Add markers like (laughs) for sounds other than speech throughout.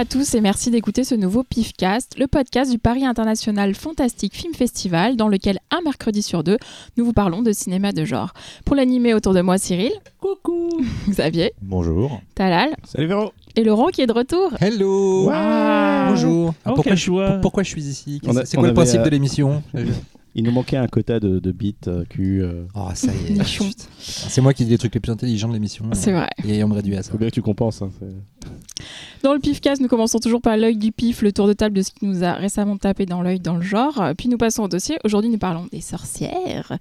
Bonjour à tous et merci d'écouter ce nouveau PIFcast, le podcast du Paris International Fantastic Film Festival, dans lequel un mercredi sur deux, nous vous parlons de cinéma de genre. Pour l'animer autour de moi, Cyril. Coucou. (laughs) Xavier. Bonjour. Talal. Salut Véro. Et Laurent qui est de retour. Hello. Wow. Bonjour. Oh, pourquoi, je, pourquoi suis ici? C'est quoi le principe euh, de l'émission? (laughs) Il nous manquait un quota de, de bits euh, Q. euh. Oh, ça y est. Nichon. Chut. C'est moi qui dis les trucs les plus intelligents de l'émission. C'est vrai. Et on me réduit à ça. Faut bien que tu compenses. hein, c'est- Dans le PIFcast, nous commençons toujours par l'œil du pif, le tour de table de ce qui nous a récemment tapé dans l'œil dans le genre. Puis nous passons au dossier. Aujourd'hui, nous parlons des sorcières.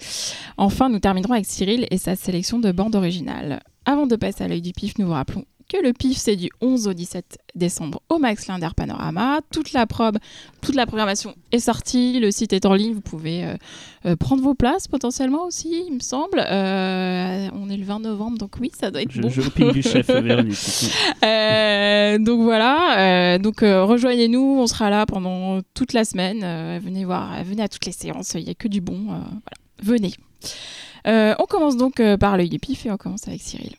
Enfin, nous terminerons avec Cyril et sa sélection de bandes originales. Avant de passer à l'œil du pif, nous vous rappelons que le pif, c'est du 11 au 17 décembre au Max Linder Panorama. Toute la probe, toute la programmation est sortie. Le site est en ligne. Vous pouvez euh, euh, prendre vos places potentiellement aussi, il me semble. Euh, on est le 20 novembre, donc oui, ça doit être Je, bon. je pique du chef (laughs) Véronique. Donc voilà, donc rejoignez-nous, on sera là pendant toute la semaine. Venez voir, venez à toutes les séances, il n'y a que du bon. voilà. Venez. On commence donc par l'œil du pif et on commence avec Cyril.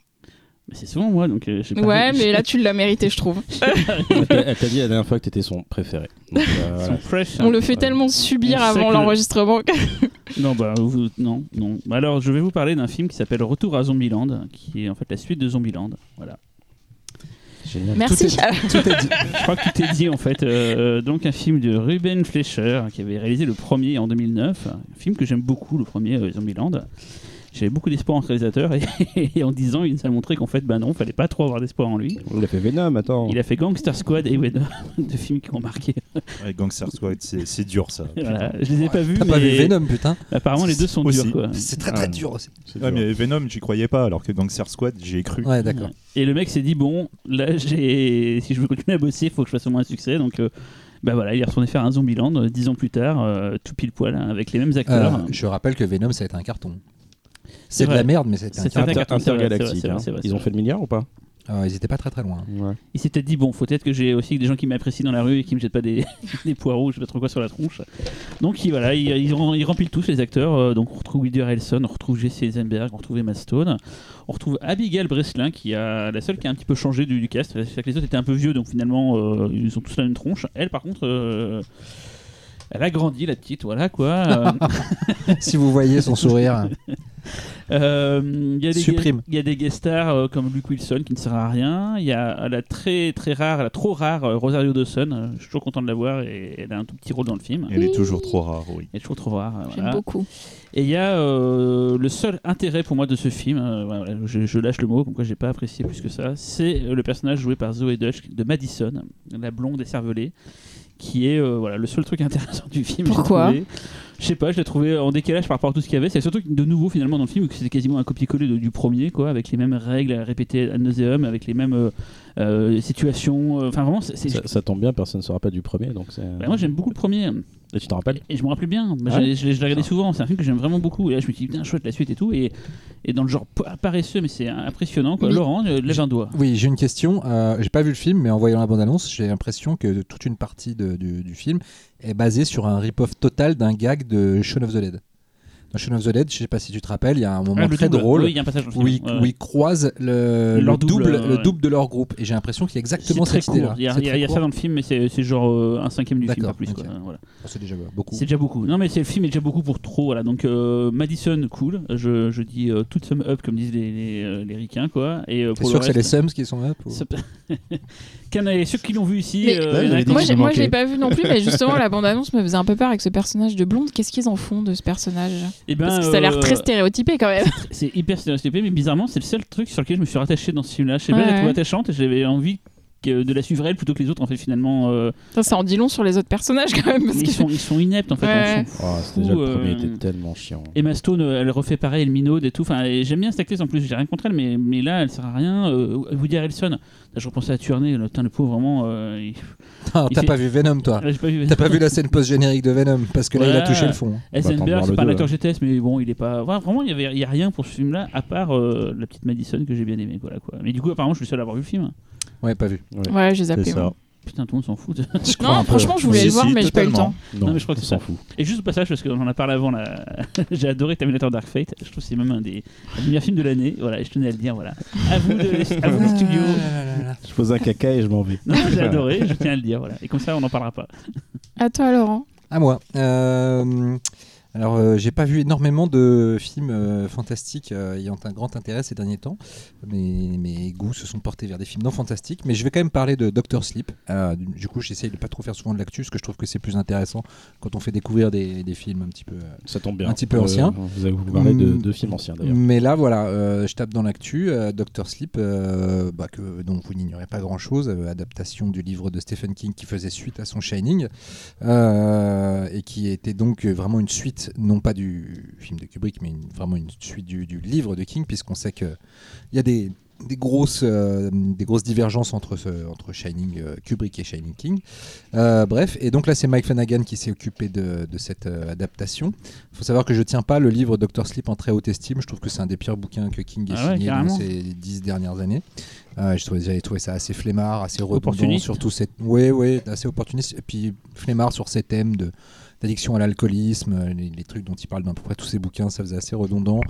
Mais c'est souvent moi, donc euh, j'ai pas Ouais, mais là (laughs) tu l'as mérité, je trouve. Elle (laughs) t'a- elle t'a dit la dernière fois que t'étais son préféré. Donc, euh, (laughs) voilà. On hein. le fait tellement subir On sait avant que- l'enregistrement. que- Non, bah, vous- non, non. Bah, alors, je vais vous parler d'un film qui s'appelle Retour à Zombieland, qui est en fait la suite de Zombieland. Voilà. Génial. Merci. Tout est dit. Je crois que tout est dit en fait. Euh, donc, un film de Ruben Fleischer qui avait réalisé le premier en 2009. Un film que j'aime beaucoup, le premier euh, Zombieland. J'avais beaucoup d'espoir en réalisateur et, (laughs) et en 10 ans, il nous a montré qu'en fait, bah non, fallait pas trop avoir d'espoir en lui. Il a fait Venom, attends. Il a fait Gangster Squad et Venom, (laughs) deux films qui ont marqué. Ouais, Gangster Squad, c'est dur ça. Voilà. Je les ai pas vus, T'as mais pas vu Venom, putain apparemment les deux sont Aussi. durs quoi. C'est très Ah. très dur aussi. C'est Ouais, dur. mais Venom, j'y croyais pas, alors que Gangster Squad, j'y ai cru. Ouais, d'accord. Et le mec s'est dit bon, là j'ai, si je veux continuer à bosser, il faut que je fasse au moins un succès. Donc euh, bah voilà, il est retourné faire un Zombieland euh, dix ans plus tard, euh, tout pile poil hein, avec les mêmes acteurs. Euh, je rappelle que Venom, ça a été un carton. C'est de la merde, mais un C'est. Inter- vrai, Intergalactique. hein. Ils ont fait le milliard ou pas Ah, ils étaient pas très très loin. Ouais. Il s'était dit bon, faut peut-être que j'ai aussi des gens qui m'apprécient dans la rue et qui me jettent pas des, (laughs) des poireaux, je sais pas trop quoi sur la tronche. Donc il, voilà, il, il, il remplit tous les acteurs. euh, donc on retrouve Woody Harrelson, on retrouve Jesse Eisenberg, on retrouve Emma Stone, on retrouve Abigail Breslin qui a la seule qui a un petit peu changé du, du cast. C'est-à-dire que les autres étaient un peu vieux, donc finalement euh, ils ont tous la même tronche. Elle par contre. Elle a grandi, la petite, voilà quoi. Euh, (laughs) si vous voyez son sourire. (laughs) Euh, Il y a des Supprime. Il y a des guest stars euh, comme Luke Wilson qui ne sert à rien. Il y a la très très rare, la trop rare euh, Rosario Dawson. Euh, Je suis toujours content de la voir et elle a un tout petit rôle dans le film. Elle est toujours trop rare, oui. Elle est toujours trop rare. euh, J'aime voilà. beaucoup. Et il y a euh, le seul intérêt pour moi de ce film, euh, voilà, je, je lâche le mot, comme quoi j'ai pas apprécié plus que ça, c'est le personnage joué par Zoé Dutch de Madison, la blonde écervelée, qui est euh, voilà, le seul truc (laughs) intéressant du film. j'ai Pourquoi trouvé. Je sais pas, je l'ai trouvé en décalage par rapport à tout ce qu'il y avait. C'est surtout de nouveau finalement dans le film, que c'était quasiment un copier-coller du premier, quoi, avec les mêmes règles à répéter à nauseum, avec les mêmes euh, euh, situations. Enfin vraiment, c'est, c'est- Ça, ça tombe bien, personne ne se rappelle du premier. Donc c'est... bah, moi j'aime beaucoup le premier. Et tu te rappelles Et je me rappelle bien, Bah, Ah je, je l'ai- je l'ai regardé souvent, c'est un film que j'aime vraiment beaucoup. Et là je me suis dit, putain, chouette la suite et tout. Et, et dans le genre pa- paresseux, mais c'est impressionnant. Quoi. Oui. Laurent, euh, lève un doigt. Oui, j'ai une question. Euh, j'ai pas vu le film, mais en voyant la bande-annonce, j'ai l'impression que toute une partie de- du, du film est basée sur un rip-off total d'un gag de Shaun of the Dead. Dans Shaun of the Dead, je sais pas si tu te rappelles, il y a un moment Ah, le très double. drôle Oui, il y a un passage dans le où ils, Ouais, où ils croisent le, Leur le double, double, le ouais. double de leur groupe. Et j'ai l'impression qu'il y a C'est exactement cette idée-là. Il y a, C'est il y a- ça dans le film, mais c'est c'est genre euh, un cinquième du film, pas plus. Voilà. C'est déjà beaucoup. C'est déjà beaucoup. Non, mais c'est le film est déjà beaucoup pour trop. Voilà. Donc euh, Madison, cool. Je, je dis euh, toute sum up, comme disent les, les, euh, les ricains, quoi. Et euh, pour sûr le que c'est les Sums qui sont là pour- Ça- Qu'en a- ceux qui l'ont vu ici, Moi, je l'ai pas vu non plus, mais justement, la bande-annonce me faisait un peu peur avec ce personnage de blonde. Qu'est-ce qu'ils en font de ce personnage? Eh ben, Parce que ça a l'air euh, très stéréotypé quand même. C'est hyper stéréotypé, mais bizarrement, c'est le seul truc sur lequel je me suis rattaché dans ce film-là. Je sais pas, Ouais, je la trouve attachante et j'avais envie que- de la suivre elle plutôt que les autres, en fait, finalement. euh, Ça, ça en dit long sur les autres personnages quand même. Parce que... ils, sont, ils sont ineptes, en fait. Ouais. Oh, c'était déjà le euh, premier, était tellement chiant. Emma Stone, euh, elle refait pareil, elle minaude et tout. Enfin, j'aime bien cette actrice en plus, j'ai rien contre elle, mais, mais là, elle sert à rien. Euh, Woody Harrelson, je repensais à Tuernay, le, le pauvre, vraiment. euh, (laughs) il- T'as fait- pas vu Venom, toi Là, j'ai pas vu. T'as pas vu la scène post-générique de Venom Parce que là, il a touché le fond. Attendre Eisenberg, voir c'est pas un acteur là. GTS, mais bon, il est pas. Vraiment, il y avait, il y a rien pour ce film-là, à part euh, la petite Madison que j'ai bien aimé, voilà quoi. Mais du coup, apparemment, je suis le seul à avoir vu le film. Ouais, pas vu. Ouais, j'ai zappé. C'est ça. Putain, tout le monde s'en fout. Je (laughs) crois Non, peu. franchement, je voulais Si, le voir, si, mais j'ai pas eu le temps. Non, mais je crois que s'en fout. Et juste au passage, parce qu'on en a parlé avant, là, (laughs) j'ai adoré Terminator Dark Fate. Je trouve que c'est même un des meilleurs films de l'année. Voilà, et je tenais à le dire. Voilà. À vous, de, à vous (laughs) les studios. Je pose un caca et je m'en vais. Non, j'ai adoré, je tiens à le dire. Voilà. Et comme ça, on n'en parlera pas. À toi, Laurent. À moi. Euh, alors, euh, j'ai pas vu énormément de films euh, fantastiques euh, ayant un grand intérêt ces derniers temps. Mes, mes goûts se sont portés vers des films non fantastiques, mais je vais quand même parler de Doctor Sleep. Euh, du coup, j'essaye de pas trop faire souvent de l'actu, parce que je trouve que c'est plus intéressant quand on fait découvrir des, des films un petit peu. Ça tombe bien. Un petit peu ancien. Vous avez vous parlez de, Mm. de films anciens d'ailleurs. Mais là, voilà, je tape dans l'actu. Doctor Sleep, bah, que, dont vous n'ignorez pas grand-chose, adaptation du livre de Stephen King qui faisait suite à son Shining, et qui était donc vraiment une suite, non pas du film de Kubrick, mais une- vraiment une suite du, du livre de King, puisqu'on sait qu'il y a des, des, grosses, euh, des grosses divergences entre, ce- entre Shining euh, Kubrick et Shining King. Euh, bref, et donc là, c'est Mike Flanagan qui s'est occupé de, de cette adaptation. Il faut savoir que je tiens pas le livre Doctor Sleep en très haute estime. Je trouve que c'est un des pires bouquins que King ait Ah ouais, signé dans ces dix dernières années. Je trouvais- J'avais trouvé ça assez flemmard, assez redondant. Opportuniste. Surtout cette... Oui, oui, assez opportuniste. Et puis flemmard sur ces thèmes de d'addiction à l'alcoolisme, euh, les, les trucs dont il parle dans à peu près tous ses bouquins, ça faisait assez redondant.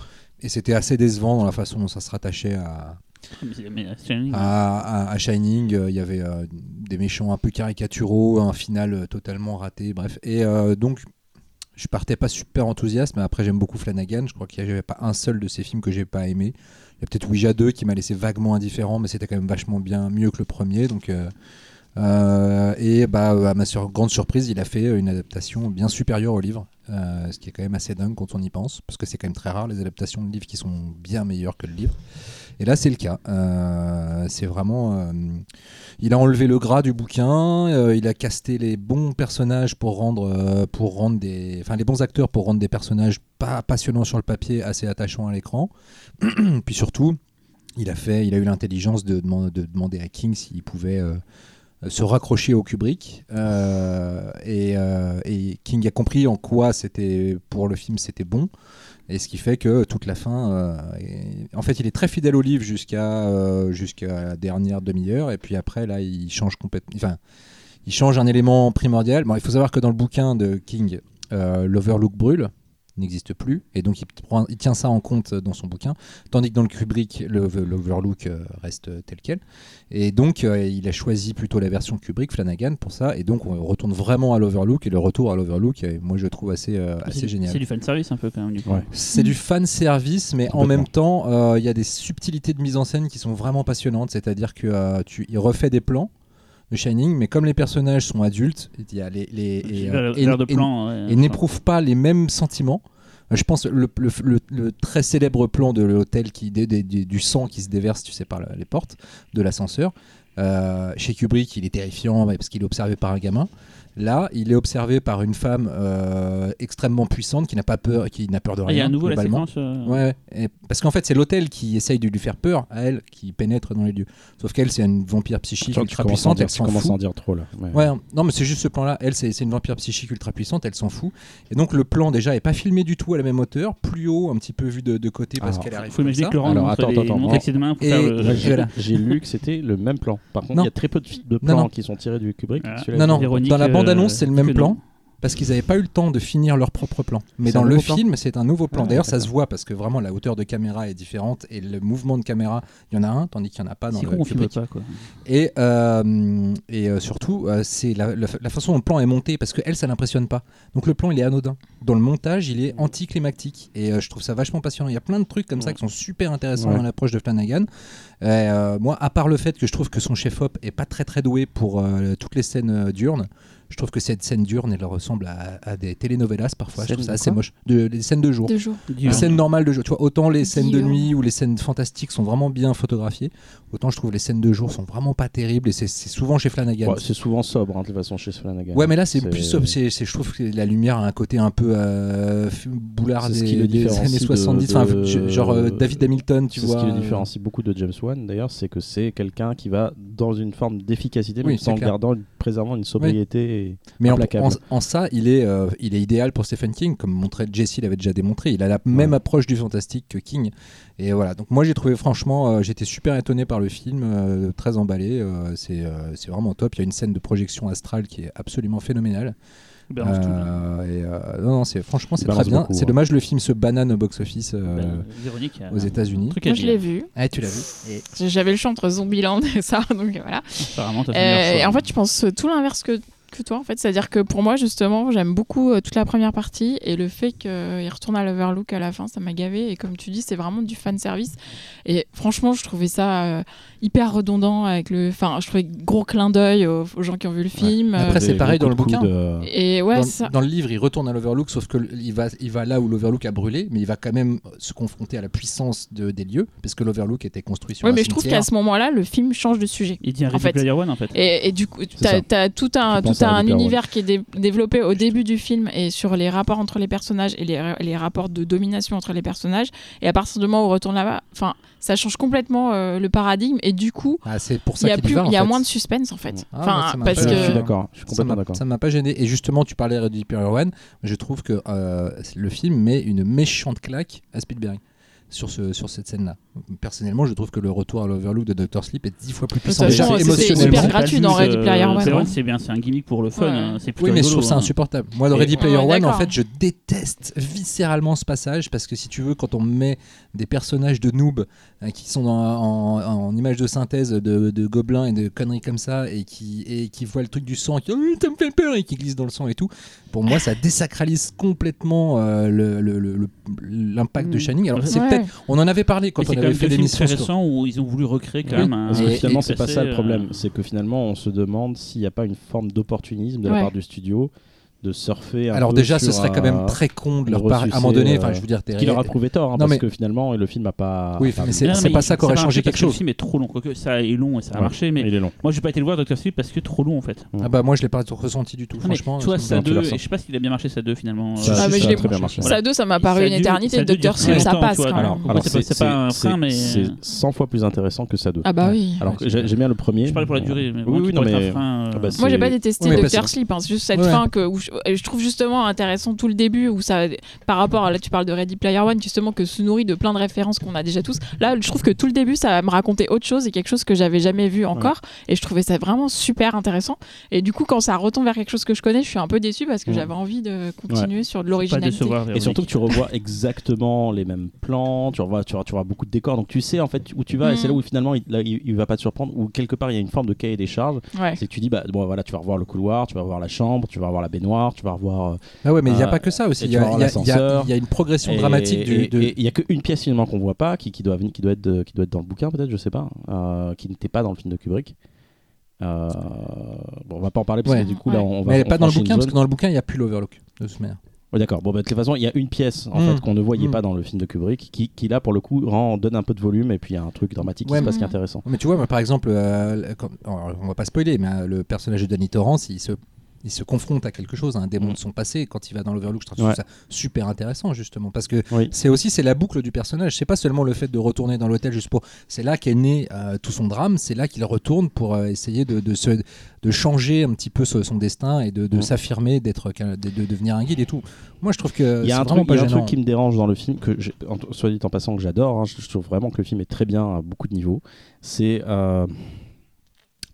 Et c'était assez décevant dans la façon dont ça se rattachait à, (laughs) à, à- à Shining, euh, il y avait euh, des méchants un peu caricaturaux, un final euh, totalement raté, bref. Et donc, je partais pas super enthousiaste, mais après, j'aime beaucoup Flanagan. Je crois qu'il n'y avait pas un seul de ses films que j'ai pas aimé. Il y a peut-être Ouija 2 qui m'a laissé vaguement indifférent, mais c'était quand même vachement bien mieux que le premier. Donc. Euh, et bah, à ma grande surprise, il a fait une adaptation bien supérieure au livre, euh, ce qui est quand même assez dingue quand on y pense, parce que c'est quand même très rare les adaptations de livres qui sont bien meilleures que le livre. Et là, c'est le cas. Euh, c'est vraiment. il a enlevé le gras du bouquin. il a casté les bons personnages pour rendre, pour rendre des, enfin les bons acteurs pour rendre des personnages pas passionnants sur le papier, assez attachants à l'écran. (clears throat) Puis surtout, il a fait, il a eu l'intelligence de, deman- de demander à King s'il pouvait. Se raccrocher au Kubrick euh, et, euh, et King a compris en quoi c'était pour le film c'était bon et ce qui fait que toute la fin, euh, en fait, il est très fidèle au livre jusqu'à la dernière demi-heure, et puis après, là, il change complètement. Enfin, il change un élément primordial. Bon, il faut savoir que dans le bouquin de King, l'Overlook brûle, n'existe plus, et donc il, prend- il tient ça en compte dans son bouquin, tandis que dans le Kubrick, le- l'Overlook euh, reste tel quel. Et donc, euh, il a choisi plutôt la version Kubrick, Flanagan, pour ça, et donc on retourne vraiment à l'Overlook, et le retour à l'Overlook, euh, moi je le trouve assez, euh, assez c'est- génial. C'est du fan service un peu quand même du coup. Ouais. C'est du fan service, mais en même temps, euh, il y a des subtilités de mise en scène qui sont vraiment passionnantes. C'est-à-dire que euh, tu, il refait des plans Shining, mais comme les personnages sont adultes, il y a les, les- et, Et, euh, et- et- ouais, et n'éprouvent pas les mêmes sentiments. Euh, Je pense le, le- le- le très célèbre plan de l'hôtel qui des- des- des- du sang qui se déverse, tu sais, par les portes de l'ascenseur. Euh, chez Kubrick, il est terrifiant parce qu'il est observé par un gamin. Là, il est observé par une femme euh, extrêmement puissante qui n'a pas peur, qui n'a peur de Ah, rien. il y a à nouveau la séquence. euh, Ouais, et- parce qu'en fait, c'est l'hôtel qui essaye de lui faire peur à elle, qui pénètre dans les lieux. Sauf qu'elle, c'est une vampire psychique Attends, ultra puissante, dire- elle tu s'en commences à fout. en dire trop là. Ouais. Ouais, non, mais c'est juste ce plan-là. Elle, c'est une vampire psychique ultra puissante, elle s'en fout. Et donc, le plan, déjà, est pas filmé du tout à la même hauteur, plus haut, un petit peu vu de, de côté, parce qu'elle arrive faut imaginer que Laurent Alors, attends, les- attends, attends. J'ai lu que c'était le même plan. Par contre, il y a très peu de, plans qui sont tirés du Kubrick. Ah. Non, non, dans la euh, bande-annonce, c'est le même plan. non. Parce qu'ils n'avaient pas eu le temps de finir leur propre plan. Mais dans le film, c'est un nouveau plan. Ah, D'ailleurs, ça se voit parce que vraiment la hauteur de caméra est différente et le mouvement de caméra, il y en a un, tandis qu'il n'y en a pas dans le pas quoi. Et, euh, et euh, surtout, euh, c'est la, la- la façon dont le plan est monté, parce que elle, ça l'impressionne pas. Donc le plan, il est anodin. Dans le montage, il est anticlimatique. Et je trouve ça vachement passionnant. Il y a plein de trucs comme ça qui sont super intéressants Ouais. dans l'approche de Flanagan. Et, moi, à part le fait que je trouve que son chef-op est pas très très doué pour toutes les scènes diurnes, je trouve que cette scène diurne, elle ressemble à, à des telenovelas parfois. Je trouve ça de assez moche. De, les scènes de jour. Jours. Les scènes normales de jour. Tu vois, autant les scènes de nuit ou les scènes fantastiques sont vraiment bien photographiées, autant je trouve les scènes de jour sont vraiment pas terribles et c'est souvent chez Flanagan. Ouais, c'est souvent sobre hein, de toute façon chez Flanagan. Ouais, mais là c'est plus sobre. je trouve que la lumière a un côté un peu euh, boulard C'est ce des, qui le des différencie années de- 70. Enfin, de- je- genre euh, David Hamilton, tu C'est vois. ce qui le différencie beaucoup de James Wan d'ailleurs, c'est que c'est quelqu'un qui va dans une forme d'efficacité, Oui, mais sans clair. gardant, préservant une sobriété. Et- Mais en, implacable. en- en ça, ça, il est, euh, il est idéal pour Stephen King, comme montrait Jesse l'avait déjà démontré. Il a la même approche du fantastique que King. Et voilà. Donc moi, j'ai trouvé franchement, euh, j'étais super étonné par le film, euh, très emballé. euh, c'est euh, c'est vraiment top. Il y a une scène de projection astrale qui est absolument phénoménale. Tout. Euh, et, euh, non, non, c'est franchement, c'est très bien. C'est ouais. dommage le film se banane au box-office euh, Ben, Véronique, a aux un États-Unis. Moi, je l'ai vu. Ah, tu l'as vu Et- J'avais le choix entre Zombieland (laughs) et ça, donc voilà. Euh, et en fait, je pense tout l'inverse que, que toi, en fait. C'est-à-dire que pour moi, justement, j'aime beaucoup euh, toute la première partie et le fait qu'il retourne à l'Overlook à la fin, ça m'a gavé. Et comme tu dis, c'est vraiment du fan service. Et franchement, je trouvais ça euh, hyper redondant avec le. Enfin, je trouvais gros clin d'œil aux, aux gens qui ont vu le film. Après, c'est pareil dans le bouquin. de- et ouais, dans, ça. dans le livre, il retourne à l'Overlook, sauf que l- il va, il va là où l'Overlook a brûlé, mais il va quand même se confronter à la puissance de, des lieux, parce que l'Overlook était construit sur Ouais, un mais je trouve qu'à ce moment-là, le film change de sujet. Il dit un en fait- Player One en fait. Et, et du coup, tu as, tout un, tout un univers qui est dé- développé au début du film et sur les rapports entre les personnages et les, les rapports de domination entre les personnages. Et à partir du moment où on retourne là-bas, enfin, ça change complètement euh, le paradigme et du coup, Ah, c'est pour il y a, plus, va, en il y a fait. moins de suspense en fait. Ah, Enfin, moi, ça m'a parce pas- que Je suis d'accord, je suis Ça complètement m'a- d'accord. Ça m'a pas gêné. Et justement, tu parlais de Ready Player One. Je trouve que euh, le film met une méchante claque à Spielberg sur, ce, sur cette scène-là. Personnellement, je trouve que le retour à l'Overlook de Dr. Sleep est dix fois plus puissant. Déjà, émotionnellement. hyper gratuit dans Ready Player One. One, c'est bien, c'est un gimmick pour le fun. Ouais. hein, C'est Oui, mais je trouve ça hein. insupportable. Moi, dans Ready Player Ouais, One, en fait, je déteste viscéralement ce passage parce que si tu veux, quand on met des personnages de noob euh, qui sont dans- en, en image de synthèse de, de gobelins et de conneries comme ça et qui, et qui voient le truc du sang et qui Oh, ça me fait peur et qui glissent dans le sang et tout, pour moi, ça désacralise complètement euh, le- le- le- le- l'impact de Mm. Shining. Alors, c'est Ouais. peut-être, on en avait parlé quand on c'est avait même fait l'émission récents où ils ont voulu recréer quand Oui, même un. Parce que finalement, c'est pas ça le euh, problème. C'est que finalement, on se demande s'il n'y a pas une forme d'opportunisme de la part du studio de surfer. un Alors peu déjà, ce serait quand même euh, très con de leur part. À un moment donné, euh, enfin, je veux dire, Qui leur a prouvé tort, hein, Non, parce mais- que finalement, le film n'a pas. Oui, pas mais c'est- marché. mais pas ça qu'aurait changé quelque chose. Le film est trop long, quoique ça est long et ça a Ouais. marché, mais Il est long. moi j'ai pas été le voir Dr. Sleep parce que trop long en fait. Ah bah moi je l'ai pas ressenti du tout franchement. tu vois, ça ça Non, tu 2, l'as et ressenti. je sais pas s'il a bien marché ça 2 finalement. Ça, euh, Ah, mais ça je a l'ai- très bien marché. Ça 2, ça m'a paru une éternité. Dr. Sleep, ça passe quand alors, même. C'est pas- pas un frein, mais- C'est 100 fois plus intéressant que ça 2. Ah bah oui. Alors j'aime bien le premier. Je parlais pour la durée, mais Oui, non, mais- euh, Ah bah, Moi, j'ai pas détesté parce- Sleep, hein, c'est juste cette fin que je, et je trouve justement intéressant tout le début où ça, par rapport à là, tu parles de Ready Player One, justement que se nourrit de plein de références qu'on a déjà tous. Là, je trouve que tout le début, ça me racontait autre chose et quelque chose que j'avais jamais vu encore, et je trouvais ça vraiment super intéressant. Et du coup, quand ça retombe vers quelque chose que je connais, je suis un peu déçue parce que Mm. j'avais envie de continuer sur de l'originalité. Et surtout que tu revois exactement les mêmes plans, tu revois, tu revois, tu revois beaucoup de décors, donc tu sais en fait où tu vas, et Mm. c'est là où finalement il, là, il, il va pas te surprendre, où quelque part il y a une forme de cahier des charges, Ouais. c'est que tu dis bah bon voilà tu vas revoir le couloir, tu vas revoir la chambre, tu vas revoir la baignoire, tu vas revoir Ah ouais mais il n'y a Euh, pas que ça aussi. Il y, a- une progression dramatique du. il y a qu'une pièce finalement qu'on voit pas, qui, qui doit venir- qui doit être qui doit être dans le bouquin peut-être, je sais pas, euh, qui n'était pas dans le film de Kubrick. Euh, bon, on va pas en parler parce Ouais. que du coup là Ouais. on va. mais elle est on pas dans le bouquin parce que dans le bouquin il n'y a plus l'Overlook de toute manière. Ouais, d'accord. Bon, bah, de toute façon, il y a une pièce en Mm. fait qu'on ne voyait Mm. pas dans le film de Kubrick, qui, qui là pour le coup rend, donne un peu de volume et puis il y a un truc dramatique qui Ouais, se passe mais- qui est intéressant. Mais tu vois, par exemple, euh, quand- alors, on va pas spoiler, mais euh, le personnage de Danny Torrance, il se, il se confronte à quelque chose, à un démon Mm. de son passé. Quand il va dans l'Overlook, je trouve Ouais. ça super intéressant justement, parce que Oui. c'est aussi c'est la boucle du personnage. C'est pas seulement le fait de retourner dans l'hôtel juste pour. C'est là qu'est né euh, tout son drame. C'est là qu'il retourne pour euh, essayer de, de, se, de changer un petit peu ce- son destin et de, de Mm. s'affirmer, d'être, de, de devenir un guide et tout. Moi, je trouve que Il y a un truc, pas il y a un gênant. truc qui me dérange dans le film, que en- soit dit en passant que j'adore, hein, je, trouve vraiment que le film est très bien à beaucoup de niveaux. C'est euh,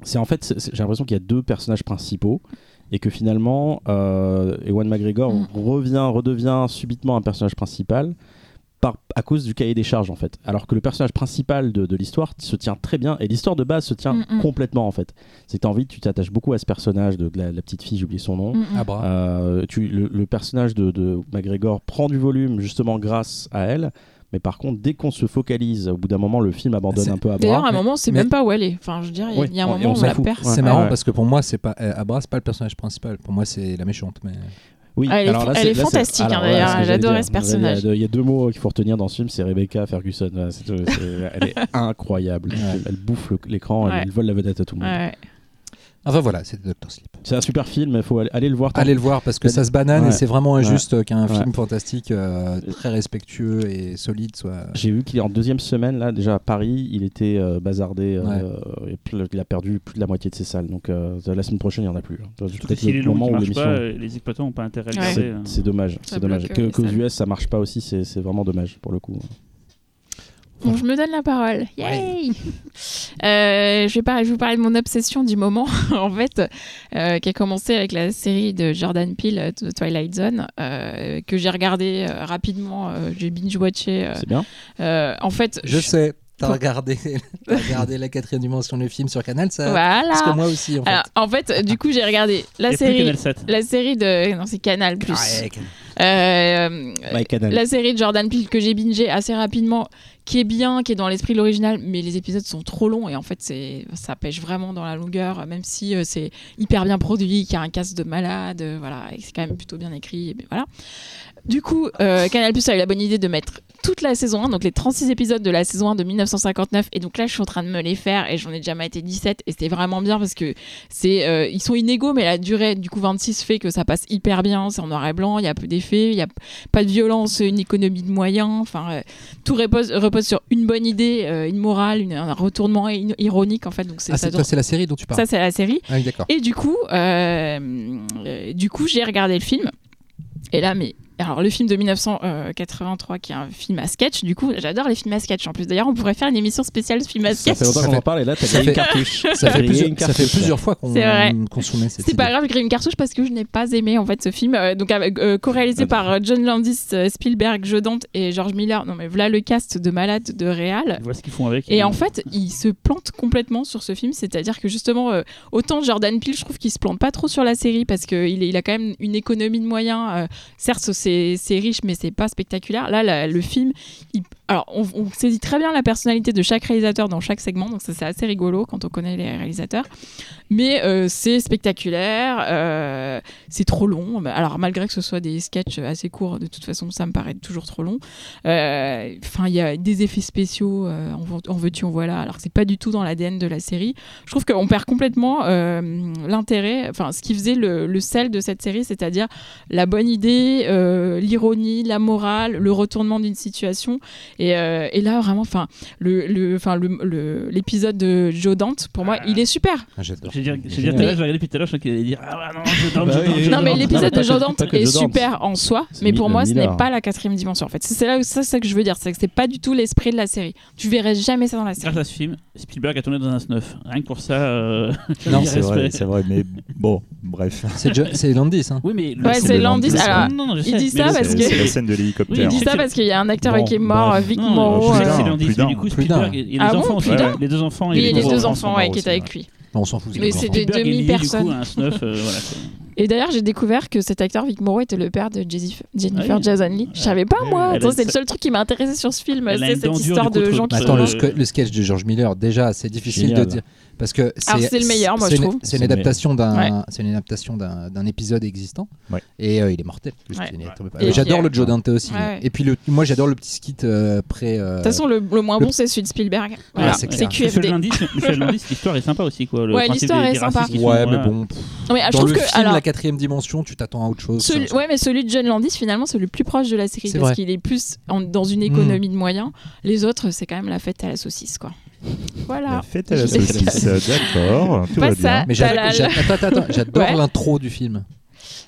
c'est en fait, j'ai l'impression qu'il y a deux personnages principaux et que finalement, euh, Ewan McGregor Mm. revient, redevient subitement un personnage principal. Par, à cause du cahier des charges en fait. Alors que le personnage principal de, de l'histoire se tient très bien et l'histoire de base se tient Mm, mm. complètement en fait. C'est envie, tu t'attaches beaucoup à ce personnage de, de la, la petite fille, j'ai oublié son nom. Mm. Euh, tu, le, le personnage de, de McGregor prend du volume justement grâce à elle. Mais par contre, dès qu'on se focalise, au bout d'un moment, le film abandonne C'est- un peu à D'ailleurs, à un moment, on sait mais- même pas où elle est. Enfin, je veux dire, il y a- Oui, il y a un on moment où on la perd. C'est marrant ouais. parce que pour moi, c'est pas euh, Abra, c'est pas le personnage principal. Pour moi, c'est la méchante. Mais Oui, Elle est alors là, elle c'est- est là, c'est- fantastique, hein, voilà, ce personnage. Il y a- il y a deux mots qu'il faut retenir dans ce film, c'est Rebecca Ferguson. C'est- c'est- elle est (laughs) incroyable. Ouais. Elle bouffe l'écran, Ouais. elle vole la vedette à tout le monde. Ouais. Enfin voilà, c'était Doctor Sleep. C'est un super film, il faut aller, aller le voir. Allez le voir parce que ça se banane Ouais. et c'est vraiment injuste qu'un Ouais. film fantastique euh, très respectueux et solide soit. J'ai vu qu'il est en deuxième semaine là déjà à Paris, il était euh, bazardé, euh, et il a perdu plus de la moitié de ses salles. Donc euh, la semaine prochaine il n'y en a plus. hein. Peut-être si les le moment où pas, les exploitants n'ont pas intérêt à le Ouais. garder. C'est hein. c'est dommage, c'est dommage. Que, salles. US ça marche pas aussi, c'est c'est vraiment dommage pour le coup. Bon, je me donne la parole. Yay (laughs) Euh, je, vais par- je vais vous parler de mon obsession du moment, (laughs) en fait, euh, qui a commencé avec la série de Jordan Peele, euh, The Twilight Zone, euh, que j'ai regardé euh, rapidement. euh, j'ai binge-watché. euh, C'est bien. euh, en fait, Je sais. T'as regardé, (laughs) regardé la quatrième dimension du film sur Canal, ça voilà. Parce que moi aussi, en fait. Alors, en fait, du coup, j'ai regardé la série. Canal 7. La série de. Non, c'est Canal. Plus. Ouais. Euh, Canal. la série de Jordan Peele que j'ai bingé assez rapidement, qui est bien, qui est dans l'esprit de l'original, mais les épisodes sont trop longs et en fait c'est ça pêche vraiment dans la longueur, même si euh, c'est hyper bien produit, qu'il y a un cast de malade, euh, voilà, et c'est quand même plutôt bien écrit, et ben voilà. Du coup, euh, Canal Plus a eu la bonne idée de mettre toute la saison 1, donc les 36 épisodes de la saison 1 de 1959, et donc là je suis en train de me les faire et j'en ai déjà maté 17 et c'était vraiment bien parce que c'est euh, ils sont inégaux, mais la durée du coup 26 fait que ça passe hyper bien, c'est en noir et blanc, il y a peu d'effets, il y a pas de violence, une économie de moyens, enfin euh, tout repose, repose sur une bonne idée, euh, une morale, une- un retournement ironique en fait. Donc c'est Ah, ça, c'est la série dont tu parles. ça c'est la série. Ah oui. Et du coup, du coup j'ai regardé le film. Et là, mais alors le film de 1983 qui est un film à sketch, du coup j'adore les films à sketch en plus. D'ailleurs on pourrait faire une émission spéciale film à Ça sketch. fait longtemps Ça qu'on en parle et là t'as ça une cartouche. Ça fait, plusieurs, une ça fait cartouche, plusieurs fois qu'on C'est vrai. qu'on soumet cette C'est pas grave, j'ai créé une cartouche parce que je n'ai pas aimé en fait ce film. Euh, donc euh, co-réalisé par euh, John Landis, euh, Spielberg, Joe Dante et George Miller. Non mais voilà le cast de malades de réal. Voilà ce qu'ils font avec. Et en fait, il se plante complètement sur ce film, c'est-à-dire que justement, euh, autant Jordan Peele, je trouve qu'il se plante pas trop sur la série parce qu'il il a quand même une économie de moyens. euh, certes, c'est riche, mais c'est pas spectaculaire. Là, le film, il- alors on, saisit très bien la personnalité de chaque réalisateur dans chaque segment, donc ça c'est assez rigolo quand on connaît les réalisateurs. Mais euh, c'est spectaculaire, euh, c'est trop long. Alors malgré que ce soit des sketchs assez courts, de toute façon, ça me paraît toujours trop long. Euh, Enfin, il y a des effets spéciaux, en, veux- en veux-tu, en voilà, alors c'est pas du tout dans l'ADN de la série. Je trouve qu'on perd complètement l'intérêt, enfin, ce qui faisait le, sel de cette série, c'est-à-dire la bonne idée, l'ironie, la morale, le retournement d'une situation. Et, euh, et là, vraiment, enfin, le, le, enfin, le- le- l'épisode de Joe Dante, pour moi, il est super. Ah, J'adore. Je veux dire, je veux dire, Génial. tout à l'heure, je regardais depuis tout à l'heure, je crois qu'il allait dire Ah non, je dors, Bah Non, mais l'épisode de Joe Dante est Joe Dante. super en soi, mais pour moi, ce n'est pas la quatrième dimension. En fait, c'est là où ça, c'est ça que je veux dire, c'est que c'est pas du tout l'esprit de la série. Tu verrais jamais ça dans la série. Grâce à ce film, Spielberg a tourné dans un snuff. Rien que pour ça, euh, (laughs) Non, C'est vrai, c'est vrai, mais bon, bref. C'est Jo- c'est Landis. Hein. Oui, mais le- Ouais, c'est Landis. Landis, Alors, Non, non, je il dit ça parce C'est que- c'est la scène de Oui, l'hélicoptère. Il dit ça parce qu'il y a un acteur Bon, qui est mort, bref. Vic euh, c'est plus mais d'un. du coup, Spielberg, et les Ah enfants aussi. Les deux enfants, et les deux enfants qui étaient avec lui. On s'en fout. c'est Mais des c'est des demi-personnes. euh. Et d'ailleurs, j'ai découvert que cet acteur Vic Morrow était le père de Jessif- Jennifer Ah oui. Jason Leigh. Je savais pas, moi. Elle Attends, a- c'est le seul truc qui m'a intéressé sur ce film. C'est cette histoire de gens qui Euh, attends, le, sketch de George Miller, déjà, c'est difficile de dire. Parce que c'est le meilleur, moi, je une- trouve. C'est une adaptation d'un, Ouais. c'est une adaptation d'un, épisode existant. Ouais. Et euh, il est mortel. J'adore le Joe Dante aussi. Et puis le, moi, j'adore le petit skit euh, pré. euh, De toute façon, le, le moins le- bon, c'est celui de Spielberg. Voilà, c'est QFD. Landis, Michel Landis, l'histoire est sympa aussi. Quoi. Le Ouais, l'histoire est sympa. Ouais, mais bon. Dans trouve le que. film, alors, la quatrième dimension, tu t'attends à autre chose. ouais, mais celui de John Landis, finalement, c'est le plus proche de la série parce qu'il est plus dans une économie de moyens. Les autres, c'est quand même la fête à la saucisse, quoi. Voilà. La fête à la saucisse, d'accord, tout va bien. Mais j'adore Ouais. l'intro du film.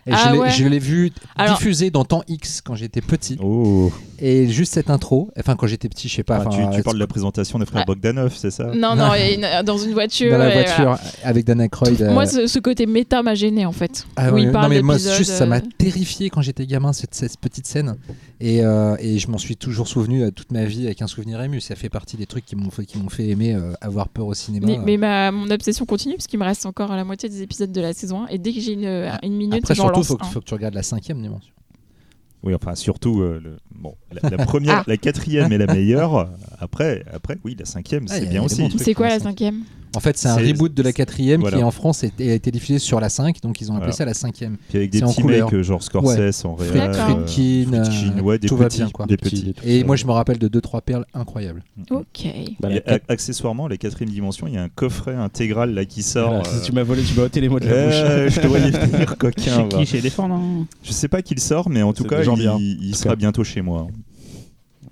Et Ah je l'ai- ouais. vu Alors- diffusé dans temps X quand j'étais petit. Oh, Et juste cette intro, enfin quand j'étais petit, je sais pas. Ah, tu, parles de la présentation des frères Ouais. Bogdanov, c'est ça? Non, non, et une- dans une voiture. dans la voiture voilà. avec Dan Aykroyd. euh, Moi, ce, ce côté méta m'a gêné en fait. Ah il non mais moi juste ça m'a euh, terrifié quand j'étais gamin cette, cette petite scène et, euh, et je m'en suis toujours souvenu euh, toute ma vie avec un souvenir ému ça fait partie des trucs qui m'ont fait, qui m'ont fait aimer euh, avoir peur au cinéma Mais, mais ma, mon obsession continue parce qu'il me reste encore la moitié des épisodes de la saison 1 et dès que j'ai une, une minute, après surtout lance faut, que- un. faut que tu regardes la cinquième dimension Oui, enfin, surtout, euh, le, bon, la, la (laughs) première, Ah. la quatrième est la meilleure. Après, après oui, la cinquième, Ah, c'est bien aussi. C'est quoi la cinquième? En fait, c'est un reboot de la quatrième Voilà. qui en France est- a été diffusé sur la 5, donc ils ont appelé Voilà. ça la cinquième. Puis avec des petits mecs, genre Scorsese en réel. D'accord. euh, Friedkin, Friedkin, ouais, des tout va petits, bien, quoi. des Petits, petits. des tout Et moi, je me rappelle de deux trois perles incroyables. Ok. Bah, Et la a- accessoirement, la quatrième dimension, il y a un coffret intégral là qui sort. Voilà, euh, Tu m'as volé, tu m'as ôté les mots de la bouche. (laughs) je te voyais (laughs) venir, coquin. Chez qui Chez Elephant, non Je sais pas qui le sort, mais en tout cas, il, il sera bientôt chez moi.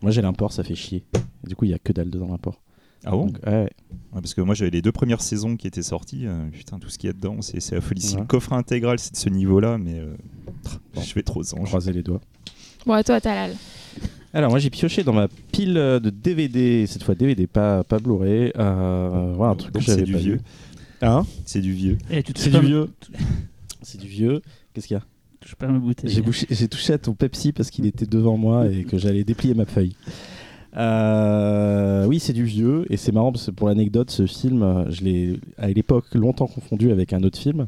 Moi j'ai l'import, ça fait chier. Du coup, il y a que dalle dedans l'import. Ah bon? Donc, ouais. Ouais, Parce que moi, j'avais les deux premières saisons qui étaient sorties. euh, putain, tout ce qu'il y a dedans, c'est c'est affolie. Si le coffret intégral, c'est de ce niveau-là, mais euh, Bon. je fais trop sans. croiser les doigts. Bon, à toi, Talal. Alors moi j'ai pioché dans ma pile euh, de DVD, cette fois DVD, pas, pas Blu-ray. Euh, voilà un truc Donc que j'avais c'est du pas vieux. vu. Hein? C'est du vieux. Tu C'est du pas- vieux. C'est du vieux. Qu'est-ce qu'il y a? Touches pas ma bouteille. J'ai bouché- j'ai touché à ton Pepsi parce qu'il était devant moi et que j'allais déplier ma feuille. Euh, oui, c'est du vieux et c'est marrant parce que pour l'anecdote, ce film, euh, je l'ai à l'époque longtemps confondu avec un autre film.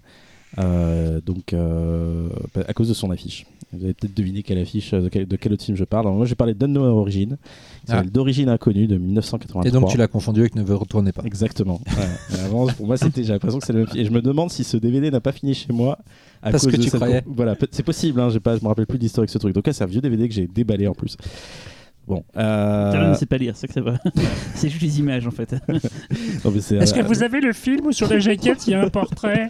Euh, donc, euh, à cause de son affiche. Vous avez peut-être deviné quelle affiche, euh, de quel, de quel autre film je parle. Alors, moi, j'ai parlé d'Unknown Origin, Ah. d'origine inconnue de 1983. Et donc, tu l'as confondu avec Ne vous retournez pas. Exactement. Ouais. Avant, pour moi, c'était, j'ai l'impression que c'est le même film. Et je me demande si ce DVD n'a pas fini chez moi. À Parce cause que de tu cette- croyais. Voilà, c'est possible. Hein, pas, je me rappelle plus de l'histoire avec ce truc. Donc là, c'est un vieux DVD que j'ai déballé en plus. Bon. euh, sait pas lire, c'est que ça va. (laughs) c'est juste les images en fait. (laughs) non, mais c'est, Est-ce que euh, vous avez le film où sur la jaquette il y a un portrait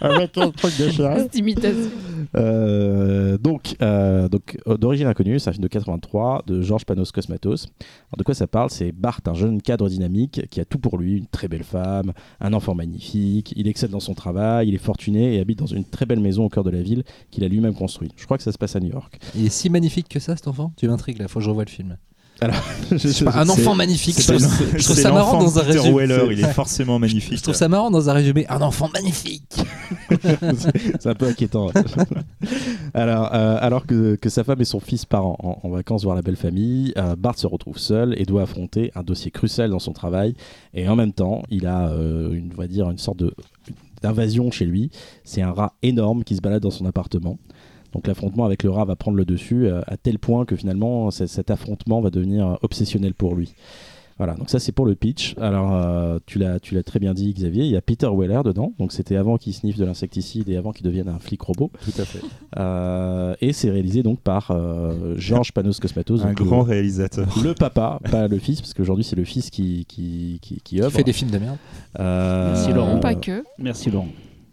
avec (laughs) un truc de imitation. Euh, donc, euh, donc euh, d'origine inconnue, c'est un film de 83 de Georges Panos Cosmatos. Alors, de quoi ça parle? C'est Bart, un jeune cadre dynamique qui a tout pour lui, une très belle femme, un enfant magnifique, il excelle dans son travail, il est fortuné et habite dans une très belle maison au cœur de la ville qu'il a lui-même construite. Je crois que ça se passe à New York. Il est si magnifique que ça, cet enfant? Tu m'intrigues là, faut que je revoie le film. (laughs) Je pas, un enfant magnifique. Je trouve, je ça marrant dans un Peter résumé. Weller, il est forcément magnifique. Je trouve ça marrant dans un résumé. Un enfant magnifique. (laughs) c'est un peu inquiétant. (laughs) alors, euh, alors que, que sa femme et son fils partent en, en vacances voir la belle famille, euh, Bart se retrouve seul et doit affronter un dossier crucial dans son travail. Et en même temps, il a, euh, une, on va dire, une sorte de d'invasion chez lui. C'est un rat énorme qui se balade dans son appartement. Donc l'affrontement avec le rat va prendre le dessus euh, à tel point que finalement cet affrontement va devenir euh, obsessionnel pour lui. Voilà, donc ça c'est pour le pitch. Alors euh, tu l'as tu l'as très bien dit Xavier, il y a Peter Weller dedans, donc c'était avant qu'il sniffe de l'insecticide et avant qu'il devienne un flic robot. Tout à fait. Euh, et c'est réalisé donc par euh, Georges Panos Cosmatos, Un grand le, réalisateur. le papa, pas le fils, parce qu'aujourd'hui c'est le fils qui qui qui, qui fait des films de merde. Euh, Merci, Laurent. Pas que. Merci Laurent.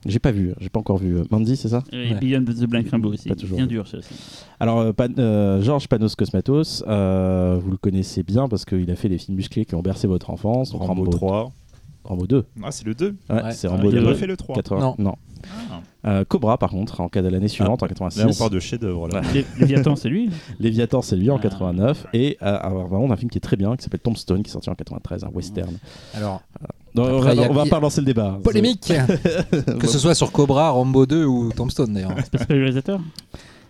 J'ai pas vu, j'ai pas encore vu. Mandy, c'est ça Et Ouais. Beyond the Blank Rainbow aussi. Pas toujours. Bien dur ça aussi. Alors, euh, Pan- euh, Georges Panos Cosmatos, euh, vous le connaissez bien parce qu'il a fait des films musclés qui ont bercé votre enfance. donc Rambo 3. Rambo 2. Ah, c'est le 2. Ouais, Ouais. c'est Ah, Rambo il a Il a 2. pas fait le 3. 80. Non. Ah. Euh, Cobra, par contre, en cas de l'année suivante, en 86. Là, on parle de chef-d'œuvre. Léviathan, c'est lui Léviathan, c'est lui en Ah. 89. Et euh, alors, vraiment, un film qui est très bien, qui s'appelle Tombstone, qui est sorti en 93, un western. Alors, Non, on Après, va, il y a- on va il y a- pas lancer le débat. polémique (laughs) Que ce soit sur Cobra, Rambo 2 ou Tombstone d'ailleurs. C'est pas le réalisateur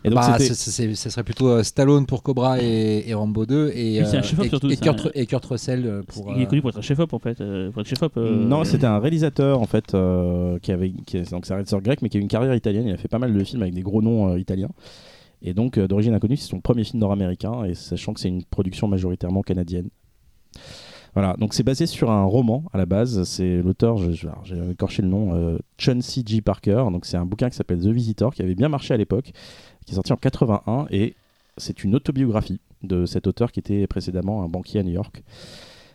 Et donc, Bah, c'était- c'est- c'est- ce serait plutôt euh, Stallone pour Cobra et, et Rambo 2 et, Oui, c'est un euh, et- surtout, et c'est Kurt, un- et Kurt Russell euh, pour. Il est connu pour être un chef-op en fait. pour être chef-op. euh, Non, c'était un réalisateur en fait euh, qui avait, qui est- donc c'est un réalisateur grec, mais qui a eu une carrière italienne. Il a fait pas mal de films avec des gros noms euh, italiens. Et donc euh, d'origine inconnue, c'est son premier film nord-américain, et sachant que c'est une production majoritairement canadienne. Voilà, donc c'est basé sur un roman à la base. C'est l'auteur, j'ai écorché le nom, euh, Chauncey G. Parker. Donc c'est un bouquin qui s'appelle The Visitor, qui avait bien marché à l'époque, qui est sorti en 81, et c'est une autobiographie de cet auteur qui était précédemment un banquier à New York.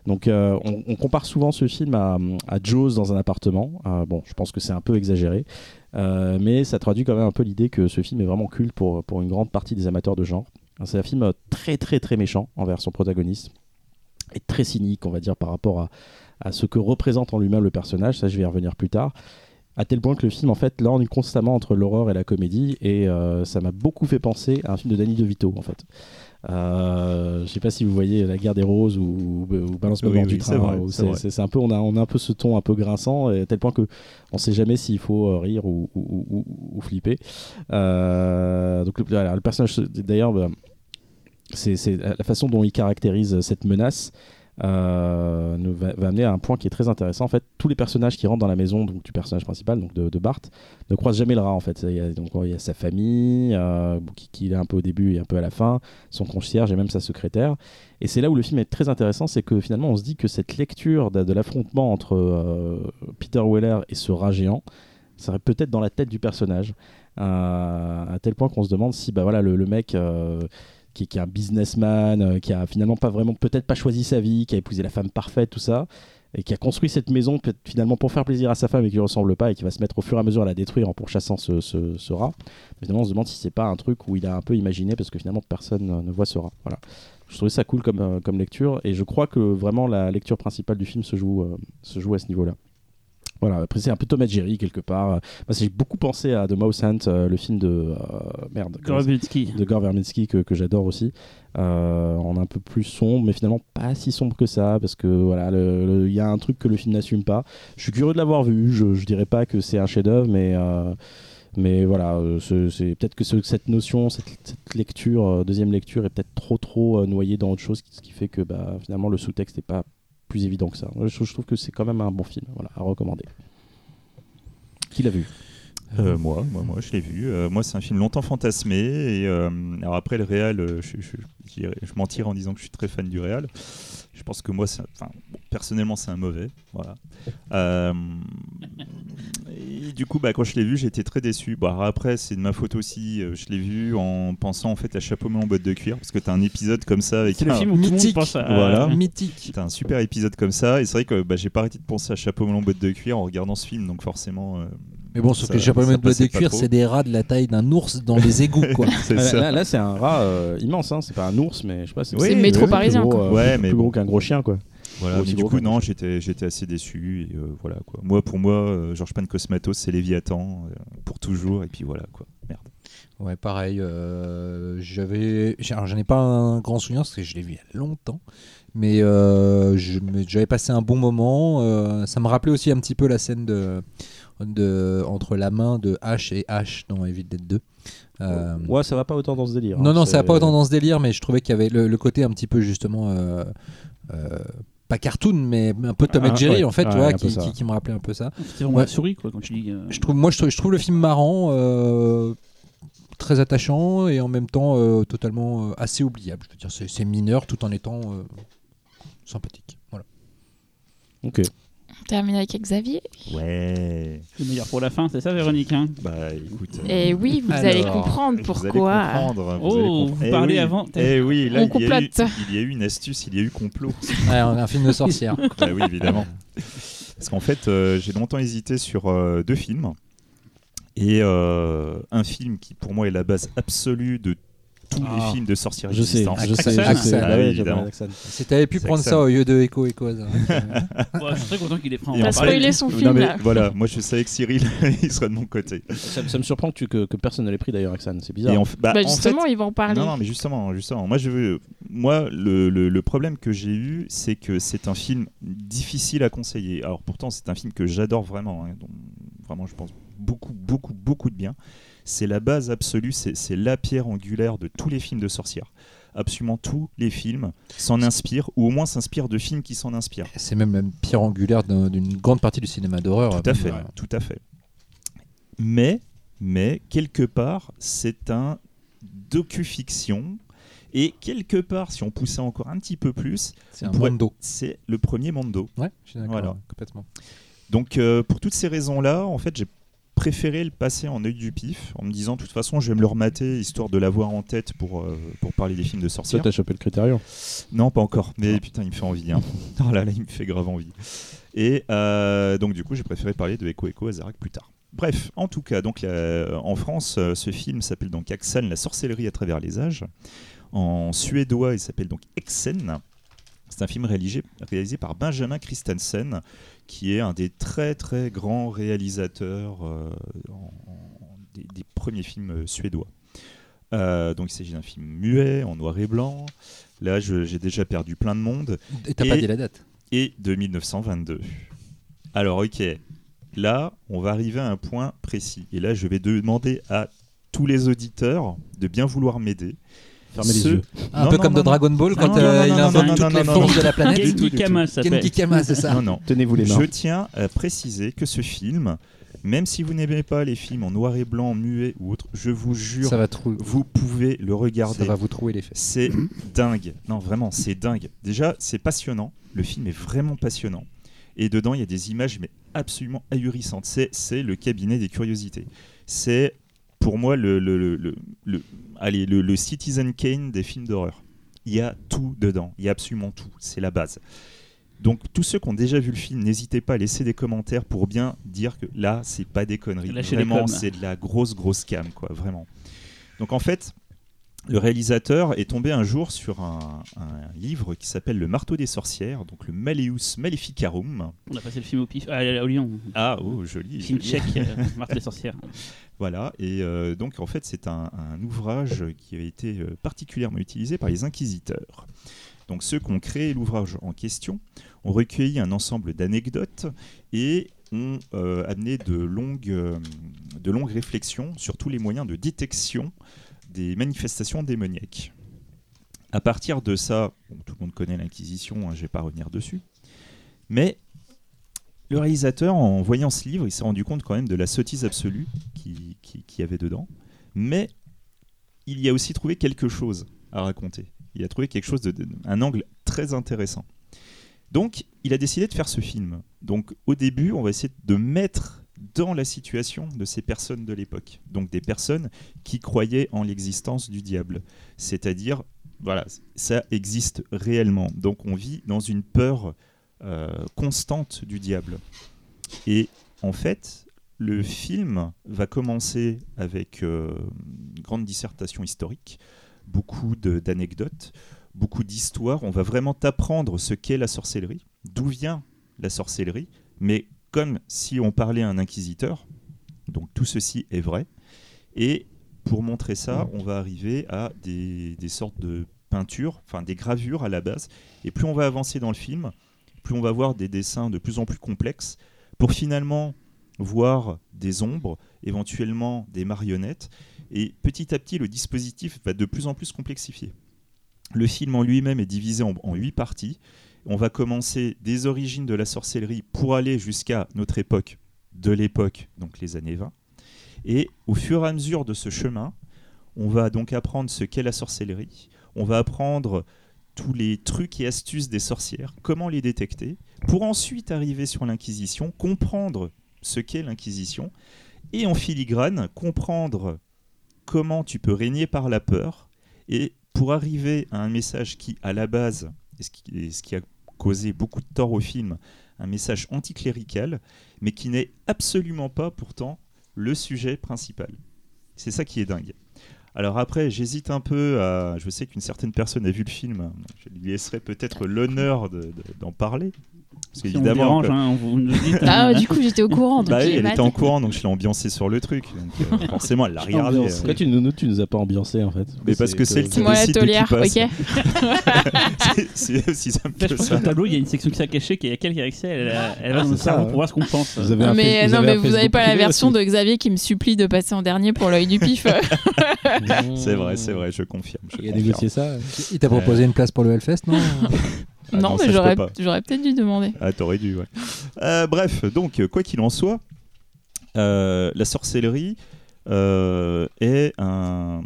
Donc euh, on, compare souvent ce film à, à Jaws dans un appartement. Euh, bon, je pense que c'est un peu exagéré, mais ça traduit quand même un peu l'idée que ce film est vraiment culte pour, pour une grande partie des amateurs de genre. C'est un film très très très méchant envers son protagoniste et très cynique, on va dire, par rapport à, à ce que représente en lui-même le personnage. Ça, je vais y revenir plus tard. À tel point que le film, en fait, lorgne constamment entre l'horreur et la comédie, et euh, ça m'a beaucoup fait penser à un film de Danny DeVito, en fait. Euh, je sais pas si vous voyez La Guerre des Roses ou, ou, ou Balance-moi Oui, oui, du train. où c'est un peu, on a, on a un peu ce ton un peu grinçant, et à tel point que on sait jamais s'il faut euh, rire ou, ou, flipper. Euh, donc le, voilà, le personnage, d'ailleurs, bah, c'est la façon dont il caractérise cette menace. euh, nous va, amener à un point qui est très intéressant. En fait, tous les personnages qui rentrent dans la maison donc, du personnage principal, donc de, de Bart, ne croisent jamais le rat. En fait, il y a, donc, il y a sa famille, euh, qui, qui est un peu au début et un peu à la fin, son concierge et même sa secrétaire. Et c'est là où le film est très intéressant, c'est que finalement, on se dit que cette lecture de, l'affrontement entre euh, Peter Weller et ce rat géant serait peut-être dans la tête du personnage, euh, à tel point qu'on se demande si, bah voilà, le mec. Qui, est un businessman, euh, qui a finalement pas vraiment, peut-être pas choisi sa vie, qui a épousé la femme parfaite, tout ça, et qui a construit cette maison peut-être finalement pour faire plaisir à sa femme et qui lui ressemble pas et qui va se mettre au fur et à mesure à la détruire en pourchassant ce, rat. Finalement, on se demande si c'est pas un truc où il a un peu imaginé parce que finalement personne ne voit ce rat. Voilà. Je trouvais ça cool comme, euh, comme lecture et je crois que vraiment la lecture principale du film se joue, euh, se joue à ce niveau-là. Voilà, après c'est un peu Tom et Jerry quelque part. Moi, j'ai beaucoup pensé à The Mouse Hunt, euh, le film de euh, merde, Gorobinski. de Gore Verbinski que, que j'adore aussi. Euh, on est un peu plus sombre, mais finalement pas si sombre que ça, parce que voilà, il y a un truc que le film n'assume pas. Je suis curieux de l'avoir vu. Je, je dirais pas que c'est un chef-d'œuvre, mais euh, mais voilà, ce- c'est peut-être que ce- cette notion, cette, cette lecture, deuxième lecture, est peut-être trop trop noyée dans autre chose, ce qui fait que bah, finalement le sous-texte n'est pas plus évident que ça. Je trouve que c'est quand même un bon film, voilà, à recommander. Qui l'a vu? Euh, moi, moi, moi, je l'ai vu. Euh, moi, c'est un film longtemps fantasmé. Et euh, alors après, le réal, euh, je, je, je, dirais- je mentirais en disant que je suis très fan du réal. Je pense que moi, c'est- enfin, bon, personnellement, c'est un mauvais. Voilà. Euh, et du coup, bah, quand je l'ai vu, j'ai été très déçu. Bon, alors après, c'est de ma faute aussi. euh, Je l'ai vu en pensant en fait à Chapeau melon botte de cuir, parce que t'as un épisode comme ça avec le un- film mythique. pense à. Voilà. (laughs) Mythique. T'as un super épisode comme ça, et c'est vrai que bah, j'ai pas arrêté de penser à Chapeau melon botte de cuir en regardant ce film, donc forcément. Mais bon, sauf que les chapeaux ça de boîte de passait pas cuir, c'est des rats de la taille d'un ours dans les égouts, quoi. (laughs) Là, là, c'est un rat euh, immense, hein. c'est pas un ours, mais je sais pas. Oui, C'est le métro oui, parisien, gros, quoi. euh, Ouais, plus gros qu'un gros chien, quoi. Voilà, mais du gros coup, non, gros j'étais, j'étais assez déçu. Et, euh, voilà, quoi. Moi, pour moi, euh, Georges Pan Cosmatos, c'est Léviathan, euh, pour toujours, et puis voilà, quoi. Merde. Ouais, pareil. euh, j'avais, j'ai- alors, j'en ai pas un grand souvenir parce que je l'ai vu il y a longtemps, mais euh, j'avais passé un bon moment. euh, ça me rappelait aussi un petit peu la scène de, de entre la main de H et H dans Evil Dead 2. Euh, Ouais, ça va pas autant dans ce délire. non, hein, non, c'est- ça va pas autant dans ce délire, mais je trouvais qu'il y avait le, le côté un petit peu justement. euh, euh, pas cartoon, mais un peu Tom et Ah, Jerry ouais, en fait, tu vois, qui, qui- qui me rappelait un peu ça. C'est vraiment Ouais. la souris, quoi, quand tu dis. euh, Je trouve, moi, je trouve, je trouve le film marrant, euh, très attachant et en même temps euh, totalement euh, assez oubliable. Je veux dire, c'est, c'est mineur tout en étant euh, sympathique. Voilà. Ok. On termine avec Xavier. Ouais. Le meilleur pour la fin, c'est ça, Véronique hein? Bah, écoute. euh, Et oui, vous Alors, allez comprendre vous pourquoi. allez comprendre. Oh, allez vous. Eh parlez oui. avant. Eh oui, là, On il y, a eu, complote. il y a eu une astuce, il y a eu complot. Ouais, un film de sorcière. (laughs) bah oui, évidemment. Parce qu'en fait, euh, j'ai longtemps hésité sur euh, deux films. Et euh, un film qui, pour moi, est la base absolue de tous Ah. les films de sorcières Je sais, je sais, je sais. Ah Ah oui, si t'avais pu prendre Axel. ça au lieu de Echo Echo hasard. (laughs) Ouais, je suis très content qu'il ait pris en on parler. spoilé son Non, film mais là. voilà, moi je savais que Cyril, (laughs) il serait de mon côté. Ça, ça me surprend que, tu- que, que personne ne l'ait pris d'ailleurs, Axel. C'est bizarre. Et en, bah, Bah en fait- justement, ils vont en parler. Non, non, mais justement, justement. Moi, je veux, moi, le, le- le problème que j'ai eu, c'est que c'est un film difficile à conseiller. Alors, pourtant, c'est un film que j'adore vraiment, hein, dont vraiment, je pense beaucoup, beaucoup, beaucoup de bien. C'est la base absolue, c'est la pierre angulaire de tous les films de sorcières. Absolument tous les films s'en inspirent, ou au moins s'inspirent de films qui s'en inspirent. C'est même la pierre angulaire d'un- d'une grande partie du cinéma d'horreur. Tout à fait, tout à fait. Mais, mais quelque part, c'est un docu-fiction. Et quelque part, si on poussait encore un petit peu plus, C'est le premier Mondo. Ouais, je suis d'accord, Voilà. complètement. Donc, euh, pour toutes ces raisons-là, en fait, j'ai préféré le passer en œil du pif, en me disant, de toute façon, je vais me le remater, histoire de l'avoir en tête pour, euh, pour parler des films de sorcières. t'as chopé le critérium. Non, pas encore. Mais putain, il me fait envie. Hein. (laughs) oh là là, il me fait grave envie. Et euh, donc, du coup, j'ai préféré parler de Echo Echo Azarak plus tard. Bref, en tout cas, donc la- en France, euh, ce film s'appelle donc Axan, la sorcellerie à travers les âges. En suédois, il s'appelle donc Exen. C'est un film réalisé, réalisé par Benjamin Christensen, qui est un des très très grands réalisateurs euh, en- en- des, des premiers films euh, suédois. Euh, donc il s'agit d'un film muet, en noir et blanc. Là, j'ai déjà perdu plein de monde. Et t'as pas dit la date Et de 1922. Alors, ok. Là, on va arriver à un point précis. Et là, je vais demander à tous les auditeurs de bien vouloir m'aider. Fermez les Ce- yeux. Un Non, peu non, comme non, dans Dragon Ball quand non, euh, non, il non, toutes non, les non. de la planète. ça s'appelle. Genkikama, c'est ça. Non, non. Tenez-vous les mains. Je tiens à préciser que ce film, même si vous n'aimez pas les films en noir et blanc, muet ou autre, je vous jure, Ça va, trou- vous pouvez le ça regarder. va vous trouer les fesses. C'est dingue. Non, vraiment, c'est dingue. Déjà, c'est passionnant. Le film est vraiment passionnant. Et dedans, il y a des images, mais absolument ahurissantes. C'est, c'est le cabinet des curiosités. C'est, pour moi, le, le, le, le- le- allez, le, le Citizen Kane des films d'horreur. Il y a tout dedans. Il y a absolument tout. C'est la base. Donc, tous ceux qui ont déjà vu le film, n'hésitez pas à laisser des commentaires pour bien dire que là, c'est pas des conneries. Lâchez vraiment, c'est de la grosse, grosse cam, quoi. Vraiment. Donc, en fait, le réalisateur est tombé un jour sur un, un livre qui s'appelle Le marteau des sorcières, donc le Maleus Maleficarum. On a passé le film au pif. Ah, au Lyon. Ah, oh, joli. Film tchèque, euh, (laughs) Marthe les sorcières. Voilà, et euh, donc en fait, c'est un, un ouvrage qui a été euh, particulièrement utilisé par les inquisiteurs. Donc ceux qui ont créé l'ouvrage en question ont recueilli un ensemble d'anecdotes et ont euh, amené de longues, euh, de longues réflexions sur tous les moyens de détection des manifestations démoniaques. À partir de ça, tout le monde connaît l'Inquisition, hein, je ne vais pas revenir dessus, mais le réalisateur, en voyant ce livre, il s'est rendu compte quand même de la sottise absolue qui, qui, qui avait dedans. Mais il y a aussi trouvé quelque chose à raconter. Il a trouvé quelque chose, de, de- un angle très intéressant. Donc, il a décidé de faire ce film. Donc, au début, on va essayer de mettre dans la situation de ces personnes de l'époque. Donc, des personnes qui croyaient en l'existence du diable. C'est-à-dire, voilà, ça existe réellement. Donc, on vit dans une peur euh, constante du diable. Et en fait, le film va commencer avec euh, une grande dissertation historique, beaucoup d'anecdotes, beaucoup d'histoires. On va vraiment t'apprendre ce qu'est la sorcellerie, d'où vient la sorcellerie, mais comme si on parlait à un inquisiteur. Donc tout ceci est vrai. Et pour montrer ça, on va arriver à des, des sortes de peintures, enfin des gravures à la base. Et plus on va avancer dans le film, plus on va voir des dessins de plus en plus complexes pour finalement voir des ombres, éventuellement des marionnettes. Et petit à petit, le dispositif va de plus en plus complexifier. Le film en lui-même est divisé en, en huit parties. On va commencer des origines de la sorcellerie pour aller jusqu'à notre époque, de l'époque, donc les années 20. Et au fur et à mesure de ce chemin, on va donc apprendre ce qu'est la sorcellerie. On va apprendre tous les trucs et astuces des sorcières, comment les détecter, pour ensuite arriver sur l'Inquisition, comprendre ce qu'est l'Inquisition, et en filigrane, comprendre comment tu peux régner par la peur, et pour arriver à un message qui, à la base, est ce qui, ce qui a causé beaucoup de tort au film, un message anticlérical, mais qui n'est absolument pas pourtant le sujet principal. C'est ça qui est dingue. Alors après, j'hésite un peu à... Je sais qu'une certaine personne a vu le film, je lui laisserai peut-être l'honneur de- de- d'en parler. Parce Si on qu'évidemment, dérange, comme- hein, on vous nous dites. (laughs) Ah, du coup, j'étais au courant. Donc bah oui, elle était en courant, donc je l'ai ambiancé sur le truc. Donc, euh, (laughs) forcément, elle l'a regardé. Euh. Pourquoi tu nous, nous, tu nous as pas ambiancé en fait Mais parce que c'est le la décide de qui passe. ok (laughs) C'est- aussi simple Là, je que pense que ça. le tableau, il y a une section qui s'est cachée, qui est quelqu'un qui a accès, elle, elle va ça, cerveau ouais. pour voir ce qu'on pense. Vous avez Non un mais, non, avez mais vous n'avez pas la version de Xavier qui me supplie de passer en dernier pour l'œil du pif. C'est vrai, c'est vrai, je confirme. Il a négocié ça. Il t'a proposé une place pour le Hellfest, non? Ah non, mais j'aurais, peut-être dû demander. Ah, t'aurais dû, ouais. Euh, bref, donc, quoi qu'il en soit, euh, la sorcellerie euh, est un-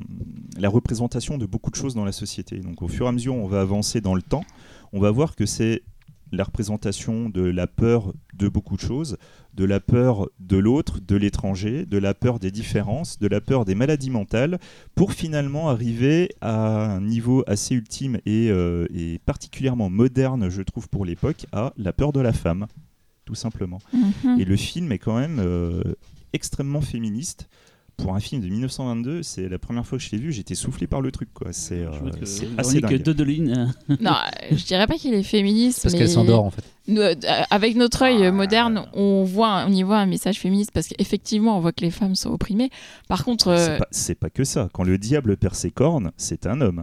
la représentation de beaucoup de choses dans la société. Donc, au fur et à mesure, on va avancer dans le temps, on va voir que c'est la représentation de la peur de beaucoup de choses, de la peur de l'autre, de l'étranger, de la peur des différences, de la peur des maladies mentales, pour finalement arriver à un niveau assez ultime et, euh, et particulièrement moderne, je trouve, pour l'époque, à la peur de la femme, tout simplement. Mhm. Et le film est quand même euh, extrêmement féministe. Pour un film de 1922, c'est la première fois que je l'ai vu, j'étais soufflé par le truc. quoi. C'est euh, c'est assez dingue. Dodeline. euh, (laughs) Non, je dirais pas qu'il est féministe, Parce mais qu'elle s'endort en fait. Nous, euh, avec notre œil Ah. moderne, on voit, on y voit un message féministe parce qu'effectivement, on voit que les femmes sont opprimées. Par contre, euh, C'est pas, c'est pas que ça. Quand le diable perd ses cornes, c'est un homme.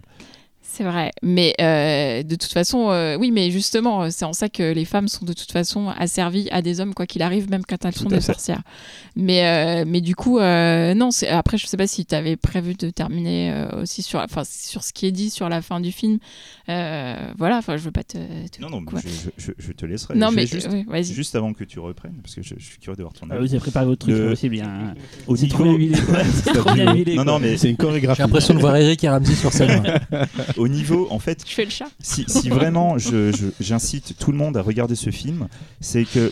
C'est vrai, mais euh, de toute façon, euh, oui, mais justement, euh, c'est en ça que les femmes sont de toute façon asservies à des hommes quoi qu'il arrive, même quand elles sont des fait. sorcières. Mais, euh, mais du coup, euh, non. Après, je sais pas si tu avais prévu de terminer euh, aussi sur, enfin, sur ce qui est dit sur la fin du film. Euh, voilà, enfin, je veux pas te. te- Non, non, je, je- je- je te laisserai. Non, Je mais juste, vas-y. juste avant que tu reprennes, parce que je, je suis curieux de voir ton Ah, avis. vous avez préparé votre truc, Le- c'est un- Au C'est trop bien huilé. bien. Non, non, mais C'est une chorégraphie. J'ai l'impression de voir Eric et Ramsey sur scène. (laughs) au niveau, en fait, Je fais le chat. si, si vraiment je- je- j'incite tout le monde à regarder ce film, c'est que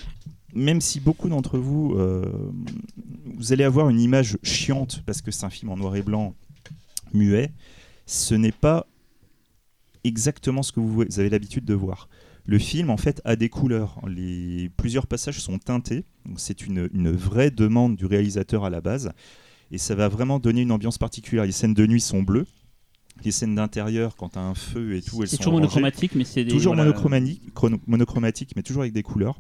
même si beaucoup d'entre vous, euh, vous allez avoir une image chiante parce que c'est un film en noir et blanc muet, ce n'est pas exactement ce que vous, avez l'habitude de voir. Le film, en fait, a des couleurs. Les, plusieurs passages sont teintés. C'est une, une vraie demande du réalisateur à la base. Et ça va vraiment donner une ambiance particulière. Les scènes de nuit sont bleues. Les scènes d'intérieur, quand tu as un feu et tout, elles C'est sont toujours orangées. monochromatique, mais c'est des- Toujours voilà. monochromatique, chrono- monochromatique, mais toujours avec des couleurs.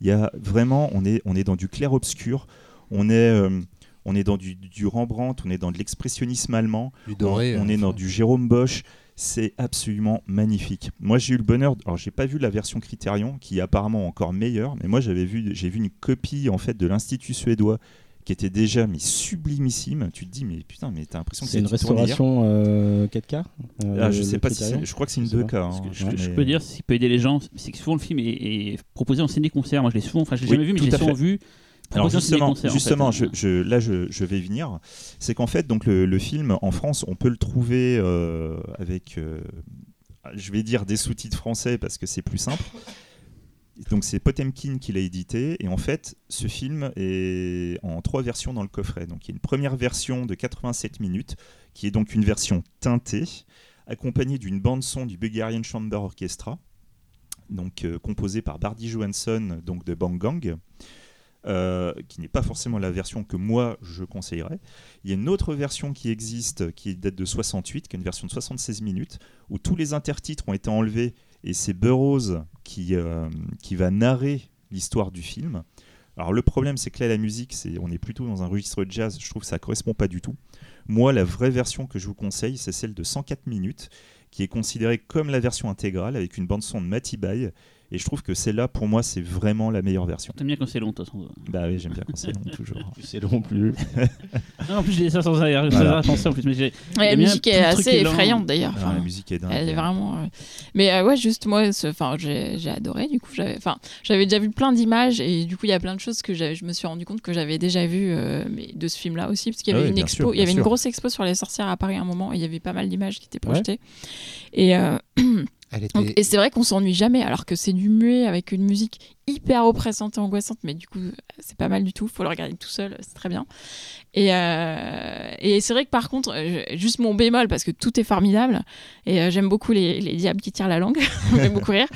Il y a vraiment, on est, on est dans du clair-obscur, on est, euh, on est dans du, du Rembrandt, on est dans de l'expressionnisme allemand, Du doré. on, on euh, est dans du Jérôme Bosch. C'est absolument magnifique. Moi, j'ai eu le bonheur. Alors, j'ai pas vu la version Criterion, qui est apparemment encore meilleure, mais moi, j'avais vu, j'ai vu une copie en fait de l'Institut suédois qui était déjà mais sublimissime. Tu te dis, mais putain, mais t'as l'impression que C'est une restauration euh, 4K euh, Ah, je le- sais le pas si je crois que c'est une Je sais 2K. hein, Ce que je, mais- je peux dire, ce qui peut aider les gens, c'est que souvent le film est, est proposé en ciné-concert. Moi, je l'ai souvent, enfin, je l'ai Oui, jamais vu, mais je l'ai souvent fait. vu. Alors proposé en justement, ciné-concert, en justement fait. je, je- là je, je vais y venir. C'est qu'en fait, donc le, le film en France, on peut le trouver euh, avec, euh, je vais dire des sous-titres français parce que c'est plus simple. Donc c'est Potemkin qui l'a édité et en fait ce film est en trois versions dans le coffret. Donc il y a une première version de 87 minutes qui est donc une version teintée accompagnée d'une bande son du Bulgarian Chamber Orchestra donc euh, composée par Bardi Johansson donc de Bang Gang euh, qui n'est pas forcément la version que moi je conseillerais. Il y a une autre version qui existe qui date de 68, qui est une version de 76 minutes, où tous les intertitres ont été enlevés et c'est Burroughs qui, euh, qui va narrer l'histoire du film. Alors le problème c'est que là la musique, on est plutôt dans un registre de jazz, je trouve que ça correspond pas du tout. Moi la vraie version que je vous conseille c'est celle de 104 minutes, qui est considérée comme la version intégrale avec une bande son de Matty. Et je trouve que celle-là, pour moi, c'est vraiment la meilleure version. T'aimes bien quand c'est long, de toute façon. Bah oui, j'aime bien quand c'est long, toujours. (laughs) C'est long plus. (laughs) Ah, en plus, j'ai dit ça sans arrière- sans Voilà. attention. En plus, mais Ouais, la musique est assez est effrayante d'ailleurs. Ah, Enfin, la musique est dingue. Elle est vraiment. euh, Mais euh, ouais, juste moi, enfin, j'ai j'ai adoré. Du coup, j'avais, enfin, j'avais déjà vu plein d'images et du coup, il y a plein de choses que je me suis rendu compte que j'avais déjà vu euh, mais de ce film-là aussi, parce qu'il y Ah avait oui, une expo, sûr, il y avait une sûr. grosse expo sur les sorcières à Paris à un moment et il y avait pas mal d'images qui étaient projetées. Et (clears throat) donc- et c'est vrai qu'on s'ennuie jamais, alors que c'est du muet avec une musique hyper oppressante et angoissante, mais du coup, c'est pas mal du tout. Faut le regarder tout seul, c'est très bien. Et, euh, et c'est vrai que par contre, euh, juste mon bémol, parce que tout est formidable, et euh, j'aime beaucoup les, les diables qui tirent la langue, (laughs) ça me fait beaucoup rire.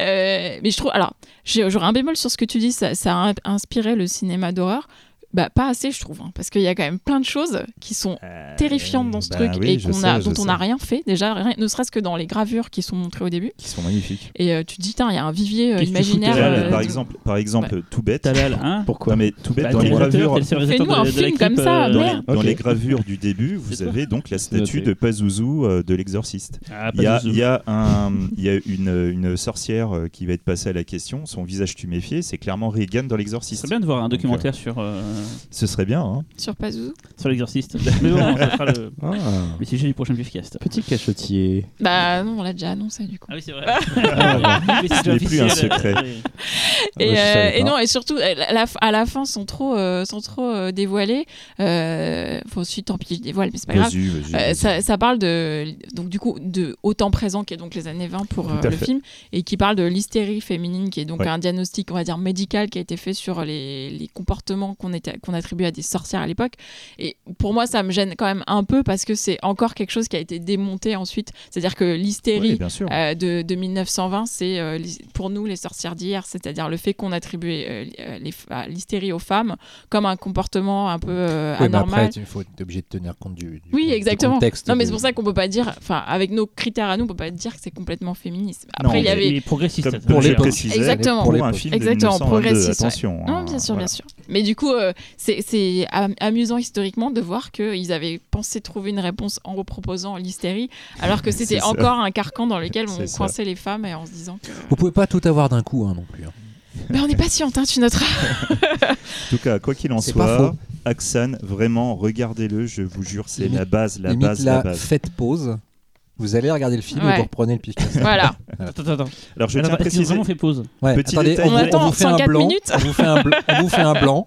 Euh, mais je trouve, alors, j'aurais un bémol sur ce que tu dis, ça, ça a inspiré le cinéma d'horreur. Bah, pas assez, je trouve, hein, parce qu'il y a quand même plein de choses qui sont terrifiantes dans ce bah truc oui, et je qu'on sais, a, je dont on n'a rien fait, déjà, rien- ne serait-ce que dans les gravures qui sont montrées au début. Qui sont magnifiques. Et euh, tu te dis, tiens, il y a un vivier euh, imaginaire. Euh, par de- exemple, par exemple tout bête. Talal, hein (laughs) Pourquoi Non, mais tout bête, Bah, dans les gravures, Fais-nous un de- film comme ça, euh, dans, les, dans Ok. les gravures du début, vous C'est avez donc la statue de Pazuzu euh, de l'exorciste. Ah, Il y a, une, sorcière euh, qui va être passée à la question, son visage tuméfié, c'est clairement Reagan dans l'exorciste. serait bien de voir un documentaire sur, euh, Ce serait bien, hein Sur Pazuzu. sur l'exorciste. (laughs) Mais bon, ça sera le, Ah, le sujet du prochain Pifcast. Petit cachotier. Bah non, on l'a déjà annoncé du coup. Ah oui, c'est vrai. Ah, (laughs) Mais c'est Ce n'est plus un secret. Et, ouais, euh, et non, et surtout, euh, la- à la fin, sans trop, euh, sans trop euh, dévoiler. Euh, tant pis, je dévoile, mais c'est pas grave. Vas-y, vas-y, Euh, vas-y. ça, ça parle de donc du coup de au temps présent qui est donc les années 20 pour euh, le fait. film et qui parle de l'hystérie féminine qui est donc Ouais. un diagnostic on va dire médical qui a été fait sur les, les comportements qu'on était qu'on attribue à des sorcières à l'époque et pour moi ça me gêne quand même un peu parce que c'est encore quelque chose qui a été démonté ensuite c'est-à-dire que l'hystérie euh, de, de 1920, c'est euh, pour nous les sorcières d'hier, c'est-à-dire le fait qu'on attribuait euh, les l'hystérie aux femmes comme un comportement un peu euh, Oui, mais anormal. après, il faut être obligé de tenir compte du, du Oui, du exactement. contexte. Non, mais de- c'est pour ça qu'on peut pas dire, enfin, avec nos critères à nous, on peut pas dire que c'est complètement féministe. Non, Après, il y avait. Les progressistes. Comme, je dire. précisais, Exactement. pour Pour un film Exactement, de 1922, progressiste, ouais. attention. Non, hein, bien sûr, voilà. bien sûr. Mais du coup, euh, c'est c'est am- amusant historiquement de voir qu'ils avaient pensé trouver une réponse en proposant l'hystérie, alors que (laughs) c'était encore un carcan dans lequel on coinçait les femmes et en se disant que... Vous pouvez pas tout avoir d'un coup hein, non plus. hein. Mais (laughs) on est patiente, hein, tu noteras. (laughs) En tout cas, quoi qu'il en soit. Axan, vraiment, regardez-le, je vous jure, c'est la base, la base, là, la base. faites pause. Vous allez regarder le film Ouais. et vous reprenez le pif voilà. Attends, attends, attends. Alors, je Alors, tiens à préciser, vraiment fait pause. Ouais, Petit attendez, détail. on, On vous- attend on vous fait un 104 blanc. minutes. On vous fait un, bl- on vous fait un blanc.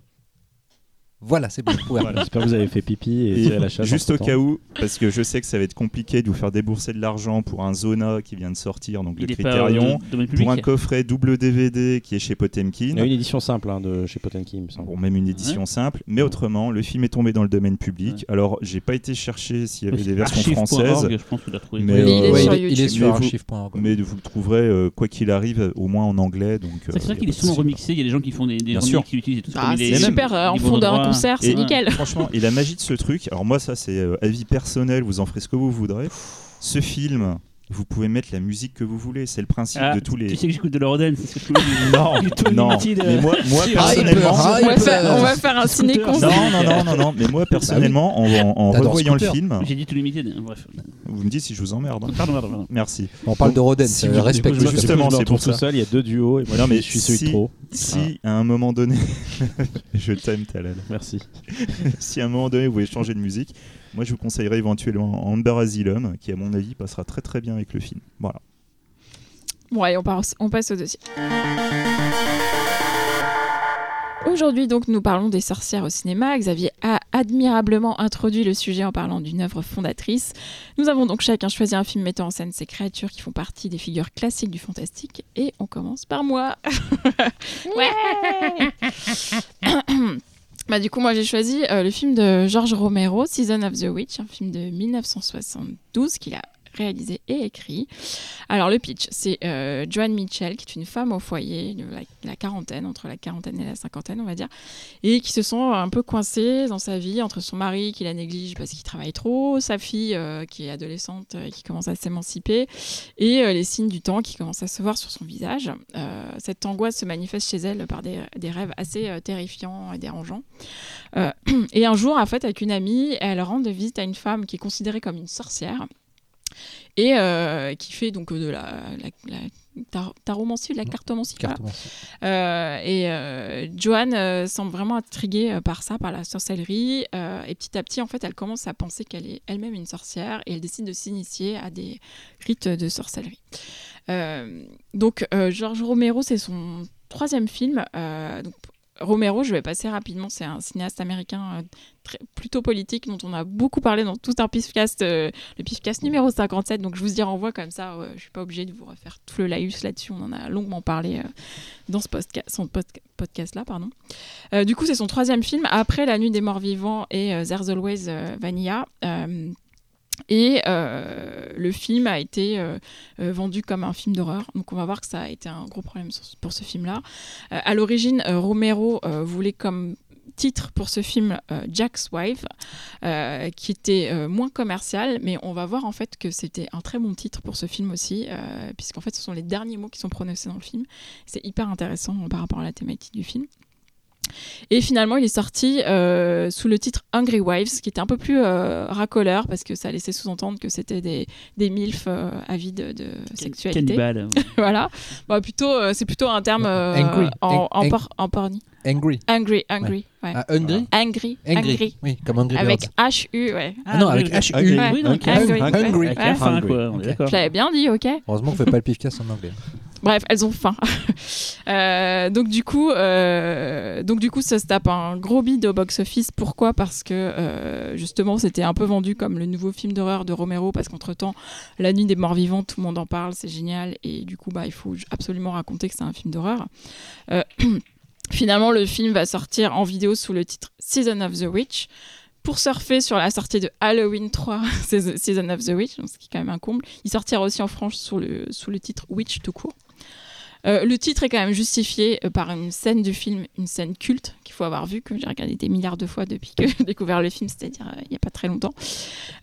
Voilà, c'est bon. Voilà. J'espère que vous avez fait pipi et, Et la chasse. juste au cas où, parce que je sais que ça va être compliqué de vous faire débourser de l'argent pour un Zona qui vient de sortir, donc le Il pas Criterion, euh, pour un coffret double DVD qui est chez Il Potemkin. y a une édition simple hein, de chez Potenki, il me semble. Bon, même une édition simple, mais autrement, le film est tombé dans le domaine public. Alors, j'ai pas été chercher s'il y avait des versions françaises, Je pense que tu l'as trouvé. Mais, Oui, il est euh, sur il, est, il Mais vous- archive.org. mais vous le trouverez euh, quoi qu'il arrive, au moins en anglais. C'est euh, vrai a qu'il est souvent remixé. Il y a des gens qui font des, remixes sûr. qui l'utilisent et tout ça. Ah, il c'est est- super, euh, en fond d'un. Concert, c'est Et- nickel. (laughs) Franchement, et la magie de ce truc, alors moi, ça c'est euh, avis personnel, vous en ferez ce que vous voudrez. Ce film, vous pouvez mettre la musique que vous voulez, c'est le principe Ah, de tous les. Tu sais que j'écoute de l'Eurodance, c'est ce que je. (laughs) Non, Du Tony non. Mais moi, moi si, personnellement. Hyper, On va, faire, on va faire un ciné-concert. Non, non, non, non, non, mais moi personnellement, en, en- en T'adores revoyant le film, J'ai dit tout limited. Bref. vous me dites si je vous emmerde. hein. Pardon, pardon, pardon. Merci. On parle de Roden, Si vous- respecte vous- le justement, c'est pour tout ça. seul, il y a deux duos et moi Non, je, mais je suis celui de trop. Si à un moment donné, (laughs) je t'aime Talal, Merci. si à un moment donné vous voulez changer de musique, moi je vous conseillerais éventuellement Amber Asylum, qui à mon avis passera très très bien avec le film. Voilà. Bon, allez, on, passe- on passe au dossier. Aujourd'hui, donc, nous parlons des sorcières au cinéma. Xavier a admirablement introduit le sujet en parlant d'une œuvre fondatrice. Nous avons donc chacun choisi un film mettant en scène ces créatures qui font partie des figures classiques du fantastique. Et on commence par moi. (laughs) ouais (clears throat) Bah, du coup, moi, j'ai choisi euh, le film de George Romero, Season of the Witch, un film de 1972 qu'il a réalisé et écrit. Alors, le pitch, c'est euh, Joanne Mitchell, qui est une femme au foyer, la, quarantaine, entre la quarantaine et la cinquantaine, on va dire, et qui se sent un peu coincée dans sa vie entre son mari qui la néglige parce qu'il travaille trop, sa fille euh, qui est adolescente et qui commence à s'émanciper, et euh, les signes du temps qui commencent à se voir sur son visage. Euh, cette angoisse se manifeste chez elle par des, rêves assez euh, terrifiants et dérangeants. Euh, (clears throat) et un jour, en fait, avec une amie, elle rend de visite à une femme qui est considérée comme une sorcière et euh, qui fait donc de la, la, la tar- taromancie, de la cartomancie. voilà. Euh, et euh, Joanne euh, semble vraiment intriguée euh, par ça, par la sorcellerie. euh, et petit à petit, en fait, elle commence à penser qu'elle est elle-même une sorcière et elle décide de s'initier à des rites de sorcellerie. Euh, donc, euh, George Romero, c'est son troisième film. Euh, donc, Romero, je vais passer rapidement, c'est un cinéaste américain euh, plutôt politique dont on a beaucoup parlé dans tout un pifcast, euh, le pifcast numéro 57, donc je vous y renvoie comme ça, je suis pas obligée de vous refaire tout le laïus là-dessus, on en a longuement parlé euh, dans ce son podca- podcast-là. pardon. Du coup, c'est son troisième film, après La Nuit des Morts Vivants et There's Always Vanilla. Et euh, le film a été euh, euh, vendu comme un film d'horreur. Donc on va voir que ça a été un gros problème pour ce film-là. Euh, à l'origine, Romero voulait comme titre pour ce film Jack's Wife, qui était moins commercial, mais on va voir en fait que c'était un très bon titre pour ce film aussi, puisqu'en fait ce sont les derniers mots qui sont prononcés dans le film. C'est hyper intéressant par rapport à la thématique du film. Et finalement, il est sorti euh, sous le titre Hungry Wives, qui était un peu plus euh, racoleur parce que ça laissait sous-entendre que c'était des, des milfs euh, avides de sexualité. Cannibale. (laughs) voilà. Bah, plutôt, euh, c'est plutôt un terme euh, Angry. en, en, por- en porni. Angry. Angry, angry. Ouais. Ah, Angry, Angry. angry. Oui, comme Angry Avec. H-U, ouais. Ah non, avec H-U. oui, ouais. Hungry. Ouais. Hungry. Ok. d'accord. Je l'avais bien dit, ok. Heureusement qu'on fait pas le pifcast en anglais. Bref, elles ont faim. (laughs) Euh, donc du coup, euh, donc du coup, ça se tape un gros bid au box-office. Pourquoi? Parce que euh, justement, c'était un peu vendu comme le nouveau film d'horreur de Romero, parce qu'entre temps, La Nuit des Morts Vivants, tout le monde en parle, c'est génial, et du coup, bah, il faut absolument raconter que c'est un film d'horreur. (clears throat) Finalement, le film va sortir en vidéo sous le titre Season of the Witch. Pour surfer sur la sortie de Halloween 3, c'est The Season of the Witch, ce qui est quand même un comble. Il sortira aussi en France sous le, sous le titre Witch tout court. Euh, le titre est quand même justifié euh, par une scène du film, une scène culte qu'il faut avoir vue, que j'ai regardé des milliards de fois depuis que j'ai découvert le film, c'est-à-dire euh, il n'y a pas très longtemps,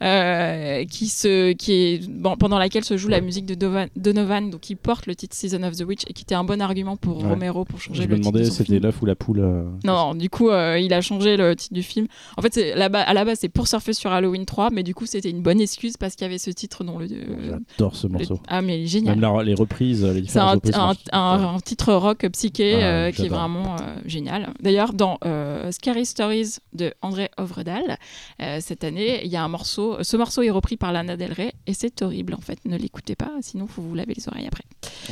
euh, qui, se, qui est, bon, pendant laquelle se joue la musique de Dovan- Donovan, donc qui porte le titre Season of the Witch et qui était un bon argument pour Ouais. Romero pour changer Je le me titre de demandais son c'était l'œuf ou la poule. Non, non, du coup, il a changé le titre du film. En fait, là-bas- à la base, c'est pour surfer sur Halloween 3, mais du coup, c'était une bonne excuse parce qu'il y avait ce titre dont le. J'adore ce le- morceau. Ah, mais génial. Même la- les reprises, les différentes un, un- titre rock psyché Ah, euh, qui est vraiment euh, génial. D'ailleurs, dans euh, Scary Stories de André Ovredal, euh, cette année, il y a un morceau. Ce morceau est repris par Lana Del Rey et c'est horrible en fait. Ne l'écoutez pas, sinon faut vous laver les oreilles après.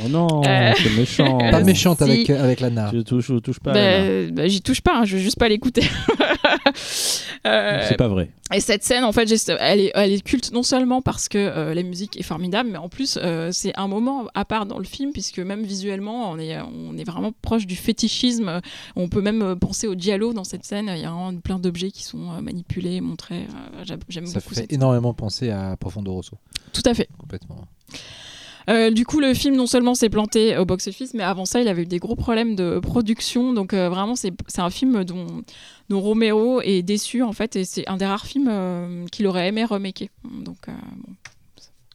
Oh non, Euh, c'est méchant. Pas méchante si. avec, avec Lana. Tu touches, ou touches pas. Bah, bah, J'y touche pas, hein, je veux juste pas l'écouter. (laughs) (laughs) Euh, C'est pas vrai. Et cette scène, en fait, juste, elle est, elle est culte non seulement parce que euh, la musique est formidable, mais en plus, euh, c'est un moment à part dans le film, puisque même visuellement, on est, on est vraiment proche du fétichisme. On peut même penser au giallo dans cette scène. Il y a vraiment plein d'objets qui sont manipulés, montrés. J'aime Ça beaucoup fait cette énormément penser à Profondo Rosso. Tout à fait. Complètement. Euh, du coup, le film non seulement s'est planté au box-office, mais avant ça, il avait eu des gros problèmes de production. Donc euh, vraiment, c'est un film dont, dont Romero est déçu en fait, et c'est un des rares films euh, qu'il aurait aimé remaker. Donc bon,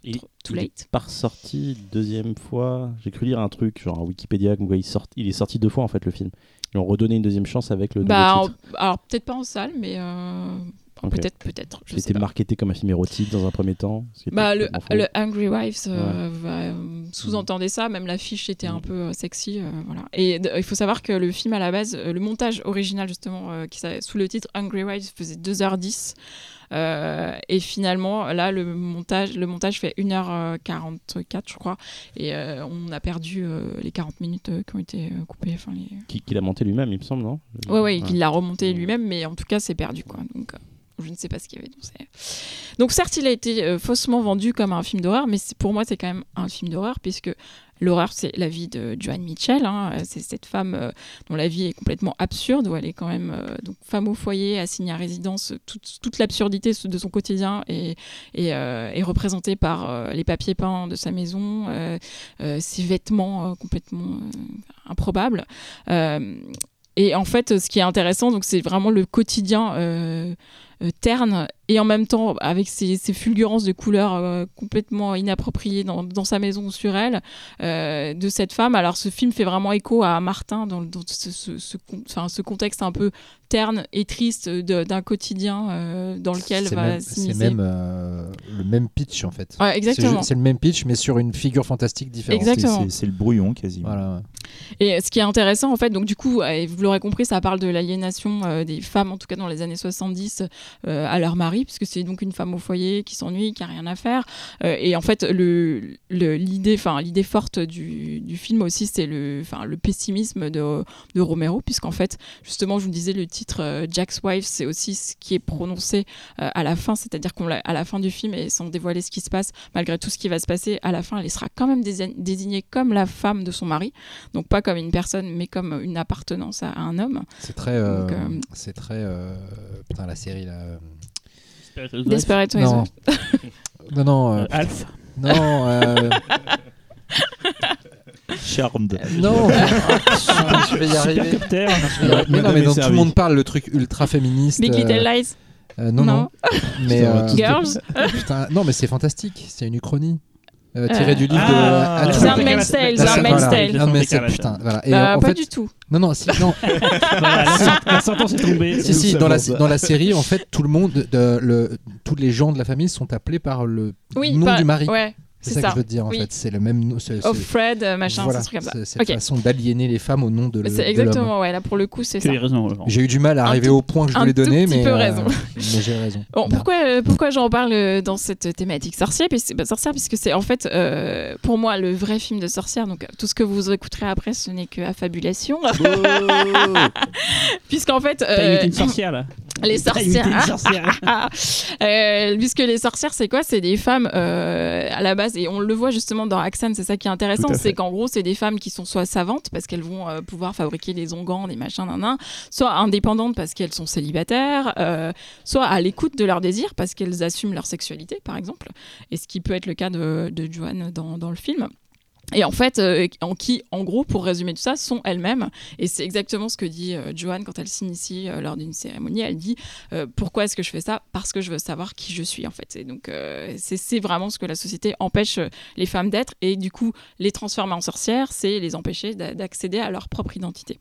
Il- too- il est late. pas ressorti deuxième fois. J'ai cru lire un truc, genre Wikipédia, comme quoi il, sort... il est sorti deux fois en fait le film. Ils ont redonné une deuxième chance avec le Bah, en- alors peut-être pas en salle, mais peut-être, peut-être. Sais était marketé comme un film érotique dans un premier temps. qui Bah, le, le Angry Wives euh, euh, sous-entendait ça, même l'affiche était un Mm. peu euh, sexy. euh, voilà. Et il faut savoir que le film à la base, le montage original justement, qui sous le titre Angry Wives faisait 2h10. euh, et finalement, là, le montage, le montage fait 1h44, je crois. Et euh, on a perdu euh, les 40 minutes qui ont été coupées. Enfin, les... Qui- Qu'il a monté lui-même, il me semble, non? Ouais, ouais, qu'il l'a remonté lui-même, mais en tout cas, c'est perdu, quoi. Donc, je ne sais pas ce qu'il y avait. C'est- donc, certes, il a été euh, faussement vendu comme un film d'horreur, mais pour moi, c'est quand même un film d'horreur, puisque l'horreur, c'est la vie de Joanne Mitchell. hein. Euh, C'est cette femme euh, dont la vie est complètement absurde, où elle est quand même donc, femme au foyer, assignée à résidence. Toute, toute l'absurdité de son quotidien est, est, est représentée par les papiers peints de sa maison, ses vêtements complètement improbables. Et en fait, ce qui est intéressant, c'est vraiment le quotidien terne et en même temps avec ces, ces fulgurances de couleurs euh, complètement inappropriées dans, dans sa maison ou sur elle euh, de cette femme. Alors, ce film fait vraiment écho à Martin dans, dans ce, ce- ce con- enfin, ce contexte un peu terne et triste d'un quotidien euh, dans lequel C'est va même, c'est même euh, le même pitch en fait. Ouais, C'est exactement. ju- C'est le même pitch mais sur une figure fantastique différente. Exact. Exactement. C'est- le brouillon quasiment. Voilà. ouais. Et ce qui est intéressant, en fait, donc du coup, vous l'aurez compris, ça parle de l'aliénation euh, des femmes, en tout cas dans les années 70, euh, à leur mari, puisque c'est donc une femme au foyer qui s'ennuie, qui a rien à faire. Euh, et en fait, le- l'idée, enfin l'idée forte du, du film aussi, c'est le, enfin le pessimisme de, de Romero, puisqu'en fait, justement, je vous disais, le titre euh, Jack's Wife, c'est aussi ce qui est prononcé euh, à la fin, c'est-à-dire qu'on l'a- à la fin du film, et sans dévoiler ce qui se passe, malgré tout ce qui va se passer, à la fin, elle sera quand même dési- désignée comme la femme de son mari. Donc pas comme une personne, mais comme une appartenance à, à un homme. C'est très. C'est très. Putain, la série là. Euh, Desperate Non. Housewives. (laughs) non, non. euh, Euh, Alf. non. euh, (laughs) Charmed. non. (laughs) Je vais y arriver. Supercopter. Je vais y arriver. Mais non, mais donc, tout le monde parle le truc ultra féministe. Big euh, Little Lies. euh, non, non. Non. Mais euh, Girls. putain, non, mais c'est fantastique. C'est une uchronie. Euh, tirée Euh, du livre Ah, de. Handmaid's Tale. Handmaid's Tale. Non, mais c'est Décalage. putain. Voilà. Et Bah, en pas fait, du tout. non, non, si, non. (laughs) Voilà, la, la sentence est tombée. si, si, dans la, dans la série, en fait, tout le monde, de, le, tous les gens de la famille sont appelés par le Oui, nom pas- du mari. Ouais, c'est ça, ça. que je veux te dire, en Oui. fait. C'est le même Oh, c'est- Fred, machin, voilà, truc comme ça. c'est cette Ok. façon d'aliéner les femmes au nom de, C'est exactement, ouais, là pour le coup, c'est ça. J'ai eu du mal à arriver au point que je voulais donner, petit mais, peu euh, raison. mais j'ai raison. Bon, pourquoi, euh, pourquoi j'en parle euh, dans cette thématique sorcière? Puisque, bah, Sorcière, puisque c'est en fait, euh, pour moi, le vrai film de sorcière. Donc, tout ce que vous écouterez après, ce n'est que affabulation. (laughs) Puisqu'en fait, euh, une sorcière là. (laughs) les sorcières. une sorcière. (laughs) Euh, puisque les sorcières, c'est quoi? C'est des femmes à la base, et on le voit justement dans Axan, c'est ça qui est intéressant, c'est qu'en gros, c'est des femmes qui sont soit savantes parce qu'elles vont euh, pouvoir fabriquer des onguents, des machins, nan, nan, soit indépendantes parce qu'elles sont célibataires, euh, soit à l'écoute de leurs désirs parce qu'elles assument leur sexualité, par exemple, et ce qui peut être le cas de, de Joanne dans, dans le film. Et en fait, euh, en qui, en gros, pour résumer tout ça, sont elles-mêmes. Et c'est exactement ce que dit euh, Joanne quand elle s'initie euh, lors d'une cérémonie. Elle dit euh, Pourquoi est-ce que je fais ça? Parce que je veux savoir qui je suis, en fait. Et donc, c'est vraiment ce que la société empêche les femmes d'être. Et du coup, les transformer en sorcières, c'est les empêcher d'a- d'accéder à leur propre identité.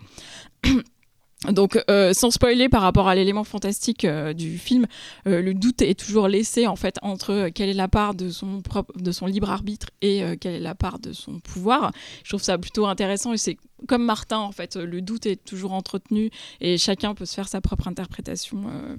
(clears throat) Donc, euh, sans spoiler par rapport à l'élément fantastique euh, du film, euh, le doute est toujours laissé en fait entre euh, quelle est la part de son propre, de son libre arbitre et euh, quelle est la part de son pouvoir. Je trouve ça plutôt intéressant et c'est comme Martin en fait, le doute est toujours entretenu et chacun peut se faire sa propre interprétation euh,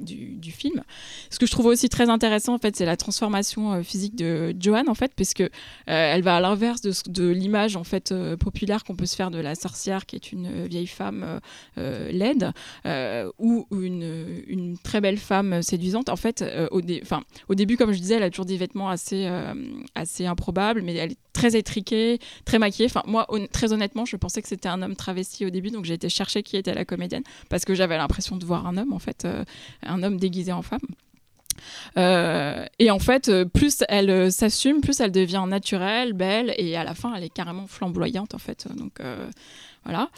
du, film. Ce que je trouve aussi très intéressant en fait, c'est la transformation euh, physique de Joanne en fait, parce que euh, elle va à l'inverse de, l'image en fait populaire qu'on peut se faire de la sorcière qui est une vieille femme laide ou une, très belle femme séduisante. En fait, au, dé- au début, comme je disais, elle a toujours des vêtements assez, assez improbables, mais elle est très étriquée, très maquillée. Enfin, moi, très honnêtement, je pensais que c'était un homme travesti au début, donc j'ai été chercher qui était la comédienne parce que j'avais l'impression de voir un homme, en fait, euh, un homme déguisé en femme. Euh, et en fait, euh, plus elle s'assume, plus elle devient naturelle, belle, et à la fin, elle est carrément flamboyante, en fait. Donc voilà.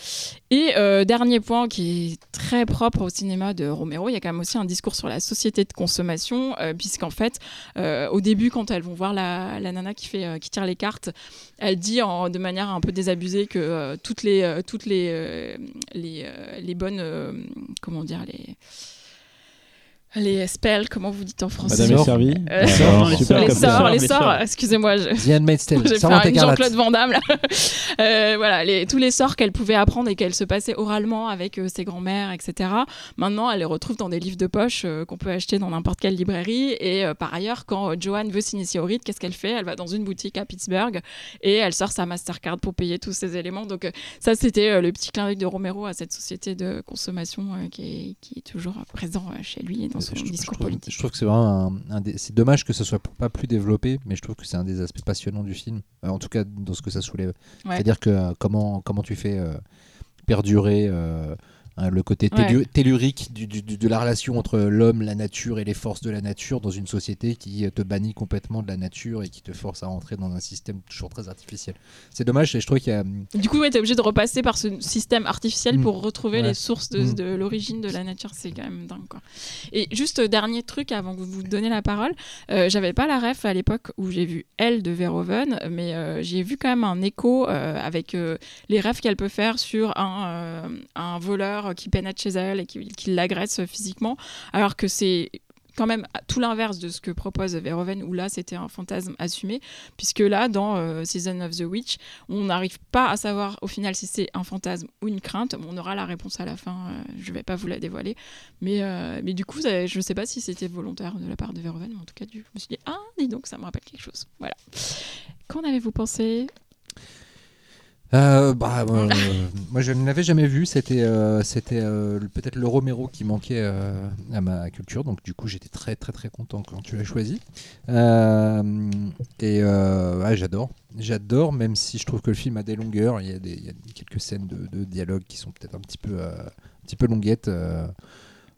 Et euh, dernier point qui est très propre au cinéma de Romero, il y a quand même aussi un discours sur la société de consommation, euh, puisqu'en fait, euh, au début, quand elles vont voir la, la nana qui, fait, qui tire les cartes, elle dit de manière un peu désabusée que toutes les, toutes les, les, les bonnes, comment dire, les les spells, comment vous dites en français Madame est servie. Euh, non, les super les comme ça. sorts, les Les sorts, sorts. excusez-moi, je, The Handmaid's Tale. (laughs) Jean-Claude Van Damme là. (laughs) Euh, voilà, les, tous les sorts qu'elle pouvait apprendre et qu'elle se passait oralement avec euh, ses grands-mères, etc. Maintenant, elle les retrouve dans des livres de poche euh, qu'on peut acheter dans n'importe quelle librairie. Et euh, par ailleurs, quand euh, Joanne veut s'initier au rite, qu'est-ce qu'elle fait? Elle va dans une boutique à Pittsburgh et elle sort sa Mastercard pour payer tous ces éléments. Donc euh, ça, c'était euh, le petit clin d'œil de Romero à cette société de consommation euh, qui, est, qui est toujours euh, présent euh, chez lui et dans son je, trouve, politique. je trouve que c'est vraiment un, un des- c'est dommage que ce soit pas plus développé, mais je trouve que c'est un des aspects passionnants du film. Euh, en tout cas, dans ce que ça soulève. Ouais. C'est-à-dire que euh, comment comment tu fais euh, perdurer euh, hein, le côté Ouais. tellu- tellurique du- du- du- de la relation entre l'homme, la nature et les forces de la nature dans une société qui te bannit complètement de la nature et qui te force à rentrer dans un système toujours très artificiel. C'est dommage et je trouve qu'il y a Du coup, ouais, t'es obligé de repasser par ce système artificiel Mm. pour retrouver Ouais. les sources de, Mm. de l'origine de la nature. C'est quand même dingue, quoi. Et juste euh, dernier truc avant que vous vous donniez la parole, euh, j'avais pas la ref à l'époque où j'ai vu Elle de Verhoeven, mais euh, j'ai vu quand même un écho euh, avec euh, les rêves qu'elle peut faire sur un, un voleur qui pénètre chez elle et qui, qui l'agresse physiquement, alors que c'est quand même tout l'inverse de ce que propose Verhoeven, où là c'était un fantasme assumé, puisque là dans euh, Season of the Witch, on n'arrive pas à savoir au final si c'est un fantasme ou une crainte. On aura la réponse à la fin, euh, je vais pas vous la dévoiler. Mais, euh, mais du coup, ça- je sais pas si c'était volontaire de la part de Verhoeven, mais en tout cas, je me suis dit, ah, dis donc, ça me rappelle quelque chose. Voilà. Qu'en avez-vous pensé? Euh, bah, euh, moi, je ne l'avais jamais vu. C'était, euh, peut-être le Romero qui manquait à ma culture. Donc, du coup, j'étais très, très, très content quand tu l'as choisi. Et ouais, j'adore. J'adore, même si je trouve que le film a des longueurs. Il y a, des, quelques scènes de, de dialogue qui sont peut-être un petit peu, un petit peu longuettes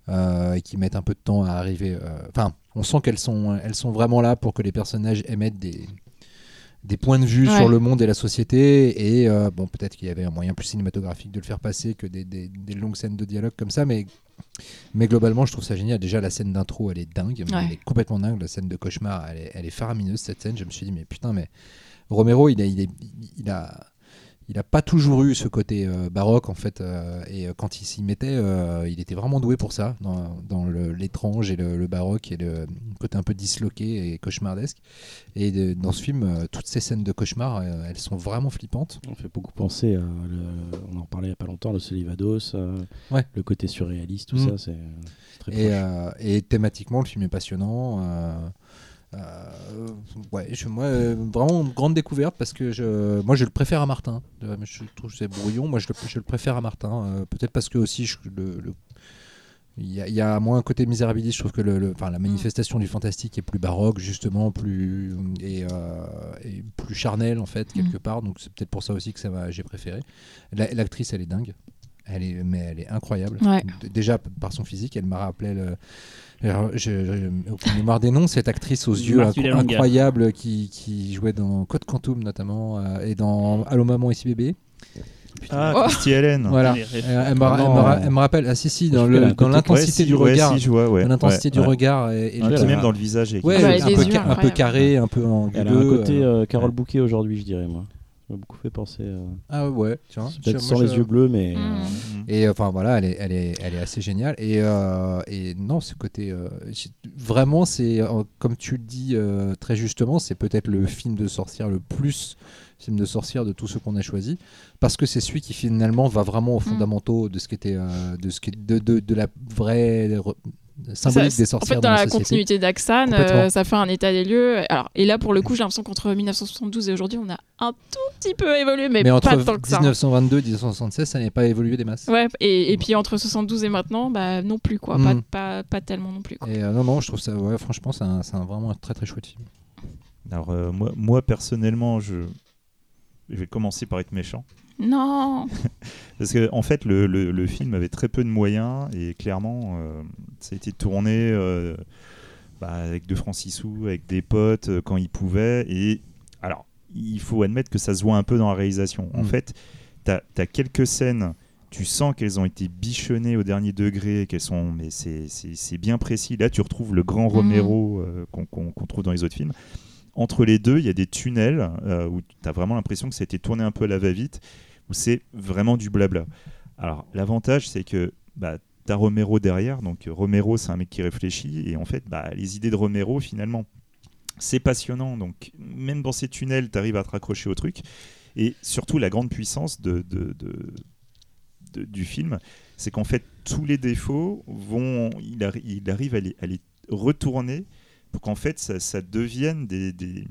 et qui mettent un peu de temps à arriver. Enfin, on sent qu'elles sont, elles sont vraiment là pour que les personnages émettent des des points de vue Ouais. sur le monde et la société et euh, bon peut-être qu'il y avait un moyen plus cinématographique de le faire passer que des, des- des longues scènes de dialogue comme ça mais mais globalement je trouve ça génial déjà la scène d'intro elle est dingue Ouais. elle est complètement dingue la scène de cauchemar elle est, elle est faramineuse cette scène je me suis dit mais putain mais Romero il a il, est- il a il a pas toujours eu ce côté euh, baroque en fait euh, et euh, quand il s'y mettait euh, il était vraiment doué pour ça dans, l'étrange et le, le baroque et le côté un peu disloqué et cauchemardesque et de- dans ce film toutes ces scènes de cauchemar elles sont vraiment flippantes On fait beaucoup penser à. le- on en parlait il y a pas longtemps, le Solivados, Ouais. le côté surréaliste, tout Mm. ça, c'est très et, proche. et thématiquement le film est passionnant euh, ouais, je, moi, euh, vraiment une grande découverte parce que je, moi je le préfère à Martin. Je trouve que c'est brouillon, moi je le, je le préfère à Martin. euh, Peut-être parce que aussi je, le, le- il y, a, il y a moins un côté misérabiliste. Je trouve que le, le- enfin, la manifestation du fantastique est plus baroque justement, plus et, euh, et plus charnel en fait quelque part. Donc c'est peut-être pour ça aussi que ça j'ai préféré. La- L'actrice elle est dingue. Elle est, mais elle est incroyable. Ouais. Déjà par son physique, elle m'a rappelé le. Je- aucune mémoire des noms, cette actrice aux yeux Villalonga. incroyables qui, qui jouait dans Code Quantum notamment euh, et dans Allô maman ici bébé. Ah, Oh. Christy Helen. Voilà. elle, me ra- Non. elle me ra- elle me rappelle, ah si si, dans l'intensité Ouais, si, du ouais, regard, si, je vois, ouais. dans l'intensité Ouais, du ouais. regard et, et le- elle même dans le visage. ouais, un, peu, un peu carré, un peu anguleux. Elle a un côté euh, euh, Carole ouais. Bouquet aujourd'hui, je dirais, moi. Ça m'a beaucoup fait penser. euh, Ah ouais, tiens. Peut-être sans les yeux bleus, mais. Mm. euh, Mm. Et euh, enfin voilà, elle est, elle est, elle est assez géniale. Et, euh, et non, ce côté. euh, vraiment, c'est. comme tu le dis euh, très justement, c'est peut-être le film de sorcière le plus film de sorcière de tous ceux qu'on a choisi. Parce que c'est celui qui finalement va vraiment aux Mm. fondamentaux de ce qui était. euh, de, ce qui, de, de, de la vraie. Symbolique Ça, des En sorcières fait, dans, la, continuité d'Axan, euh, ça fait un état des lieux. Alors, et là, pour le coup, j'ai l'impression qu'entre 1972 et aujourd'hui, on a un tout petit peu évolué, mais, Mais entre pas tant que ça. hein. 1922 et 1976, ça n'avait pas évolué des masses. Ouais, et, et puis entre 72 et maintenant, bah non plus quoi, Mm. pas, pas, pas tellement non plus quoi. Et euh, non, non, je trouve ça, ouais, franchement, c'est un, vraiment un très très chouette film. Alors, euh, moi, moi, personnellement, je... je vais commencer par être méchant. Non, (laughs) Parce que en fait, le, le- le film avait très peu de moyens et clairement, euh, ça a été tourné euh, bah, avec de francs six sous, avec des potes euh, quand ils pouvaient. Et alors, il faut admettre que ça se voit un peu dans la réalisation. En Mm. fait, tu as, quelques scènes, tu sens qu'elles ont été bichonnées au dernier degré, qu'elles sont, mais c'est- bien précis. Là, tu retrouves le grand Romero euh, qu'on trouve dans les autres films. Entre les deux, il y a des tunnels euh, où tu as vraiment l'impression que ça a été tourné un peu à la va-vite, où c'est vraiment du blabla. Alors, l'avantage, c'est que bah, tu as Romero derrière. Donc, euh, Romero, c'est un mec qui réfléchit. Et en fait, bah, les idées de Romero, finalement, c'est passionnant. Donc, même dans ces tunnels, tu arrives à te raccrocher au truc. Et surtout, la grande puissance de, du film, c'est qu'en fait, tous les défauts vont. Il, arri- il arrive à les retourner pour qu'en fait, ça, ça devienne des, des,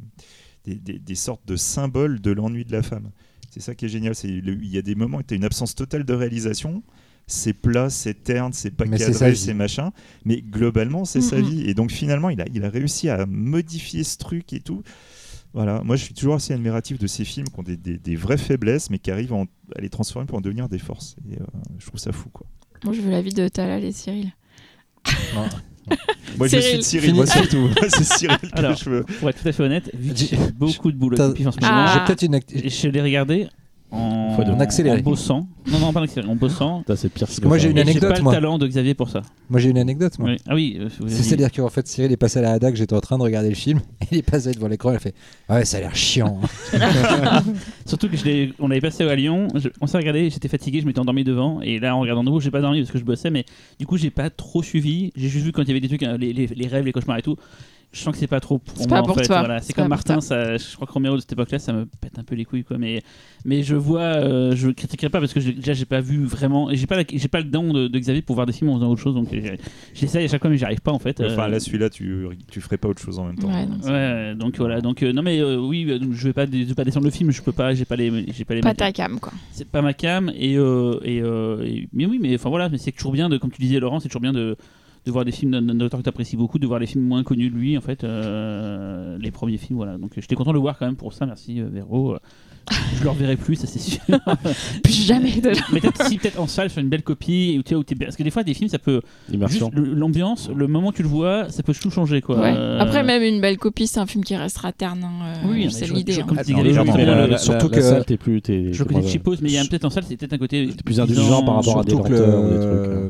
des- des- des sortes de symboles de l'ennui de la femme. C'est ça qui est génial. c'est Il y a des moments où tu as une absence totale de réalisation. C'est plat, c'est terne, c'est pas Mais cadré, c'est machin. Mais globalement, c'est sa vie. Et donc finalement, il a, il a réussi à modifier ce truc et tout. Voilà, moi je suis toujours assez admiratif de ces films qui ont des, des- des vraies faiblesses, mais qui arrivent à, en- à les transformer pour en devenir des forces. Et euh, je trouve ça fou, quoi. moi je veux la vie de Talal et Cyril. (laughs) (laughs) Moi je suis Cyril, moi surtout. C'est Cyril que (laughs) Alors, je veux. Pour être tout à fait honnête, vu que Dis- j'ai (laughs) beaucoup de boulot T'as- depuis en ce Ah. moment, J'ai peut-être une acti- et je l'ai regardé en, Fois deux. En accéléré. en bossant. Non, non, pas en accéléré, en bossant. Ça, c'est pire. que moi, j'ai une anecdote, J'ai pas moi. le talent de Xavier pour ça. Moi j'ai une anecdote. Moi. Oui. Ah oui, euh, vous avez dit- C'est-à-dire qu'en fait Cyril est passé à la HADAC, j'étais en train de regarder le film, et (laughs) il est passé devant l'écran, il a fait Ah ouais ça a l'air chiant. hein. (laughs) (laughs) Surtout que je l'ai- on l'avait passé à Lyon, je- on s'est regardé, j'étais fatigué, je m'étais endormi devant, et là en regardant de nouveau, j'ai pas dormi parce que je bossais, mais du coup j'ai pas trop suivi. J'ai juste vu quand il y avait des trucs, les, les- les rêves, les cauchemars et tout. Je sens que c'est pas trop pour C'est moi pas en pour fait. toi. Voilà. C'est comme Martin, ça, je crois que Romero de cette époque-là, ça me pète un peu les couilles quoi. Mais, mais je vois, euh, je critiquerai pas parce que déjà j'ai pas vu vraiment, et j'ai pas, j'ai pas le don de, de Xavier pour voir des films en faisant autre chose, donc j'essaye à chaque fois mais j'y arrive pas en fait. Enfin Euh, là, celui-là, tu, tu ferais pas autre chose en même temps. Ouais, non. Ouais, donc voilà, donc euh, non mais euh, oui, je vais pas, je vais pas descendre le film, je peux pas, j'ai pas les, j'ai pas les Pas moyens. ta cam quoi. c'est pas ma cam et, euh, et, euh, et- mais oui mais enfin voilà mais c'est toujours bien de comme tu disais Laurent c'est toujours bien de, de voir des films d'un auteur que tu apprécies beaucoup de voir les films moins connus de lui en fait euh, les premiers films voilà. Donc j'étais content de le voir quand même pour ça. Merci euh, Véro je le reverrai plus ça c'est sûr (laughs) Plus jamais de mais peut-être si peut-être en salle sur une belle copie tu où t'es bien- parce que des fois des films ça peut l'ambiance le moment où tu le vois ça peut tout changer quoi Ouais. Euh, Après, même une belle copie, c'est un film qui restera terne. hein, euh, Oui, c'est l'idée. tu surtout que- salle, t'es plus. t'es- je connais Chipos mais il y a peut-être en salle c'est peut-être un côté T'es plus indulgent par rapport à des que hein.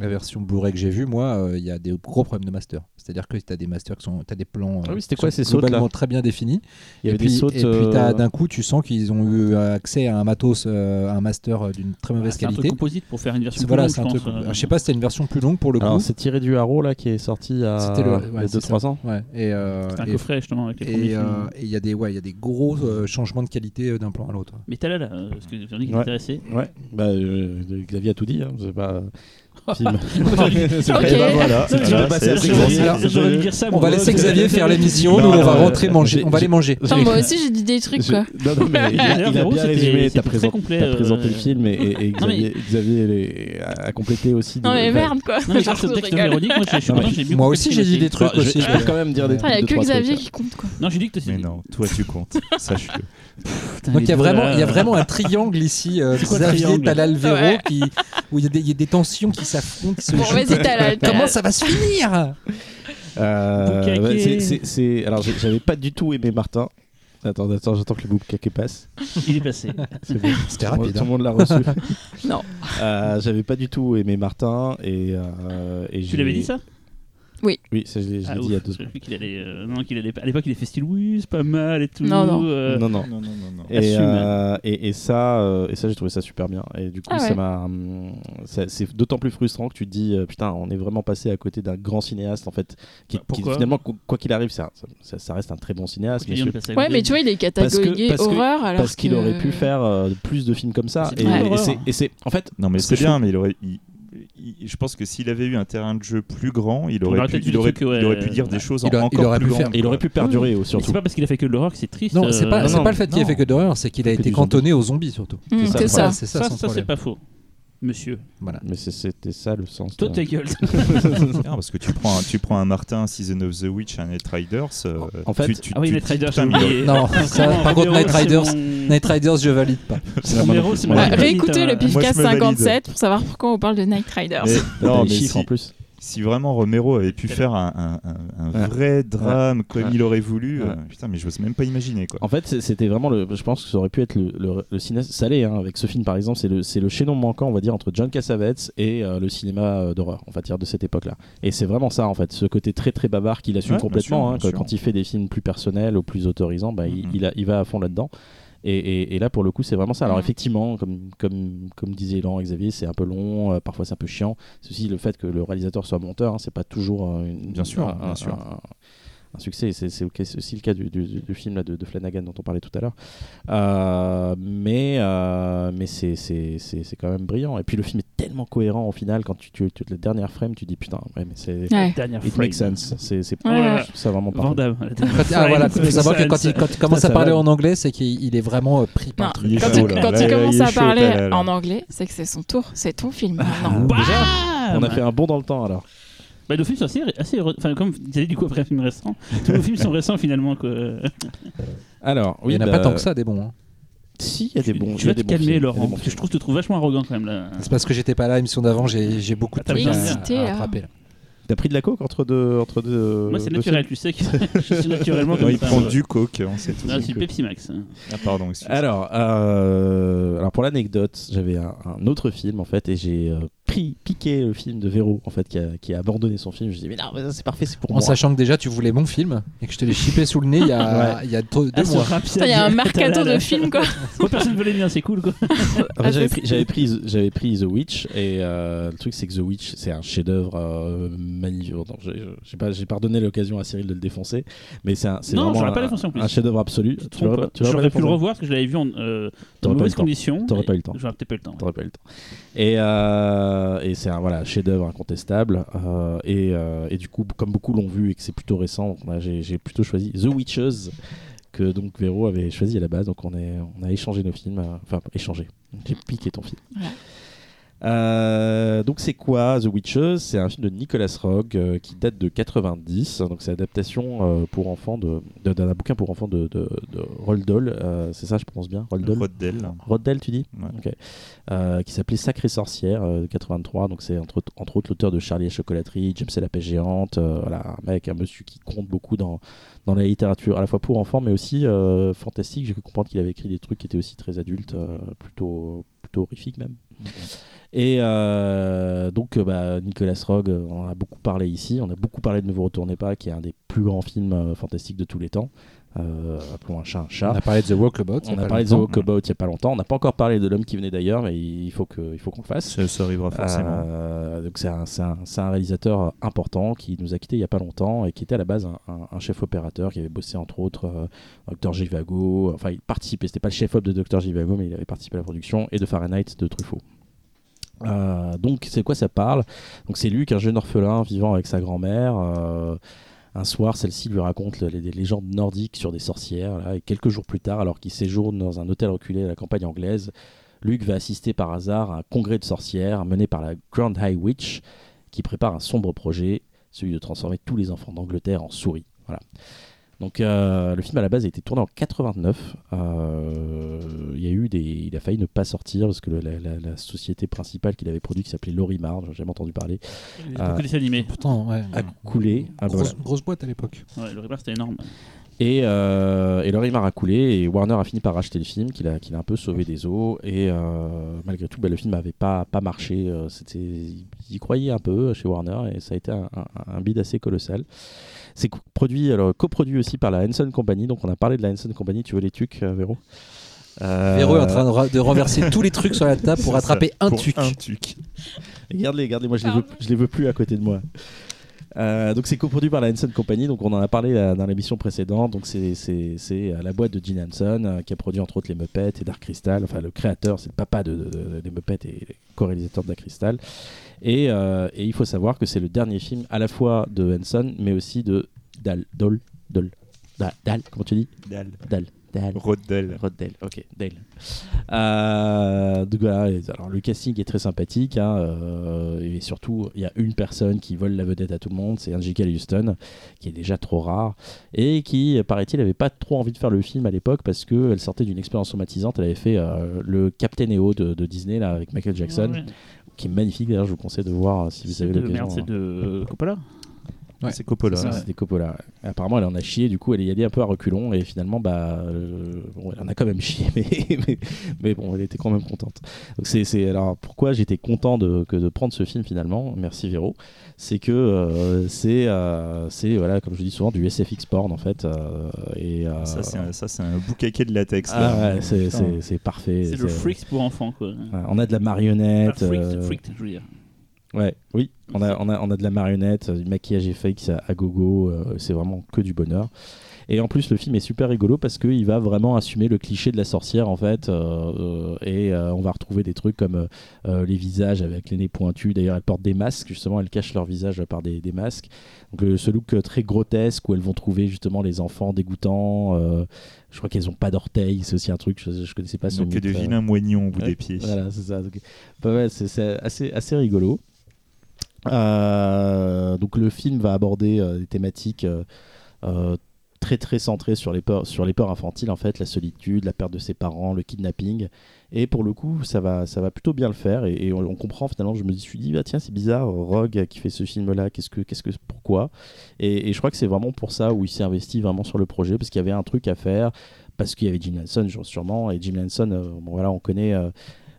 la version Blu-ray que j'ai vue, moi, euh, il y a des gros problèmes de master. C'est-à-dire que tu as des masters qui sont, t'as des plans euh, Ah oui, c'était quoi ces sautes, là globalement très bien définis. Il y avait et puis, des sautes. et puis t'as- euh, d'un coup, tu sens qu'ils ont eu accès à un matos, euh, un master euh, d'une très mauvaise c'est un truc qualité. composite pour faire une version plus Voilà, longue, c'est je un pense, truc. euh. Je sais pas si c'était une version plus longue pour le coup. Alors, c'est tiré du Haro là qui est sorti à C'était le- ouais, il y a c'est 2-3 ça. ans. Ouais, et euh, C'est un et- coffret justement avec les premiers et films. euh, et il y a des ouais, il y a des gros euh, changements de qualité d'un plan à l'autre. Mais t'as là, là, parce que Véronique est Ouais. intéressée. Ouais, bah, euh, Xavier a tout dit, hein, pas. (laughs) (laughs) On va laisser Xavier faire l'émission, nous on va euh, rentrer manger, on va aller manger. Moi aussi, j'ai dit des trucs quoi. Il a, bien résumé, t'as présenté euh, le film et, (laughs) Xavier, les- a, complété aussi. Non, mais merde quoi. Moi aussi j'ai dit des trucs Bah, je, vais, aussi. je quand même dire des Attends, Il y a que trucs. Xavier qui compte quoi. Non, j'ai dit que Mais non, toi tu comptes. Sache-le. Donc il y, a les vraiment, là, il y a euh, vraiment un triangle ici, euh, Xavier, Talal, Véro, Ouais. qui, où il y, a des- il y a des tensions qui s'affrontent, qui se Bon, vas-y. Comment ça va se finir? Euh, Boucaquet. ouais, c'est- c'est- c'est- Alors, j'avais pas du tout aimé Martin. Attends, attends, j'attends que le boucaquet passe. Il est passé. (laughs) C'est bon. C'était Tout le monde- rapide. Tout hein. le monde l'a reçu. (laughs) Non. Euh, j'avais pas du tout aimé Martin et, euh, et Tu j'ai- l'avais dit ça? Oui, ça je l'ai Ah, dit il y a deux secondes. qu'il allait. euh, non, qu'il allait. À l'époque, il a fait style oui, c'est pas mal et tout. Non, non. euh, Non, non. Non, non, non, non. Et, euh, et, et ça, euh, et ça j'ai trouvé ça super bien. Et du coup, Ah ça ouais. m'a, hum, ça- c'est d'autant plus frustrant que tu te dis, euh, putain, on est vraiment passé à côté d'un grand cinéaste en fait, qui, Bah, qui, finalement, quoi qu'il arrive, ça, ça, ça reste un très bon cinéaste, bien sûr. Ouais, mais tu vois, il est parce que- horreur alors Parce qu'il que- aurait pu faire euh, plus de films comme ça. Et, et c'est, en fait, Non, mais c'est bien, mais il aurait. Il- je pense que s'il avait eu un terrain de jeu plus grand, il aurait, aurait pu, peut-être il vu aurait, le truc, il aurait pu ouais. dire des choses Il encore il aurait plus pu faire- grandes, il aurait pu perdurer surtout. c'est pas parce qu'il a fait que de l'horreur que c'est triste. Non, c'est euh, pas, c'est pas le fait qu'il ait fait que d'horreur, c'est qu'il a été cantonné aux zombies surtout. C'est ça, C'est ça. C'est ça, Ça, ça c'est pas faux. Monsieur. Voilà. Mais c'est- c'était ça le sens. Toi, ta gueule. (laughs) Ah, parce que tu prends, un, tu prends un Martin, Season of the Witch, un Night Riders. euh, En fait- tu, tu, Ah oui, Night Riders. Non, (laughs) ça, Vraiment, par contre, Night Riders, mon- Night Riders, je valide pas. (laughs) Réécoutez le valide. 57 pour savoir pourquoi on parle de Night Riders. Non, les mais chiffres en plus. Si vraiment Romero avait pu faire un, un- un- un Ouais. vrai drame comme Ouais. il aurait voulu, Ouais. euh, putain, mais je n'ose même pas imaginer quoi. En fait, c'était vraiment le. Je pense que ça aurait pu être le, le. Ça l'est, hein, avec ce film par exemple. C'est le, c'est le chaînon manquant, on va dire, entre John Cassavetes et euh, le cinéma euh, d'horreur, on va dire, de cette époque-là. Et c'est vraiment ça, en fait. Ce côté très très bavard qu'il assume Ouais, bien complètement. hein, bien quand, il fait des films plus personnels ou plus autorisants, bah, il, Mhm. il, a- il va à fond là-dedans. Et, et- et là, pour le coup, c'est vraiment ça. Alors, Mhm. effectivement, comme, comme, comme disait Laurent et Xavier, c'est un peu long, euh, parfois c'est un peu chiant. C'est aussi le fait que le réalisateur soit monteur, hein, c'est pas toujours euh, une- Bien sûr, un, bien un- sûr. un- un succès. C'est aussi le cas du, du- du film là, de, de Flanagan dont on parlait tout à l'heure. Euh, mais euh, mais c'est c'est- c'est- c'est quand même brillant. Et puis le film est tellement cohérent au final, quand tu, tu, tu- la dernière frame, tu dis putain, ouais, mais c'est. Ouais. Dernière It frame. makes sense. C'est c'est Ouais, vraiment parfait. Van Damme. la dernière Quand- ah voilà, frame. faut savoir que quand il, quand il commence à Ça parler va. en anglais, c'est qu'il il est vraiment euh, pris par. Il Quand, chaud, il, quand Là, il il commence à parler en anglais, c'est que c'est son tour, c'est ton film Ah. Bam On a fait un bond dans le temps alors. Bah, nos films sont assez, assez. Enfin, comme vous disiez du coup après un film récent, tous nos films sont récents finalement. Quoi. Alors, il oui, n'y en a bah, pas tant que ça des bons. hein. Si, il y a des bons. Tu il vas te calmer, il Laurent, parce que je trouve que je te trouve vachement arrogant quand même là. C'est parce que j'étais pas là l'émission d'avant, j'ai beaucoup de trucs à, rattraper. là. T'as pris de la coke entre deux entre deux. Moi, c'est deux naturel, tu sais que (laughs) je suis naturellement Non, comme il prend du coke, on sait tout. Ah, c'est Pepsi Max. hein. Ah, pardon. Alors, euh, alors pour l'anecdote, j'avais un, un autre film en fait et j'ai euh, pris piqué le film de Véro en fait qui a, qui a abandonné son film. Je dis mais non, mais ça, c'est parfait, c'est pour En moi. sachant que déjà tu voulais mon film et que je te l'ai chippé sous le nez il y a, (laughs) il y a deux, deux Ah, ce mois. Putain, Il y a un (laughs) mercato de films quoi. Moi, personne ne veut les miens, c'est cool quoi. Fait, j'avais pris, j'avais pris, j'avais pris The Witch et euh, le truc c'est que The Witch c'est un chef-d'œuvre euh, magnifique. Non, j'ai j'ai pas, j'ai pas donné l'occasion à Cyril de le défoncer, mais c'est un, c'est Non, vraiment j'aurais pas un, défoncé en plus. un chef-d'œuvre absolu. Tu l'aurais trompe pas- pas. tu l'aurais J'aurais pu le défoncé revoir parce que je l'avais vu en euh, dans T'aurais pas eu mauvaises le temps. conditions. T'aurais et- pas eu le temps. J'aurais peut-être pas eu le temps. T'aurais pas eu le temps. Et, euh, et c'est un voilà, chef-d'œuvre incontestable. euh, et, euh, et du coup, comme beaucoup l'ont vu et que c'est plutôt récent, bah, j'ai plutôt choisi The Witches que donc Véro avait choisi à la base. Donc on, a échangé nos films. Enfin, échangé. J'ai piqué ton film. Euh, donc c'est quoi The Witches C'est un film de Nicolas Roeg euh, qui date de 90. Donc c'est l'adaptation euh, pour enfants de d'un bouquin pour enfants de, de, de Roald Dahl. Euh, c'est ça, je pense bien. Roald Dahl. Roddell. Roald Dahl, tu dis? Ouais. Qui s'appelait Sacrée Sorcière de 83. Donc c'est entre, entre autres l'auteur de Charlie et la chocolaterie, James et la pêche géante. voilà, un mec, un monsieur qui compte beaucoup dans, dans la littérature, à la fois pour enfants, mais aussi fantastique. J'ai cru comprendre qu'il avait écrit des trucs qui étaient aussi très adultes, plutôt, plutôt horrifiques même. Et euh, donc, euh, bah, Nicolas Roeg, euh, on a beaucoup parlé ici. On a beaucoup parlé de Ne vous retournez pas, qui est un des plus grands films fantastiques de tous les temps. Euh, appelons un chat un chat. On a parlé de The Walkabout. On a parlé de The. Walkabout il n'y a pas longtemps. On n'a pas encore parlé de l'homme qui venait d'ailleurs, mais il faut que- il faut qu'on le fasse. Ça, ça arrivera forcément. Euh, donc c'est un, réalisateur important qui nous a quittés il n'y a pas longtemps et qui était à la base un, un- un chef opérateur qui avait bossé entre autres euh, Dr Givago. Enfin, il participait. C'était pas le chef op de Dr Givago, mais il avait participé à la production et de Fahrenheit de Truffaut. Euh, donc c'est quoi ça parle? Donc c'est Luc, un jeune orphelin vivant avec sa grand-mère. Un soir, celle-ci lui raconte les, légendes nordiques sur des sorcières. et quelques jours plus tard, alors qu'il séjourne dans un hôtel reculé à la campagne anglaise, Luke va assister par hasard à un congrès de sorcières mené par la Grand High Witch qui prépare un sombre projet, celui de transformer tous les enfants d'Angleterre en souris. Voilà. Donc euh, le film à la base a été tourné en 89. Euh, il y a eu des, il a failli ne pas sortir parce que le- la, la- la société principale qu'il avait produit qui s'appelait Lorimar, j'ai jamais entendu parler, Il y a Ah. beaucoup de dessins animés. Pourtant, ouais. a coulé. Ah, bah, grosse, voilà. grosse boîte à l'époque. Ouais, Reaper, c'était énorme. Et, euh, et Lorimar a coulé et Warner a fini par racheter le film, qu'il a, qu'il a un peu sauvé des eaux. Et euh, malgré tout, bah, le film n'avait pas, pas marché. euh, c'était, ils y croyaient un peu chez Warner et ça a été un, un- un bid assez colossal. C'est produit, alors, coproduit aussi par la Henson Company. Donc on a parlé de la Henson Company. Tu veux les tucs, euh, Véro? Euh, Véro est en train de, renverser (laughs) tous les trucs sur la table pour attraper ça, un pour tuc. Un tuc. Garde-les, garde-les, moi je les, veux, je les veux plus à côté de moi. Euh, donc c'est coproduit par la Henson Company, donc on en a parlé euh, dans l'émission précédente. Donc c'est c'est c'est la boîte de Gene Henson euh, qui a produit entre autres les Muppets et Dark Crystal. Enfin le créateur, c'est le papa de, de- de- des Muppets et co-réalisateur de Dark Crystal. Et, euh, et il faut savoir que c'est le dernier film à la fois de Henson, mais aussi de Dal, Dol, Dol, Dal, Dal, comment tu dis. Dal, Dal. Rodel. Rod Dale, ok, Dale. Euh, donc voilà, alors le casting est très sympathique, hein, euh, et surtout il y a une personne qui vole la vedette à tout le monde, c'est Angelica Houston, qui est déjà trop rare, et qui, paraît-il, avait pas trop envie de faire le film à l'époque parce qu'elle sortait d'une expérience traumatisante, elle avait fait euh, le Captain EO de, de Disney là, avec Michael Jackson, Ouais, ouais. Qui est magnifique d'ailleurs, je vous conseille de voir euh, si vous avez de l'occasion. merde, c'est de euh, Coppola? Ouais. C'est Coppola. Ouais. C'était Coppola. Apparemment, elle en a chié, du coup, elle y allait un peu à reculons, et finalement, bah, euh, bon, elle en a quand même chié, (laughs) mais, mais, mais bon, elle était quand même contente. Donc, c'est, c'est- alors, pourquoi j'étais content de, que de prendre ce film finalement, merci Véro, c'est que euh, c'est, euh, c'est, voilà, comme je dis souvent, du SFX porn en fait. euh, et, euh, Ça, c'est un, ça, c'est un boucaquet de latex. ah, ouais, c'est, parfait. C'est le Freaks pour enfants, quoi. ouais, on a de la marionnette. Freaks, je veux dire. Ouais, oui, on a, on a, on a de la marionnette, euh, du maquillage FX à, à gogo, euh, c'est vraiment que du bonheur. Et en plus, le film est super rigolo parce qu'il va vraiment assumer le cliché de la sorcière en fait. euh, et euh, on va retrouver des trucs comme euh, les visages avec les nez pointus. D'ailleurs, elles portent des masques, justement, elles cachent leur visage par des, des masques. Donc, euh, ce look très grotesque où elles vont trouver justement les enfants dégoûtants. euh, je crois qu'elles n'ont pas d'orteils, c'est aussi un truc, je, je connaissais pas ce Donc que de vilains moignons au bout Ouais, des pieds. Voilà, c'est ça. Donc, bah ouais, c'est c'est assez, assez rigolo. Euh, donc le film va aborder euh, des thématiques euh, très très centrées sur les peurs sur les peurs infantiles en fait, la solitude, la perte de ses parents, le kidnapping. Et pour le coup, ça va ça va plutôt bien le faire et, on, comprend finalement. Je me suis dit ah tiens c'est bizarre, Rogue qui fait ce film là, qu'est-ce que qu'est-ce que pourquoi? Et, je crois que c'est vraiment pour ça où il s'est investi vraiment sur le projet parce qu'il y avait un truc à faire parce qu'il y avait Jim Henson sûrement et Jim Henson voilà on connaît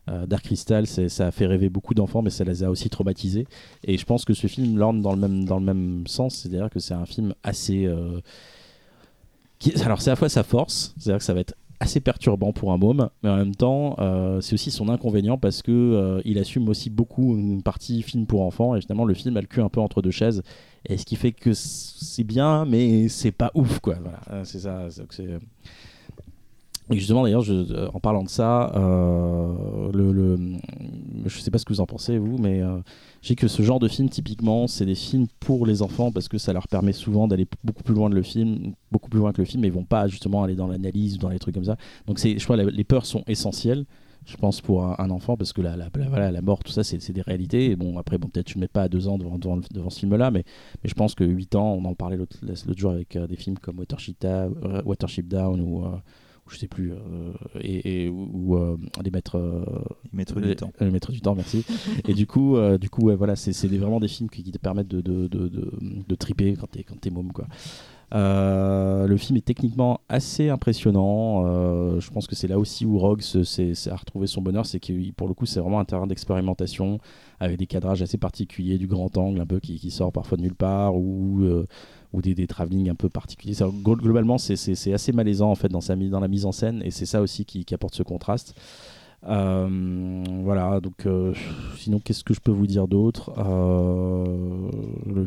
euh, Dark Crystal, ça a fait rêver beaucoup d'enfants, mais ça les a aussi traumatisés. Et je pense que ce film l'orne dans le même, dans le même sens, c'est-à-dire que c'est un film assez. euh, qui- alors, c'est à la fois sa force, c'est-à-dire que ça va être assez perturbant pour un môme, mais en même temps, euh, c'est aussi son inconvénient parce que euh, il assume aussi beaucoup une partie film pour enfants, et finalement, le film a le cul un peu entre deux chaises. Et ce qui fait que c'est bien, mais c'est pas ouf, quoi. Voilà, c'est ça. Et justement, d'ailleurs, euh, en parlant de ça, euh, je sais pas ce que vous en pensez, vous, mais euh, je sais que ce genre de film, typiquement, c'est des films pour les enfants parce que ça leur permet souvent d'aller beaucoup plus loin de le film, beaucoup plus loin que le film, ils vont pas justement aller dans l'analyse ou dans les trucs comme ça. Donc, je crois, la- les peurs sont essentielles. Je pense pour un, enfant parce que la, mort, tout ça, c'est, des réalités. Et bon, après, bon, peut-être tu ne mets pas à deux ans devant, ce film-là, mais, je pense que 8 ans, on en parlait l'autre, jour avec euh, des films comme Watership, Down ou je sais plus, euh, et, et- ou, euh, les maîtres, euh, les- du temps. les maîtres du temps, merci. (laughs) et du coup, du coup, ouais, voilà, c'est vraiment des films qui, qui te permettent de, de, de, de, de triper quand t'es quand t'es môme, quoi. Euh, le film est techniquement assez impressionnant. euh, je pense que c'est là aussi où Rogue se- a retrouvé son bonheur, c'est que pour le coup, c'est vraiment un terrain d'expérimentation avec des cadrages assez particuliers, du grand angle un peu qui, qui sort parfois de nulle part ou euh, ou des, des travelling un peu particuliers. Ça, globalement, c'est- assez malaisant en fait dans, sa, mise- dans la mise en scène et c'est ça aussi qui, qui apporte ce contraste. Euh, voilà, donc euh, sinon, qu'est-ce que je peux vous dire d'autre? Euh, le,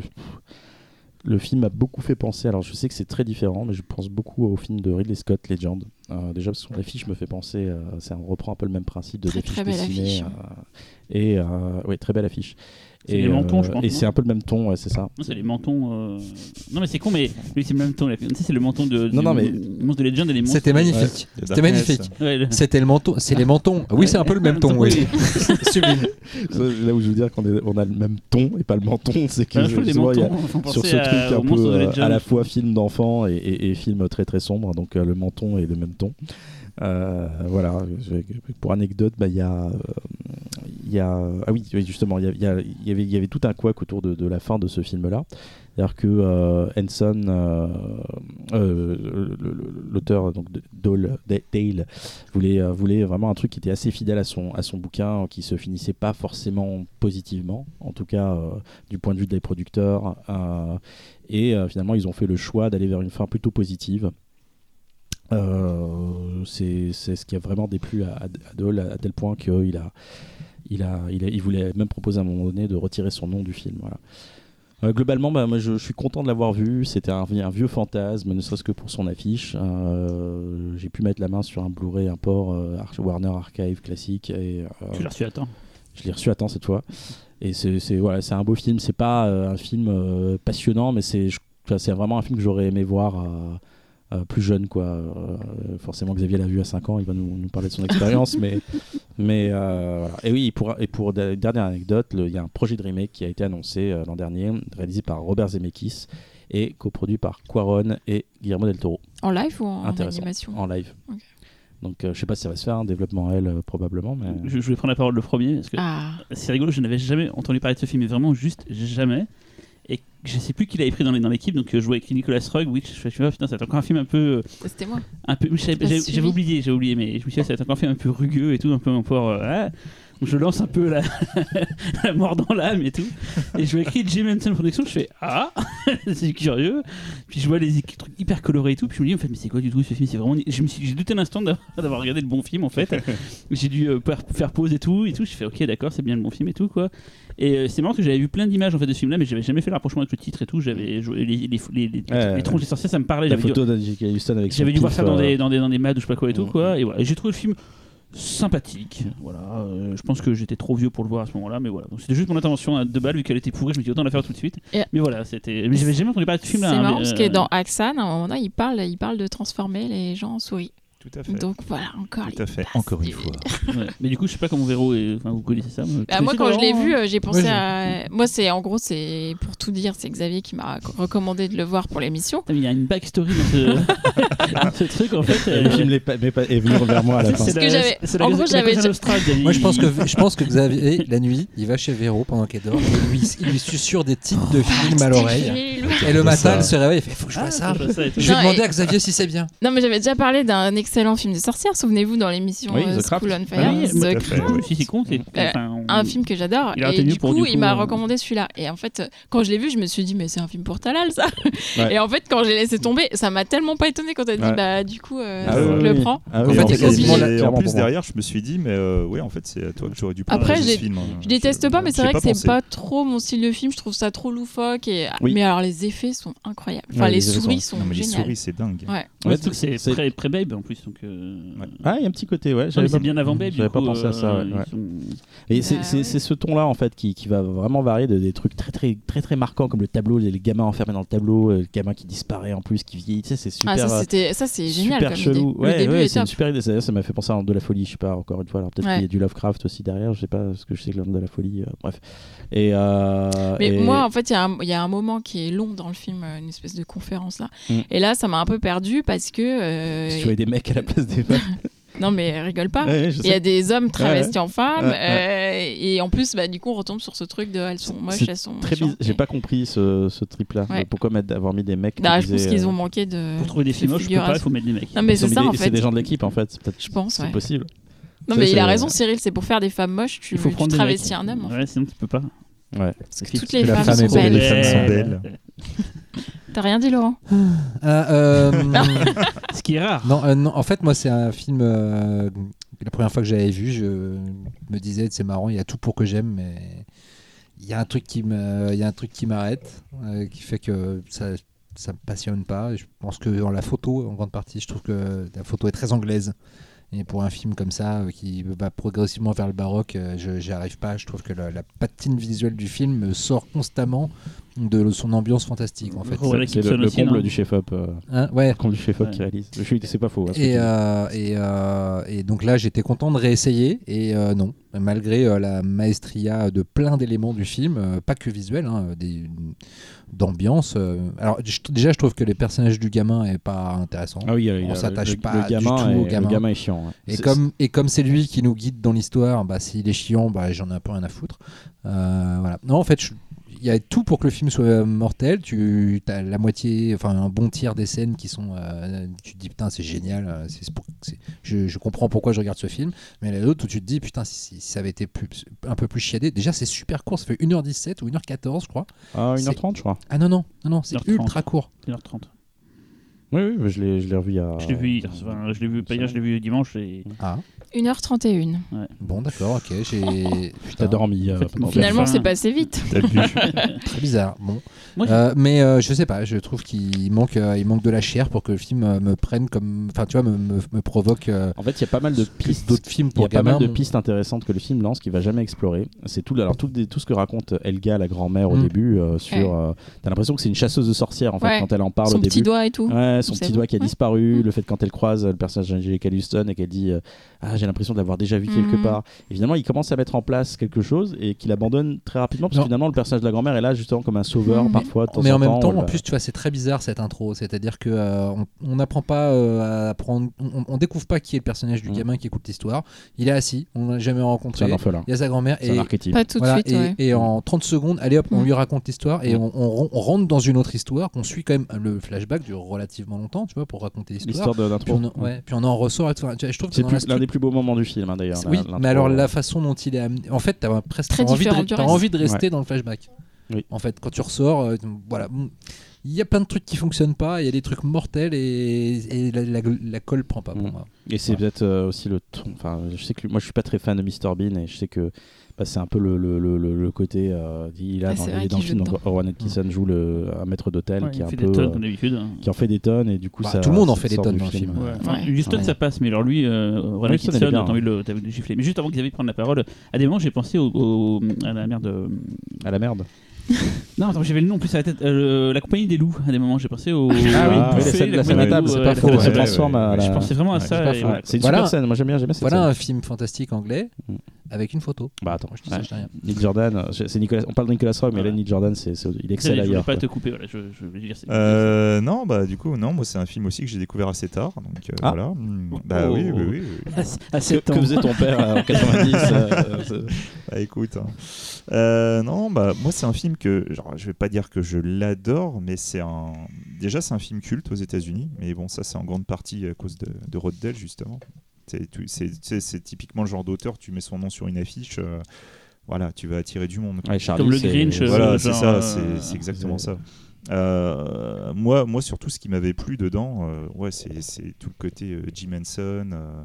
le film m'a beaucoup fait penser. Alors, je sais que c'est très différent, mais je pense beaucoup au film de Ridley Scott, Legend, déjà parce que son affiche me fait penser, c'est on reprend un peu le même principe de l'affiche dessinée, affiche. et oui très belle affiche. C'est Et, les mentons, je pense, Et c'est un peu le même ton, ouais, c'est ça. Non, c'est les mentons. euh, Non, mais c'est con, mais lui, c'est le même ton. là. Tu sais, c'est le menton de. Non, non, mais- Monstre de Legend et les. C'était magnifique. Il y a C'était magnifique. C'était le menton. C'est les mentons. Oui, c'est un peu le même ton. Oui. (laughs) Sublime. Là où je veux dire qu'on a le même ton et pas le menton, c'est que sur ce à- truc un peu euh, à la fois film d'enfant et, et- et film très très sombre, donc euh, le menton est le même ton. Euh, voilà, pour anecdote, bah, il y a, il y a, ah oui, justement, il y, avait, y avait tout un couac autour de, la fin de ce film-là. C'est-à-dire que euh, Henson, euh, euh, l'auteur donc de- Dole- Da- Dale, voulait, voulait vraiment un truc qui était assez fidèle à son, à son bouquin, qui se finissait pas forcément positivement, en tout cas du point de vue des producteurs. et finalement, ils ont fait le choix d'aller vers une fin plutôt positive. Euh, c'est ce qui a vraiment déplu à, à Dole à, tel point qu'il a, il a, il a, il voulait même proposer à un moment donné de retirer son nom du film. Voilà. Euh, globalement, bah, moi, je, je suis content de l'avoir vu. C'était un, un vieux fantasme, ne serait-ce que pour son affiche. Euh, J'ai pu mettre la main sur un Blu-ray, un port euh, Ar- Warner Archive classique. Et, Tu l'as reçu à temps. je l'ai reçu à temps cette fois. Et c'est voilà, c'est un beau film. C'est pas un film passionnant, mais c'est vraiment un film que j'aurais aimé voir euh, plus jeune. Quoi. Euh, forcément, Xavier l'a vu à 5 ans. Il va nous, nous parler de son expérience. mais mais euh, voilà. Et oui, pour, et pour de- dernière anecdote, il y a un projet de remake qui a été annoncé euh, l'an dernier, réalisé par Robert Zemeckis et coproduit par Quaron et Guillermo del Toro En live ou en animation en live. Ok. Donc euh, je sais pas si ça va se faire, un développement L euh, probablement. Mais... Je, je vais prendre la parole le premier parce que Ah, c'est rigolo, je n'avais jamais entendu parler de ce film, mais vraiment juste jamais. Et je sais plus qui l'avait pris dans l'équipe, donc euh, je vois écrit Nicolas Rugg, oui, je tu vois, putain, c'est encore un film un peu. euh, c'était moi. un peu j'avais pas j'avais- oublié, j'ai oublié, mais je me suis dit, va être encore un film un peu rugueux et tout, un peu encore. ah. Je lance un peu la, (laughs) la mort dans l'âme et tout. Et je vois écrit Jim Henson Production, je fais Ah (laughs) C'est curieux. Puis je vois les trucs hyper colorés et tout. Puis je me dis, en fait, mais c'est quoi du tout ce film? C'est vraiment. Je me suis, j'ai douté un instant (laughs) d'avoir regardé le bon film en fait. j'ai dû euh, faire- pause et tout. Et tout. Je fais, ok, d'accord, c'est bien le bon film et tout quoi. Et euh, c'est marrant que j'avais vu plein d'images en fait de ce film là, mais j'avais jamais fait le rapprochement avec le titre et tout. J'avais les, les, les, les, Ouais, les tronches des sorciers, ça me parlait. La J'avais dû- photo Houston avec j'avais dû voir ça dans euh, des, dans, des, dans des mads ou je sais pas quoi et tout, quoi. Et voilà. Et j'ai trouvé le film sympathique. Voilà. Euh, je pense que j'étais trop vieux pour le voir à ce moment-là, mais voilà. Donc c'était juste mon intervention à deux balles, vu qu'elle était pourrie, je me dis autant la faire tout de suite. Et- Mais voilà, c'était. Mais j'avais jamais entendu parler de ce C'est film-là. hein, marrant mais, parce euh, que dans Axan, à un moment donné, il parle, il parle de transformer les gens en souris. Tout à fait. Donc voilà, encore. Tout les à fait. bases Encore une fois. (laughs) ouais. Mais du coup, je sais pas comment Véro. Enfin, vous connaissez ça. Bah, moi, connaissais quand je l'ai vu, hein euh, j'ai pensé à. (laughs) Moi, c'est en gros, c'est pour tout dire, c'est Xavier qui m'a recommandé de le voir pour l'émission. Il y a une backstory dans ce, dans (laughs) ce truc en fait. Euh, film n'est pas- est venu vers moi à la fin. c'est que la- j'avais- en gros, j'avais. Moi, je pense que je pense que Xavier, la nuit, il va chez Véro pendant qu'elle dort. Et lui, il lui susurre des titres de films à l'oreille. Et le matin, elle se réveille, elle fait Faut que je Ah, fasse ça. faut que je fasse ça et tout. Je vais demander à Xavier si c'est bien. Non, mais j'avais déjà parlé d'un excellent film de sorcière. Souvenez-vous dans l'émission Oui, The Craft. School on Fire. Ah oui, The Craft. Si, con. Euh, on- un film que j'adore. Il a Et du coup, du il coup, m'a euh, recommandé celui-là. Et en fait, quand je l'ai vu, je me suis dit, mais c'est un film pour Talal, ça. Ouais. Et en fait, quand j'ai laissé tomber, ça m'a tellement pas étonné quand t'as dit, Ouais. bah, du coup, euh, Ah je oui, le oui. prends. Ah En oui, fait, en il plus, il- en derrière, je me suis dit, mais euh, ouais, en fait, c'est à toi que j'aurais dû Après, proposer je ce film. hein. Je déteste pas, mais c'est vrai que c'est pas trop mon style de film. Je trouve ça trop loufoque. Et... Oui. Mais alors, les effets sont incroyables. Enfin, les, souris sont- mais les géniales. souris, c'est dingue. Ouais. C'est pré- pré-Babe en plus. Donc, euh, Ouais. Ah, il y a un petit côté, ouais. J'avais pas- bien avant Babe. J'avais pas pensé à ça, ouais, euh, ouais. ils sont- Et c'est Bah c'est- ce ton-là en fait qui, qui va vraiment varier de des trucs très très très très marquants comme le tableau, les, les gamins enfermés dans le tableau, euh, le gamin qui disparaît en plus, qui vieillit, tu sais, c'est super. Ah, ça, c'était- ça, c'est génial super comme chelou. idée. Ouais, ouais, est c'est une super idée. Ça ça m'a fait penser à de la folie, je sais pas, encore une fois. Alors peut-être Ouais. qu'il y a du Lovecraft aussi derrière, je sais pas, parce que je sais que l'homme de la folie, euh, bref. Et, euh, Mais et- moi, en fait, il y, a un- il y a un moment qui est long dans le film, une espèce de conférence là. Mm. Et là, ça m'a un peu perdu parce que. euh, si tu des mecs à la place des femmes. (laughs) Non, mais rigole pas. Ouais, Il y a des hommes travestis en femmes. Ouais, euh, et en plus, bah, du coup, on retombe sur ce truc de elles sont moches, C'est elles sont. Très bizarre. J'ai pas compris ce, ce trip-là. Ouais. Pourquoi mettre, avoir mis des mecs Bah, je pense qu'ils euh, ont manqué de. Pour trouver des filles moches, je peux pas, il faut mettre des mecs. Non, mais c'est ça des- en C'est fait. des gens de l'équipe en fait. C'est peut-être Je pense, c'est ouais. possible. Non, mais il c'est- a raison, Cyril, c'est pour faire des femmes moches, tu, Il faut tu travestis un homme. Ouais, sinon tu peux pas. Ouais. Parce que Parce toutes que les la femmes, femme est sont belle, belles. les femmes sont belles. (laughs) T'as rien dit, Laurent? Ah, euh, (laughs) Ce qui est rare. non, euh, non, en fait, moi, c'est un film. euh, la première fois que j'avais vu, je me disais, c'est marrant, il y a tout pour que j'aime, mais il y a un truc qui me, il y a un truc qui m'arrête, euh, qui fait que ça, ça me passionne pas. Je pense que dans la photo, en grande partie, je trouve que la photo est très anglaise. Et pour un film comme ça, euh, qui va progressivement vers le baroque, euh, je j'y arrive pas. Je trouve que la, patine visuelle du film sort constamment de son ambiance fantastique. En fait. C'est le, le comble du chef-op. euh, Hein, ouais. le comble du chef-op Ouais. qui réalise. Je suis- C'est pas faux. hein, Et, euh, et, euh, et donc là, j'étais content de réessayer. Et euh, non, malgré euh, la maestria de plein d'éléments du film, euh, pas que visuel, hein, des d'ambiance. euh, alors je- déjà, je trouve que les personnages du gamin est pas intéressant. Ah oui, il y a- il y on a- s'attache le- pas le gamin du tout au gamin. Le gamin est chiant. ouais. Et C'est- comme, et comme c'est lui qui nous guide dans l'histoire, bah, s'il est chiant, bah, j'en ai un peu rien à foutre. Euh, voilà. Non, en fait, je- il y a tout pour que le film soit mortel. Tu as la moitié, enfin un bon tiers des scènes qui sont. euh, tu te dis putain, c'est génial. euh, c'est- je, je comprends pourquoi je regarde ce film. Mais la l'autre où tu te dis putain, si, si ça avait été plus, un peu plus chiadé. Déjà, c'est super court. Ça fait 1h17 ou 1h14, je crois. Ah, c'est- 1h30, je crois. Ah non, non, non, non c'est 1h30. ultra court. 1h30. Oui, oui, mais je l'ai je l'ai revu il y a. Je l'ai vu hier, enfin, je l'ai vu pas hier, je l'ai vu dimanche et 1h31. Bon, d'accord, ok. J'ai. T'as (laughs) putain, dormi. euh, En fait, pendant- Finalement, Enfin. c'est passé vite. (laughs) T'as bu. (laughs) Très bizarre. Bon. Moi, j'ai- Euh, mais euh, je sais pas, je trouve qu'il manque, euh, il manque de la chair pour que le film euh, me prenne comme. Enfin, tu vois, me, me, me provoque euh, En fait, il y a pas mal de pistes. d'autres films Il y pour a pas mal de pistes intéressantes que le film lance qu'il va jamais explorer. C'est tout, alors tout, des- tout ce que raconte Elga, la grand-mère, au Mm. début. euh, sur, Ouais. euh, T'as l'impression que c'est une chasseuse de sorcières en fait Ouais. quand elle en parle Son au petit début. doigt et tout. Ouais, son petit doigt qui a Ouais. disparu, Mm. le fait quand elle croise le personnage d'Angelica Houston et qu'elle dit euh, Ah, j'ai l'impression de l'avoir déjà vu quelque Mm. part. Et finalement, il commence à mettre en place quelque chose et qu'il abandonne très rapidement parce que finalement, le personnage de la grand-mère est là justement comme un sauveur Mm. parfois. De temps Mais en même temps, en plus, tu vois, c'est très bizarre cette intro. C'est-à-dire que euh, on- on n'apprend pas euh, à prendre. On, on découvre pas qui est le personnage du gamin qui écoute l'histoire. Il est assis, on l'a jamais rencontré. un orphelin. Il y a sa grand-mère et. Pas tout de voilà, suite, et, ouais. et en 30 secondes, allez hop, on lui raconte l'histoire et on, on- on rentre dans une autre histoire qu'on suit quand même. Le flashback dure relativement longtemps, tu vois, pour raconter l'histoire. L'histoire de Puis l'intro. on, en- ouais, puis on en ressort. Je trouve que C'est l'un des plus beaux moments du film hein, d'ailleurs. Oui, mais alors euh, la façon dont il est amené. En fait, t'as presque Très t'as envie, de, envie de rester dans le flashback. Oui. En fait, quand tu ressors, euh, voilà. Il y a plein de trucs qui fonctionnent pas, il y a des trucs mortels et, et la, la- la colle prend pas pour Mm. moi. Et c'est Voilà. peut-être euh, aussi le ton. Enfin, je sais que moi, je suis pas très fan de Mr Bean et je sais que bah, c'est un peu le, le, le, le- côté. euh, il a Ah, dans, c'est il vrai est dans le film. joue Donc, Rowan Atkinson joue le, un maître d'hôtel ouais, qui est un peu. des tonnes euh, comme d'habitude. qui en fait des tonnes et du coup Bah, ça. tout le monde en fait des tonnes dans le film. Ouais. Ouais. Enfin, Ouais. Houston, Ouais. ça passe, mais alors lui, euh, Rowan Atkinson, t'as envie de le- de le gifler. Mais juste avant que Xavier prenne la parole, à des moments, j'ai pensé au, au- à la merde. À la merde. Non, attends, j'avais le nom en plus à la tête. euh, la compagnie des loups, à des moments, j'ai pensé au. Ah oui, oui, la scène- la compagnie scène à table, c'est pas la faux. scène à Elle se table. transforme à la- Je pensais vraiment à Ouais, ça. c'est. C'est une Voilà. super scène. Moi j'aime bien, j'aime bien cette Voilà scène. un film fantastique anglais Mm. Avec une photo. Bah attends. Je dis ça, ouais. je dis rien. Neil Jordan, je- c'est Nicolas. On parle de Nicolas Roy, mais Voilà. là Neil Jordan, c'est, c'est- il excelle Je voulais ailleurs. pas te couper, voilà, je, je veux dire. c'est- Euh, non, bah du coup, non, moi c'est un film aussi que j'ai découvert assez tard. Donc euh, Ah. voilà. Mm, Bah Oh. oui, oui, oui. oui. À Que, 7 que ans. faisait ton père euh, en (laughs) 90 euh, (laughs) c'est- Bah écoute, hein. Euh, non, bah moi c'est un film que, genre, je vais pas dire que je l'adore, mais c'est un, déjà c'est un film culte aux États-Unis, mais bon ça c'est en grande partie à cause de, de Roddell justement. C'est c'est- c'est c'est typiquement le genre d'auteur, tu mets son nom sur une affiche, euh, voilà, tu vas attirer du monde. quoi. Ouais, Charlie, Comme le c'est- Grinch, euh, Voilà, c'est genre, ça, euh, c'est c'est exactement c'est- ça. Euh, moi, moi, surtout, ce qui m'avait plu dedans, euh, ouais, c'est c'est tout le côté euh, Jim Henson. euh,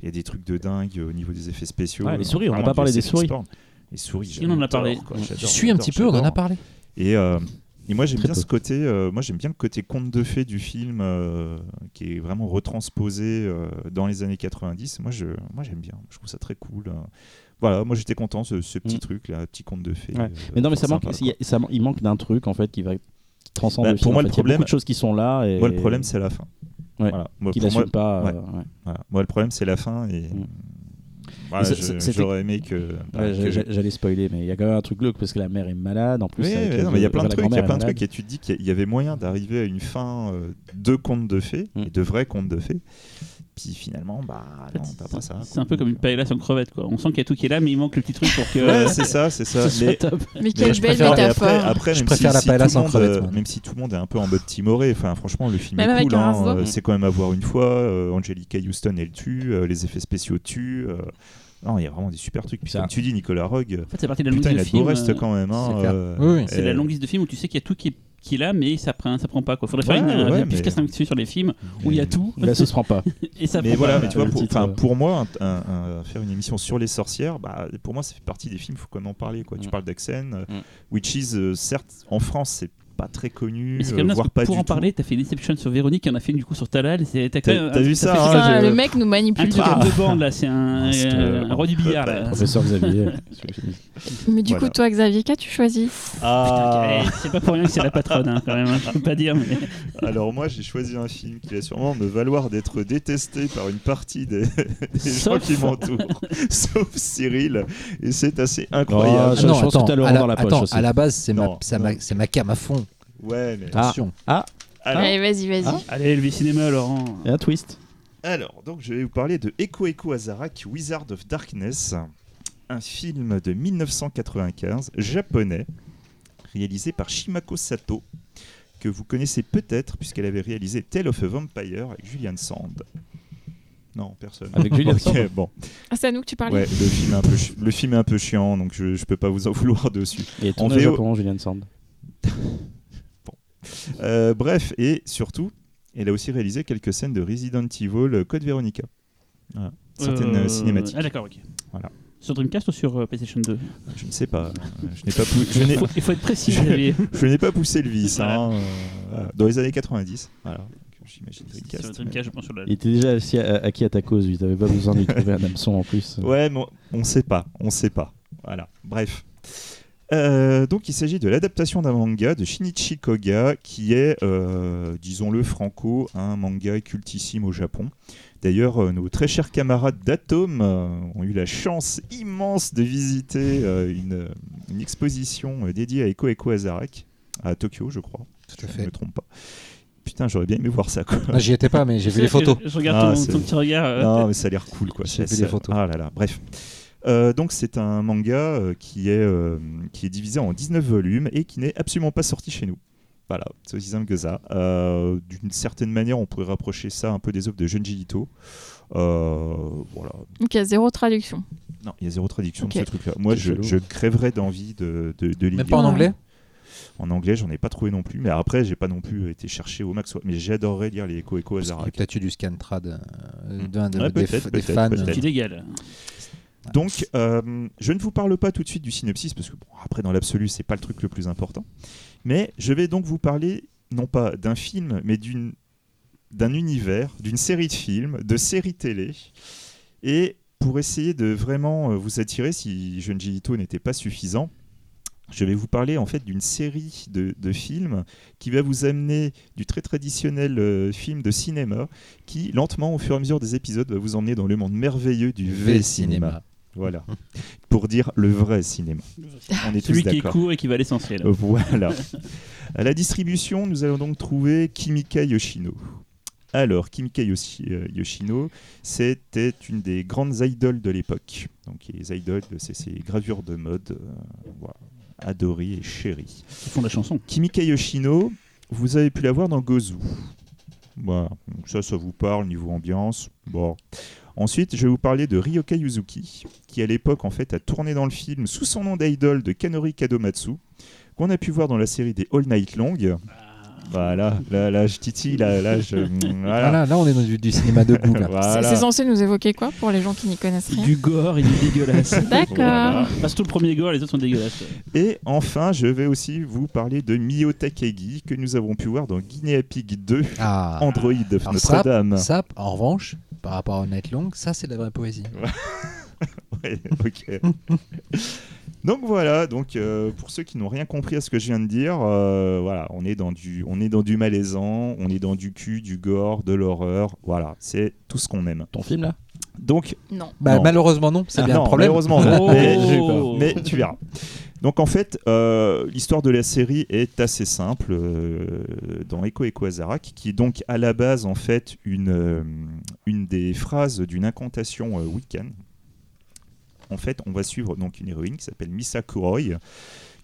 Il y a des trucs de dingue au niveau des effets spéciaux. Ouais, les souris, on n'a pas parlé des souris. Les souris, on en a parlé. Tu suis un petit peu, on en a parlé. Et, euh, et moi j'aime bien peu. ce côté, euh, moi j'aime bien le côté conte de fées du film euh, qui est vraiment retransposé euh, dans les années 90. Moi je, moi j'aime bien, je trouve ça très cool. Voilà, moi j'étais content ce, ce petit Mm. truc là, petit conte de fées. Ouais. Mais non, mais ça manque, il, ça il manque d'un truc en fait qui va qui transcende Bah, pour film. moi, en le fait. Il y a problème- beaucoup de choses qui sont là. Et... Moi le problème c'est la fin. Ouais. Voilà. Moi, pour pas. ouais. ouais. voilà. Moi, le problème c'est la fin et Mm. J'aurais aimé que. bah, Ouais, que- j'a- J'allais spoiler, mais il y a quand même un truc glauque parce que la mère est malade en plus. Oui, il y a plein de trucs, il y a plein de trucs, et tu te dis qu'il y avait moyen d'arriver à une fin euh, de contes de fées, Mm. et de vrais contes de fées. Puis finalement, bah non, t'as pas ça. C'est un peu comme une paella sans crevette, quoi. On sent qu'il y a tout qui est là, mais il manque le petit truc pour que. Ouais, c'est ça, c'est ça. (laughs) ce Mais, top. Mais quelle belle métaphore. Après, après Je même préfère si, la si paella tout le sans euh, moi. Même si tout le monde est un peu en mode timoré, enfin franchement, le film Même est cool. hein, euh, c'est quand même à voir une fois. euh, Angelica Houston, elle tue, euh, les effets spéciaux tuent. Non, il y a vraiment des super trucs. Puis Ça- comme tu dis, Nicolas Rogue, En fait, c'est partie de la longue putain, il a de beau films. reste euh, quand même. hein, c'est euh, Oui, oui. C'est la longue liste de films où tu sais qu'il y a tout qui est, qui est là, mais ça prend, ça prend pas. Quoi. Faudrait faire Ouais, une, ouais, un podcast mais- dessus sur les films où il y a tout La sauce prend pas. (laughs) et ça mais prend voilà, pas. mais tu vois, pour, titre, euh. pour moi, un- un- un- faire une émission sur les sorcières, bah, pour moi, ça fait partie des films, faut qu'on en parle. Quoi. Tu Mm. parles d'Axen, Mm. Witches, euh, certes, en France, c'est pas très connu, Mais euh, quand même voire dingue, pas pour du en tout. parlé, t'as fait Deception sur Véronique, qui en a fait une du coup sur Talal. et c'est- T'as vu ça hein, Ça, je- le mec nous Un manipule. petit Ah. homme de bande là, c'est un, C'est, euh, euh, un roi du billard là. Professeur Xavier. (laughs) Mais du Voilà. coup, toi, Xavier, qu'as-tu choisi? Ah, Eh, C'est pas pour rien que c'est la patronne hein, quand même, hein, je peux pas dire. Mais... (laughs) alors moi j'ai choisi un film qui va sûrement me valoir d'être détesté par une partie des, (laughs) des gens qui m'entourent, sauf Cyril, et c'est assez Ah, incroyable. je- pense que t'as Laurent à la, dans la poche attends, aussi. à la base, c'est ma, Non, c'est non. ma, c'est ma cam à fond. Ouais, mais Ah. Attention. alors, Allez, vas-y, vas-y. Ah. Allez, le cinéma Laurent. Et un twist. alors, donc je vais vous parler de Eko Eko Azarak, Wizard of Darkness, un film de 1995 japonais réalisé par Shimako Sato, que vous connaissez peut-être puisqu'elle avait réalisé Tale of a Vampire avec Julian Sand. Non, personne. Avec Julian (laughs) Ok, Sand Bon, Ah, c'est à nous que tu parlais ouais, le film est un peu, chi- le film est un peu chiant, donc je, je peux pas vous en vouloir dessus. Et En VO. Japon, Julian Sand. (laughs) Euh, bref, et surtout, elle a aussi réalisé quelques scènes de Resident Evil euh, Code Veronica. Voilà. Certaines Euh, euh, cinématiques. Ah d'accord, ok. Voilà. Sur Dreamcast ou sur PlayStation 2 Je ne sais pas. Je n'ai pas, pou- je il faut, il faut être précis. Je- (laughs) n'ai pas poussé le vice. Voilà. hein, euh, voilà. Dans les années 90. Voilà. J'imagine Sur Dreamcast. Dreamcast, je pense sur la. Il était déjà assis à- acquis à ta cause, lui. T'avais pas besoin de lui trouver un hameçon en plus. Ouais, mais on- on ne sait pas. On sait pas. Voilà. Bref. Euh, donc il s'agit de l'adaptation d'un manga de Shinichi Koga qui est, euh, disons-le franco, un manga cultissime au Japon. D'ailleurs, euh, nos très chers camarades d'Atom euh, ont eu la chance immense de visiter euh, une, une exposition euh, dédiée à Eko Eko Azarak à Tokyo, je crois. Tout à si je ne me trompe pas. Putain, j'aurais bien aimé voir ça. Quoi. Moi, j'y étais pas, mais j'ai vu les photos. Je, je regarde Ah, ton, ton petit regard. euh, Non, mais ça a l'air cool, quoi. J'ai Ça- vu les photos. Ah là là, bref. Euh, donc c'est un manga euh, qui, est, euh, qui est divisé en 19 volumes et qui n'est absolument pas sorti chez nous. Voilà, c'est aussi simple que ça. Euh, D'une certaine manière, on pourrait rapprocher ça un peu des œuvres de Junji Ito. Euh, voilà. Donc, il y a zéro traduction. Non, il y a zéro traduction de ce truc-là. Moi, je, je crèverais d'envie de, de, de Même lire. pas en anglais En anglais, j'en ai pas trouvé non plus. Mais après, j'ai pas non plus été chercher au max. Mais j'adorerais lire les Echo Echo Azarak. peut-être eu du scantrad euh, d'un de- Ouais, des, des peut-être, fans. C'est illégal. Donc, euh, je ne vous parle pas tout de suite du synopsis parce que bon, après, dans l'absolu, c'est pas le truc le plus important. Mais je vais donc vous parler non pas d'un film, mais d'un univers, d'une série de films, de séries télé, et pour essayer de vraiment euh, vous attirer, si Junji Ito n'était pas suffisant, je vais vous parler en fait d'une série de, films qui va vous amener du très traditionnel euh, film de cinéma, qui lentement, au fur et à mesure des épisodes, va vous emmener dans le monde merveilleux du V cinéma. Voilà. (laughs) Pour dire le vrai cinéma. On est Celui tous qui est court et qui va à l'essentiel. Voilà. à la distribution, nous allons donc trouver Kimika Yoshino. Alors, Kimika euh, Yoshino, c'était une des grandes idoles de l'époque. Donc, les idoles, c'est ces gravures de mode, euh, voilà, adorées et chéries. Ils font de la chanson. Kimika Yoshino, vous avez pu la voir dans Gozu. Voilà, donc ça, ça vous parle niveau ambiance. Bon. Ensuite, je vais vous parler de Ryoka Yuzuki, qui à l'époque en fait a tourné dans le film sous son nom d'idole de Kanori Kadomatsu, qu'on a pu voir dans la série des All Night Long. Voilà, là, là, je titille, là, là, je. (laughs) Voilà. Voilà, là, on est dans du, du cinéma de goût. Voilà. C'est censé nous évoquer quoi pour les gens qui n'y connaissent rien? Du gore et du dégueulasse. (laughs) D'accord. Voilà. Pas surtout le premier gore, les autres sont dégueulasses. Et enfin, je vais aussi vous parler de Mio Takagi, que nous avons pu voir dans Guinea Pig 2, Ah, Android Alors Notre-Dame. ça, en revanche, par rapport à Night Long, ça, c'est de la vraie poésie. Ouais, (laughs) ok. (laughs) donc voilà, donc euh, pour ceux qui n'ont rien compris à ce que je viens de dire, euh, voilà, on est dans du, on est dans du malaisant, on est dans du cul, du gore, de l'horreur, voilà, c'est tout ce qu'on aime. Ton film là? Donc Non. Bah, Non. malheureusement, non, c'est Ah bien non, un problème. malheureusement, non. Oh. mais, mais tu verras. Donc en fait, euh, l'histoire de la série est assez simple euh, dans Echo Echo Azarak, qui est donc à la base en fait une, euh, une des phrases d'une incantation euh, Wiccan. En fait, on va suivre donc une héroïne qui s'appelle Misa Kuroi,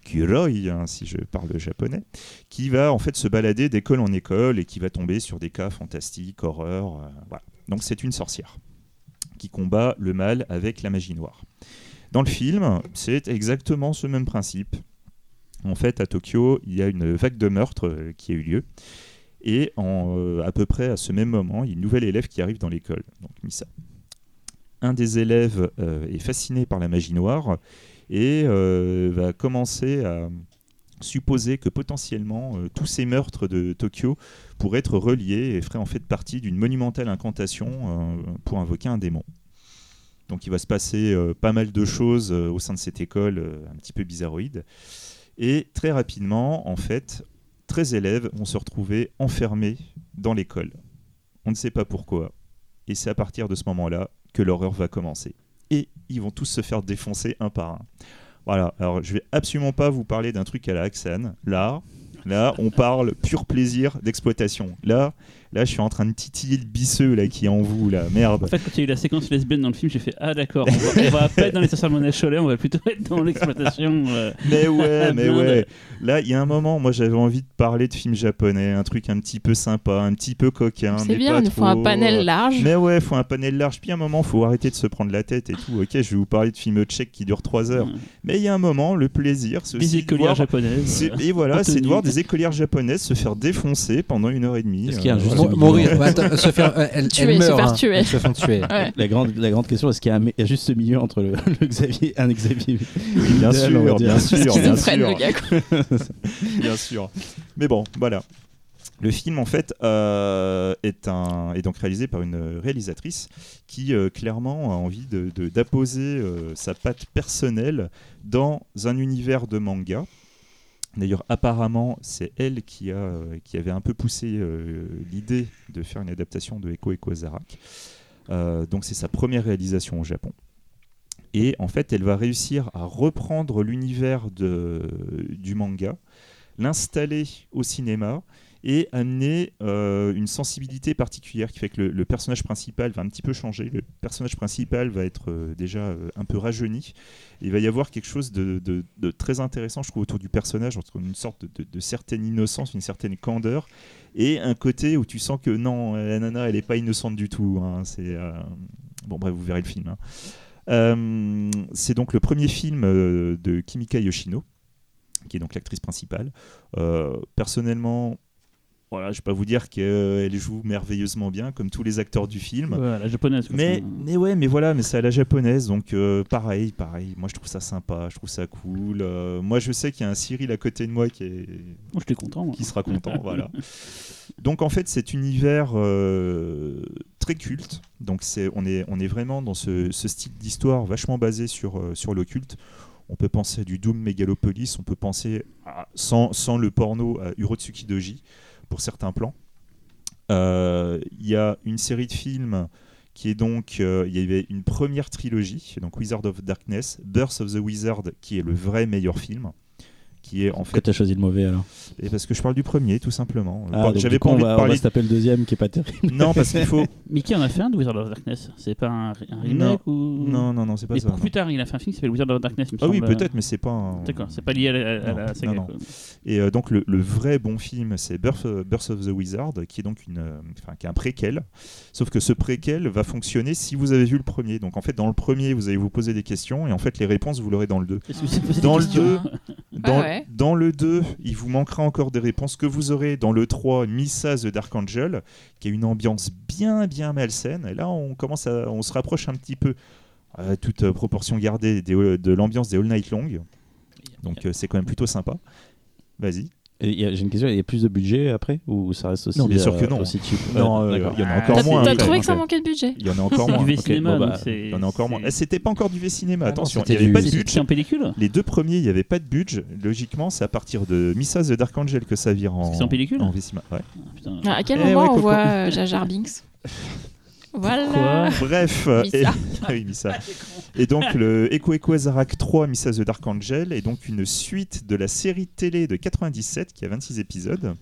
Kuroi, hein, si je parle japonais, qui va en fait se balader d'école en école et qui va tomber sur des cas fantastiques, horreur. euh, voilà. Donc c'est une sorcière qui combat le mal avec la magie noire. Dans le film, c'est exactement ce même principe. En fait, à Tokyo, il y a une vague de meurtres euh, qui a eu lieu. Et euh, à peu près à ce même moment, il y a une nouvelle élève qui arrive dans l'école, donc Misa. Un des élèves euh, est fasciné par la magie noire et va commencer à supposait que potentiellement euh, tous ces meurtres de Tokyo pourraient être reliés et feraient en fait partie d'une monumentale incantation euh, pour invoquer un démon. Donc il va se passer euh, pas mal de choses au sein de cette école un petit peu bizarroïde. Et très rapidement, en fait, 13 élèves vont se retrouver enfermés dans l'école. On ne sait pas pourquoi. Et c'est à partir de ce moment-là que l'horreur va commencer. Et ils vont tous se faire défoncer un par un. Voilà, alors je vais absolument pas vous parler d'un truc à la Axan. Là, là, on parle pur plaisir d'exploitation. Là, là, je suis en train de titiller le bisseux là qui est en vous là. Merde. En fait, quand il y a eu la séquence lesbienne dans le film, j'ai fait Ah, d'accord, on va, on va pas être dans les stations de monnaie Cholet, on va plutôt être dans l'exploitation. euh. Mais ouais, mais ouais. Là, il y a un moment, moi, j'avais envie de parler de films japonais, un truc un petit peu sympa, un petit peu coquin. C'est mais bien, il faut un panel large. Mais ouais, faut un panel large. Puis à un moment, faut arrêter de se prendre la tête et tout. Ok, je vais vous parler de films tchèques qui durent 3 heures. Ouais. Mais il y a un moment, le plaisir, c'est Des de écolières voir- japonaises. euh. Et voilà, en c'est de voir des écolières japonaises se faire défoncer pendant une heure et demie. Est-ce qu'il y a un Euh, juste. Mourir, bah, se faire, euh, Tuer, elles se faire hein. tuer. Se font tuer. (laughs) Ouais. La grande, la grande question, est-ce qu'il y, a juste ce milieu entre le, (laughs) le Xavier, un Xavier Oui, bien sûr, dire. bien sûr, bien sûr. le gars. quoi. (laughs) bien sûr. Mais bon, voilà. Le film, en fait, euh, est, un, est donc réalisé par une réalisatrice qui, euh, clairement, a envie d'apposer de, d'apposer euh, sa patte personnelle dans un univers de manga. D'ailleurs, apparemment, c'est elle qui, euh, avait un peu poussé euh, l'idée de faire une adaptation de Eko Eko Azarak. Euh, donc, c'est sa première réalisation au Japon. Et en fait, elle va réussir à reprendre l'univers du manga, l'installer au cinéma et amener euh, une sensibilité particulière qui fait que le, personnage principal va un petit peu changer. Le personnage principal va être euh, déjà euh, un peu rajeuni. Il va y avoir quelque chose de, très intéressant, je trouve, autour du personnage, entre une sorte de, certaine innocence, une certaine candeur, et un côté où tu sens que non, la nana, elle n'est pas innocente du tout. hein. C'est bon, bref, vous verrez le film. hein. C'est donc le premier film de Kimika Yoshino, qui est donc l'actrice principale. Personnellement, voilà, je vais pas vous dire qu'elle joue merveilleusement bien, comme tous les acteurs du film. Ouais, la japonaise. Mais, mais ouais, mais voilà, mais c'est à la japonaise, donc euh, pareil, pareil. Moi, je trouve ça sympa, je trouve ça cool. Euh, moi, je sais qu'il y a un Cyril à côté de moi qui est, content. moi. qui sera content, (laughs) voilà. Donc en fait, cet univers euh, très culte. Donc c'est, on est, on est vraiment dans ce, ce style d'histoire vachement basé sur, sur l'occulte. On peut penser à du Doom Megalopolis, on peut penser, à- sans, sans le porno, à Urotsuki Doji pour certains plans. Euh, Il y a une série de films qui est donc, euh, il y avait une première trilogie, donc Wizard of Darkness, Birth of the Wizard, qui est le vrai meilleur film, qui est en Pourquoi fait, t'as choisi le mauvais alors et parce que je parle du premier, tout simplement. Ah, J'avais pas on envie va, de on va parler. se taper le deuxième qui est pas terrible. Non, parce qu'il faut. (laughs) Mais qui en a fait un de Wizard of Darkness C'est pas un, un remake Non. ou... Non, non, non, c'est pas Mais ça. pour non. plus tard, il a fait un film qui s'appelle Wizard of Darkness, il me Ah oui, semble. peut-être, mais c'est pas. un- D'accord, c'est pas lié à la, à la Non, saga. non, non. quoi. Et euh, donc le, le vrai bon film, c'est Birth, Birth of the Wizard, qui est donc une, euh, enfin, qui est un préquel. Sauf que ce préquel va fonctionner si vous avez vu le premier. Donc en fait, dans le premier, vous allez vous poser des questions, et en fait, les réponses, vous l'aurez dans le 2. Est-ce que vous avez posé des Dans le questions 2, (laughs) dans, ouais. dans le 2, il vous manquera encore des réponses que vous aurez dans le 3, Missa the Dark Angel, qui a une ambiance bien bien malsaine. Et là, on commence à, on se rapproche un petit peu, à toute euh, proportion gardée, des- de l'ambiance des All Night Long. Donc euh, c'est quand même plutôt sympa. Vas-y. J'ai une question, il y a plus de budget après Ou ça reste aussi, Non, bien sûr euh, que non. aussi cheap Non, Ouais, euh, d'accord. il y en a Ah, encore moins. t'as trouvé que ça Donc, manquait de budget Il y en a encore (laughs) moins. du ok, V-Cinéma, bon, donc bah. Il y en a encore moins. Eh, C'était pas encore du V-Cinéma, Ah attention. Il n'y avait du- pas de C'est budget. en pellicule Les deux premiers, il n'y avait pas de budget. Logiquement, c'est à partir de Missa the Dark Angel que ça vire en, C'est en pellicule en V-Cinéma. Ouais. Ah. Ah, à quel Eh moment on voit euh, Jar Jar Binks? (laughs) Voilà. Bref. euh, et- (laughs) Ah oui, Missa. Et donc le Echo Echo Azarak 3 Missa the Dark Angel est donc une suite de la série télé de 97 qui a 26 épisodes.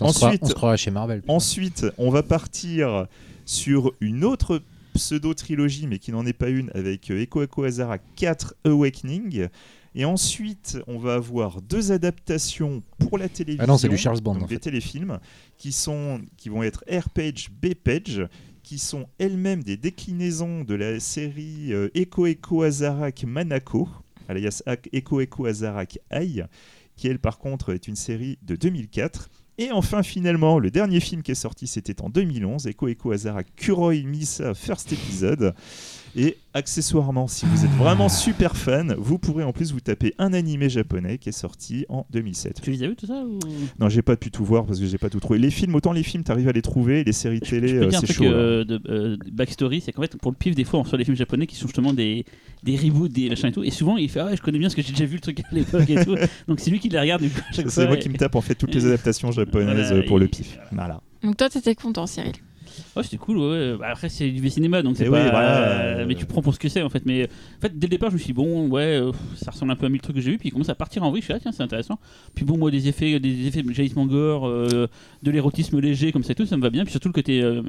On se croit- Ensuite- on se chez Marvel. Ensuite, on va partir sur une autre pseudo-trilogie, mais qui n'en est pas une, avec euh, Echo Echo Azarak 4 Awakening. Et ensuite, on va avoir deux adaptations pour la télévision. Ah non, c'est du Charles donc en des fait. téléfilms qui sont qui vont être Air Page, B Page, qui sont elles-mêmes des déclinaisons de la série Echo Echo Azarak Manako, alias Echo Echo Azarak Ai, qui elle par contre est une série de 2004. Et enfin finalement, le dernier film qui est sorti c'était en 2011, Echo Echo Azarak Kuroi Misa First Episode, Et accessoirement, si vous êtes vraiment super fan, vous pourrez en plus vous taper un animé japonais qui est sorti en 2007. Tu les as vus tout ça ou... Non, j'ai pas pu tout voir parce que j'ai pas tout trouvé. Les films, autant les films, t'arrives à les trouver, les séries Je, télé, je peux euh, dire un c'est truc chaud. euh, de euh, backstory, c'est qu'en fait pour le pif des fois on reçoit des films japonais qui sont justement des, des reboots, des machins et tout, et souvent il fait ah je connais bien parce que j'ai déjà vu le truc à l'époque et tout, (laughs) donc c'est lui qui les regarde. C'est moi et- qui me tape en fait toutes les (laughs) adaptations japonaises Voilà, euh, pour le pif. Voilà. Donc toi, t'étais content, Cyril. Ouais, c'était cool. Ouais. Bah, après, c'est du cinéma, donc c'est pas. oui, voilà, euh, Mais tu prends pour ce que c'est en fait. Mais en fait, dès le départ, je me suis dit, bon, ouais, euh, ça ressemble un peu à mille trucs que j'ai vu. Puis il commence à partir en vrille. Je suis là, tiens, c'est intéressant. Puis bon, moi, des effets, des effets de jaillissement gore, euh, de l'érotisme léger, comme ça et tout, ça me va bien. Puis surtout le côté euh,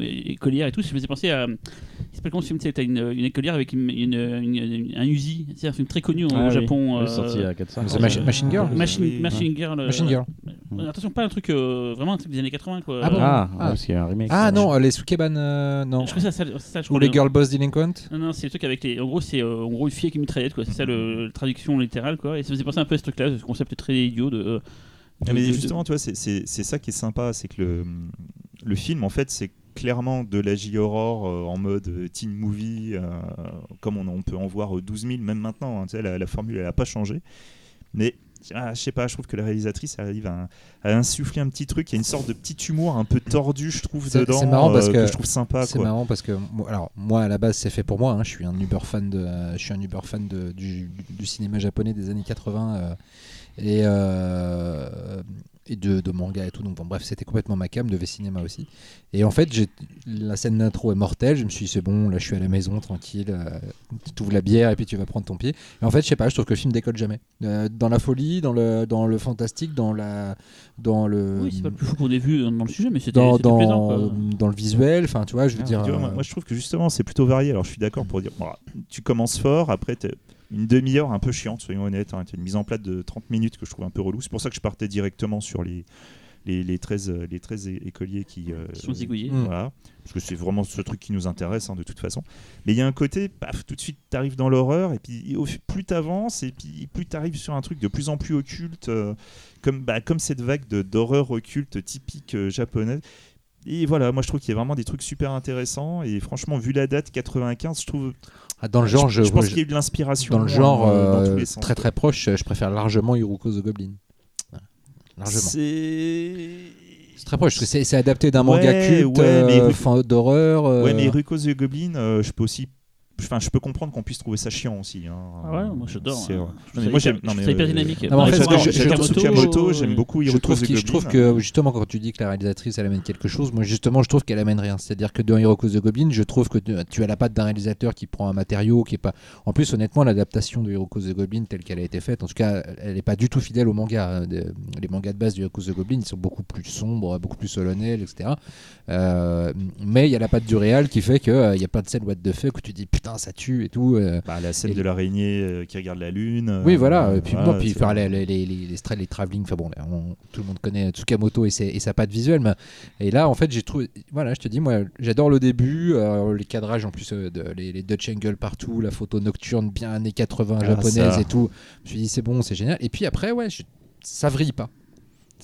écolière et tout. Je me faisais penser à. Il s'appelle comment ce film T'as une, une écolière avec une, une- une- une- un Uzi. C'est un film très connu au Ah oui. Japon. Il est sorti il y a 4-5 The ans. Machine- Machine Girl Machine, Oui. Machine Girl. euh, Machine Girl. euh, Attention, pas un truc euh, vraiment un truc des années 80 quoi. Ah bon? Ah, Ah. ouais, parce qu'il y a un remake. Ah non, euh, les Sukeban, euh, non. Je crois que c'est ça, c'est ça, je Ou les le- Girl Boss Delinquent Non, non, c'est le truc avec les. En gros, c'est euh, en gros une fille avec une mitraillette, quoi. C'est ça le, la traduction littérale, quoi. Et ça faisait penser un peu à ce truc-là, ce concept très idiot de. euh, Ah, mais de- de- justement, tu vois, c'est- c'est c'est ça qui est sympa, c'est que le, le film, en fait, c'est clairement de la J-horror euh, en mode teen movie, euh, comme on, on peut en voir euh, 12 000 même maintenant. hein, tu sais, la, la formule, elle n'a pas changé. Mais ah, je sais pas, je trouve que la réalisatrice arrive à, à insuffler un petit truc. Il y a une sorte de petit humour un peu tordu, je trouve, dedans, c'est marrant parce euh, que je trouve sympa. C'est marrant parce que moi, alors moi à la base c'est fait pour moi. hein, je suis un uber fan de, je suis un uber fan de, du, du cinéma japonais des années 80 euh, et euh, et de, de manga et tout. Donc bon, bref, c'était complètement ma cam de V-Cinéma aussi. Et en fait, j'ai la scène d'intro est mortelle. Je me suis dit c'est bon, là je suis à la maison tranquille. euh, tu ouvres la bière et puis tu vas prendre ton pied. Et en fait, je sais pas, je trouve que le film décolle jamais. Euh, dans la folie, dans le dans le fantastique, dans la dans le Oui, c'est pas le plus fou qu'on ait vu dans, dans le sujet, mais c'était dans, plaisant, dans, quoi. dans le visuel, enfin tu vois, je veux Ah, dire. tu vois, moi, euh, moi, je trouve que justement c'est plutôt varié. Alors je suis d'accord pour dire, bon, tu commences fort, après t'as une demi-heure un peu chiante, soyons honnêtes. Hein, une mise en place de 30 minutes que je trouve un peu relou. C'est pour ça que je partais directement sur les, les, les 13, euh, les 13 é- écoliers qui, euh, Qui sont zigouillés. Mm. Voilà, parce que c'est vraiment ce truc qui nous intéresse hein, de toute façon. Mais il y a un côté, paf, tout de suite t'arrives dans l'horreur, et puis au, plus t'avances, et puis plus t'arrives sur un truc de plus en plus occulte, euh, comme, bah, comme cette vague de- d'horreur occulte typique euh, japonaise. Et voilà, moi je trouve qu'il y a vraiment des trucs super intéressants. Et franchement, vu la date 95, je trouve. Ah, dans le genre, je, je pense qu'il y a eu de l'inspiration. dans le genre euh, dans tous les sens. très très proche, je préfère largement Hiruko the Goblin. Voilà. Largement. C'est. C'est très proche, parce que c'est adapté d'un manga Ouais, culte ouais, mais euh, fan d'horreur. euh, Ouais, mais Ruko the Goblin, euh, je peux aussi. Enfin, je peux comprendre qu'on puisse trouver ça chiant aussi. hein. Ah ouais, moi j'adore. C'est hein. Je moi, j'aime- hyper- je euh, dynamique. Non, en fait, j'adore je- je- j'aime beaucoup je Hiruko trouve, je trouve que justement quand tu dis que la réalisatrice elle amène quelque chose, moi justement je trouve qu'elle amène rien. C'est-à-dire que dans Hiruko the Goblin, je trouve que tu- as la patte d'un réalisateur qui prend un matériau qui est pas. En plus, honnêtement, l'adaptation de Hiruko the Goblin telle qu'elle a été faite, en tout cas, elle n'est pas du tout fidèle au manga. hein. Les mangas de base de Hiruko the Goblin ils sont beaucoup plus sombres, beaucoup plus solennels, etc. Euh, mais il y a la patte du réal qui fait qu'il n'y a pas de scène what the fuck où tu dis putain ça tue et tout. euh. Bah, la scène Et- de l'araignée euh, qui regarde la lune. Oui, euh, voilà. Et puis, voilà, non, puis enfin, les, les, les, les, travelling, enfin bon, on- tout le monde connaît Tsukamoto et, ses- et sa patte visuelle. Mais, et là, en fait, j'ai trouvé. Voilà, je te dis, moi, j'adore le début, euh, les cadrages en plus, euh, de, les, les Dutch angle partout, la photo nocturne bien années 80 Ah, japonaise et tout. Je me suis dit, c'est bon, c'est génial. Et puis après, ouais, je- ça vrille pas.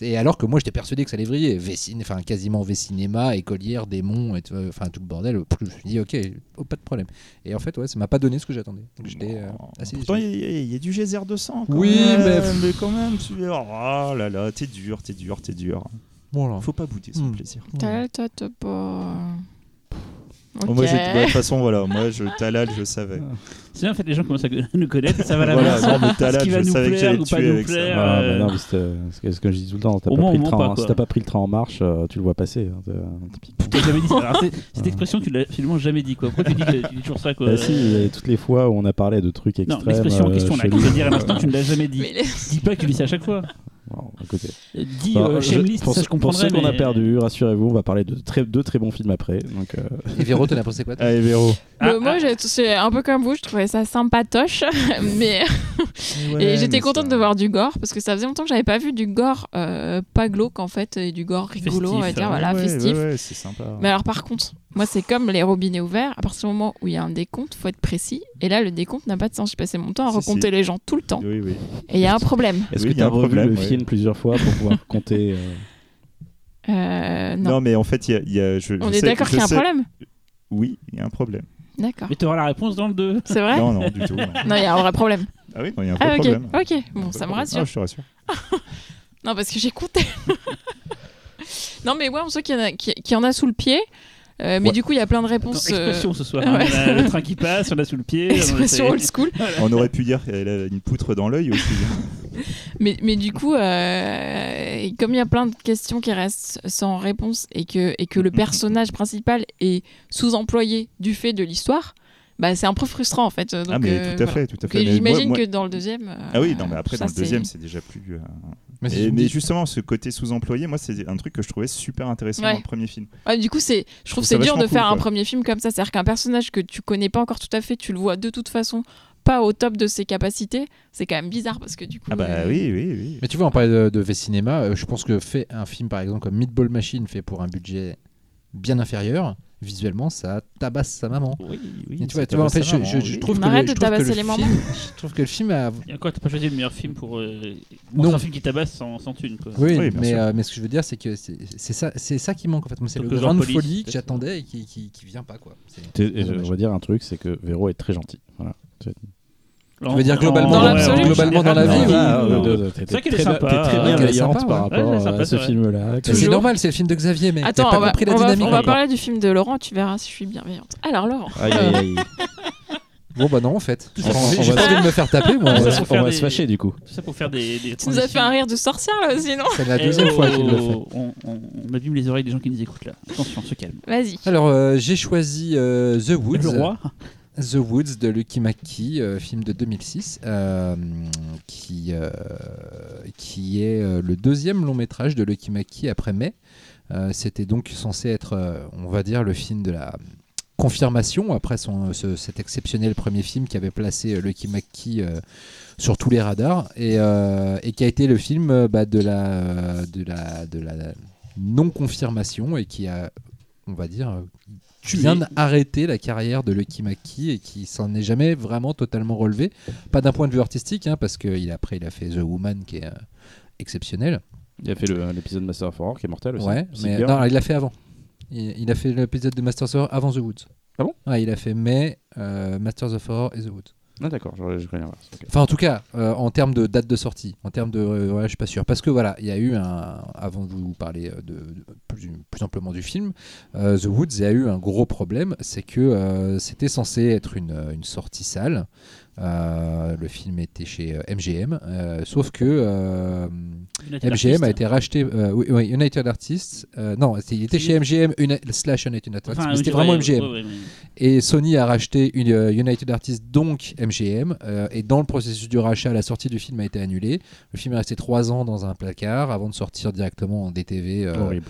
Et alors que moi j'étais persuadé que ça allait vriller, enfin quasiment V-cinéma, écolière, démon, et tout- enfin tout le bordel. Je me suis dit ok, oh, pas de problème. Et en fait ouais, ça m'a pas donné ce que j'attendais. Donc j'étais euh, assez Pourtant, il y, a- il y a du geyser de sang. quand Oui, même, mais- mais quand même, tu Oh là là, t'es dur, t'es dur, t'es dur. Voilà. Faut pas bouder son Hmm. plaisir. T'as pas. Moi, bah, de toute façon, voilà, moi, je Talal, je savais. C'est bien, en fait, les gens commencent à (laughs) nous connaître, ça va la Voilà, voir. non, mais Talal, je nous savais que j'allais tuer avec ça. plaire. Ah, euh, non, mais c'est ce que je dis tout le temps. T'as Au pas, pris on le train, pas, si t'as pas pris le train en marche, euh, tu le vois passer. hein, dit c'est- (laughs) cette expression, tu l'as absolument jamais dit. Quoi. Pourquoi tu dis, que- tu dis toujours ça quoi Bah si, a toutes les fois où on a parlé de trucs Non, extrêmes. l'expression en euh, question, que je veux dire à l'instant, tu ne l'as jamais dit. (laughs) Dis pas que tu dis ça à chaque fois. Bon, écoutez. Dis Bah, euh, je- pour, ça qu'on a perdu, rassurez-vous, on va parler de très, deux très bons films après. Donc, euh, Et Véro, t'en as pensé quoi toi Allez, Véro. Ah, Bah, moi, j'ai- c'est un peu comme vous, je trouvais ça sympatoche, (laughs) mais et j'étais contente de voir du gore parce que ça faisait longtemps que j'avais pas vu du gore euh, pas glauque en fait et du gore rigolo, on va Festif, dire, euh, voilà, festif. c'est sympa. Mais alors par contre, moi c'est comme les robinets ouverts, à partir du moment où il y a un décompte, faut être précis. Et là le décompte n'a pas de sens. J'ai passé mon temps à Si, recompter si. les gens tout le temps. Oui, oui. Et il y a un problème. Est-ce Oui, que il y a tu as un revu problème, le ouais. film plusieurs fois pour pouvoir compter euh, Euh, Non. non. mais en fait, il y y a- je, On je est sais- d'accord je qu'il y a un sais- problème. Oui, il y a un problème. D'accord. Mais tu auras la réponse dans le 2. C'est vrai Non, non, du tout. non. Non, il y a un vrai problème. Ah oui, non, il y a un vrai Ah, ok. problème. Ok, bon, ça me rassure. Ah, je te rassure. (laughs) Non, parce que j'ai compté. (laughs) non, mais ouais, on sait qu'il y, en a- qu'il y- qu'il y en a sous le pied. Euh, mais Ouais. du coup, il y a plein de réponses. euh, Expression ce soir. (laughs) ouais. hein. On a le train qui passe, on a sous le pied. expression old school. (laughs) On aurait pu dire qu'elle a une poutre dans l'œil aussi. (laughs) Mais, mais du coup, euh, comme il y a plein de questions qui restent sans réponse et que, et que le personnage principal est sous-employé du fait de l'histoire, bah, c'est un peu frustrant en fait. Donc, ah, mais euh, tout à voilà. fait, tout à fait. Mais J'imagine moi- que dans le deuxième. euh, Ah oui, non, mais après, ça, dans le c'est- deuxième, c'est déjà plus. euh, Mais si Et- tu me mais dis- justement, ce côté sous-employé, moi, c'est un truc que je trouvais super intéressant Ouais. dans le premier film. Ouais, du coup, c'est, je trouve c'est dur de faire un premier film comme ça. C'est-à-dire qu'un personnage que tu connais pas encore tout à fait, tu le vois de toute façon pas au top de ses capacités. C'est quand même bizarre parce que du coup. Ah, bah euh, oui, oui, oui. Mais tu vois, on parlait de, de V-Cinéma. euh, je pense que fait un film, par exemple, comme Meatball Machine, fait pour un budget bien inférieur, visuellement, ça tabasse sa maman. Oui, oui. Et tu vois, tu vois, en fait, je, je- je trouve que le, de je trouve que tabasser le les film, mamans. je trouve que le film a. Et encore, t'as pas choisi le meilleur film pour euh, Non. un film qui tabasse sans, sans thune. Quoi. Oui, mais, euh, mais ce que je veux dire, c'est que c'est c'est ça, c'est ça qui manque en fait. Moi, c'est le le grain genre de police, folie que j'attendais et qui, qui, qui vient pas quoi. Et on va dire un truc, c'est que Véro est très gentil. Voilà. Tu veux dire globalement Dans globalement dans la vie. Ah, C'est vrai qu'elle est très, sympa, t'es très bienveillante par rapport Ouais, sympa, à c'est ce film-là. C'est normal, c'est le film de Xavier, mais Attends, t'as pas on va, compris la on va- dynamique. on va parler du film de Laurent, tu verras si je suis bienveillante. Alors, Laurent. Aïe, aïe, aïe. (laughs) Bon bah non en fait. On envie va- envie de me faire taper moi. On va, Ça, se- on va fâcher du coup. Tout ça pour faire des. des Tu nous as fait un rire de sorcière là aussi, non C'est la Eh deuxième fois qu'il le fait. oh, On, on, on abîme les oreilles des gens qui nous écoutent là. Attention, on se calme. Vas-y. Alors euh, j'ai choisi euh, The Woods. Le roi. The Woods de Lucky McKee, euh, film de 2006, euh, qui, euh, qui est le deuxième long métrage de Lucky McKee après mai. C'était donc censé être, on va dire, le film de la confirmation après son, ce- cet exceptionnel premier film qui avait placé Lucky euh, sur tous les radars et, et qui a été le film bah, de la, de la, de la non-confirmation et qui a, on va dire, Tué. bien arrêté la carrière de Lucky McKee et qui s'en est jamais vraiment totalement relevé. Pas d'un point de vue artistique, hein, parce qu'il après il a fait The Woman qui est euh, exceptionnel. Il a fait l'épisode Master of Horror qui est mortel aussi. Ouais, mais non, il l'a fait avant. Il, il a fait l'épisode de Masters of Horror avant The Woods. Ah bon? Ouais, il a fait May, euh, Masters of Horror et The Woods. Ah d'accord, je, je pas. Ok. Enfin, en tout cas, euh, en termes de date de sortie, en termes de. euh, je suis pas sûr. Parce que voilà, il y a eu un. Avant de vous parler euh, de, plus, amplement du film, euh, The Woods a eu un gros problème. C'est que c'était censé être une, une sortie salle. Euh, le film était chez euh, MGM. euh, sauf que. euh, MGM a été racheté, euh, oui, oui, United Artists, euh, non, c'était- il était chez MGM uni- slash United Artists, Enfin, mais c'était vraiment MGM. ouais, ouais, ouais. Et Sony a racheté une, euh, United Artists, donc MGM. euh, et dans le processus du rachat, la sortie du film a été annulée. Le film est resté trois ans dans un placard avant de sortir directement en DTV euh, Horrible.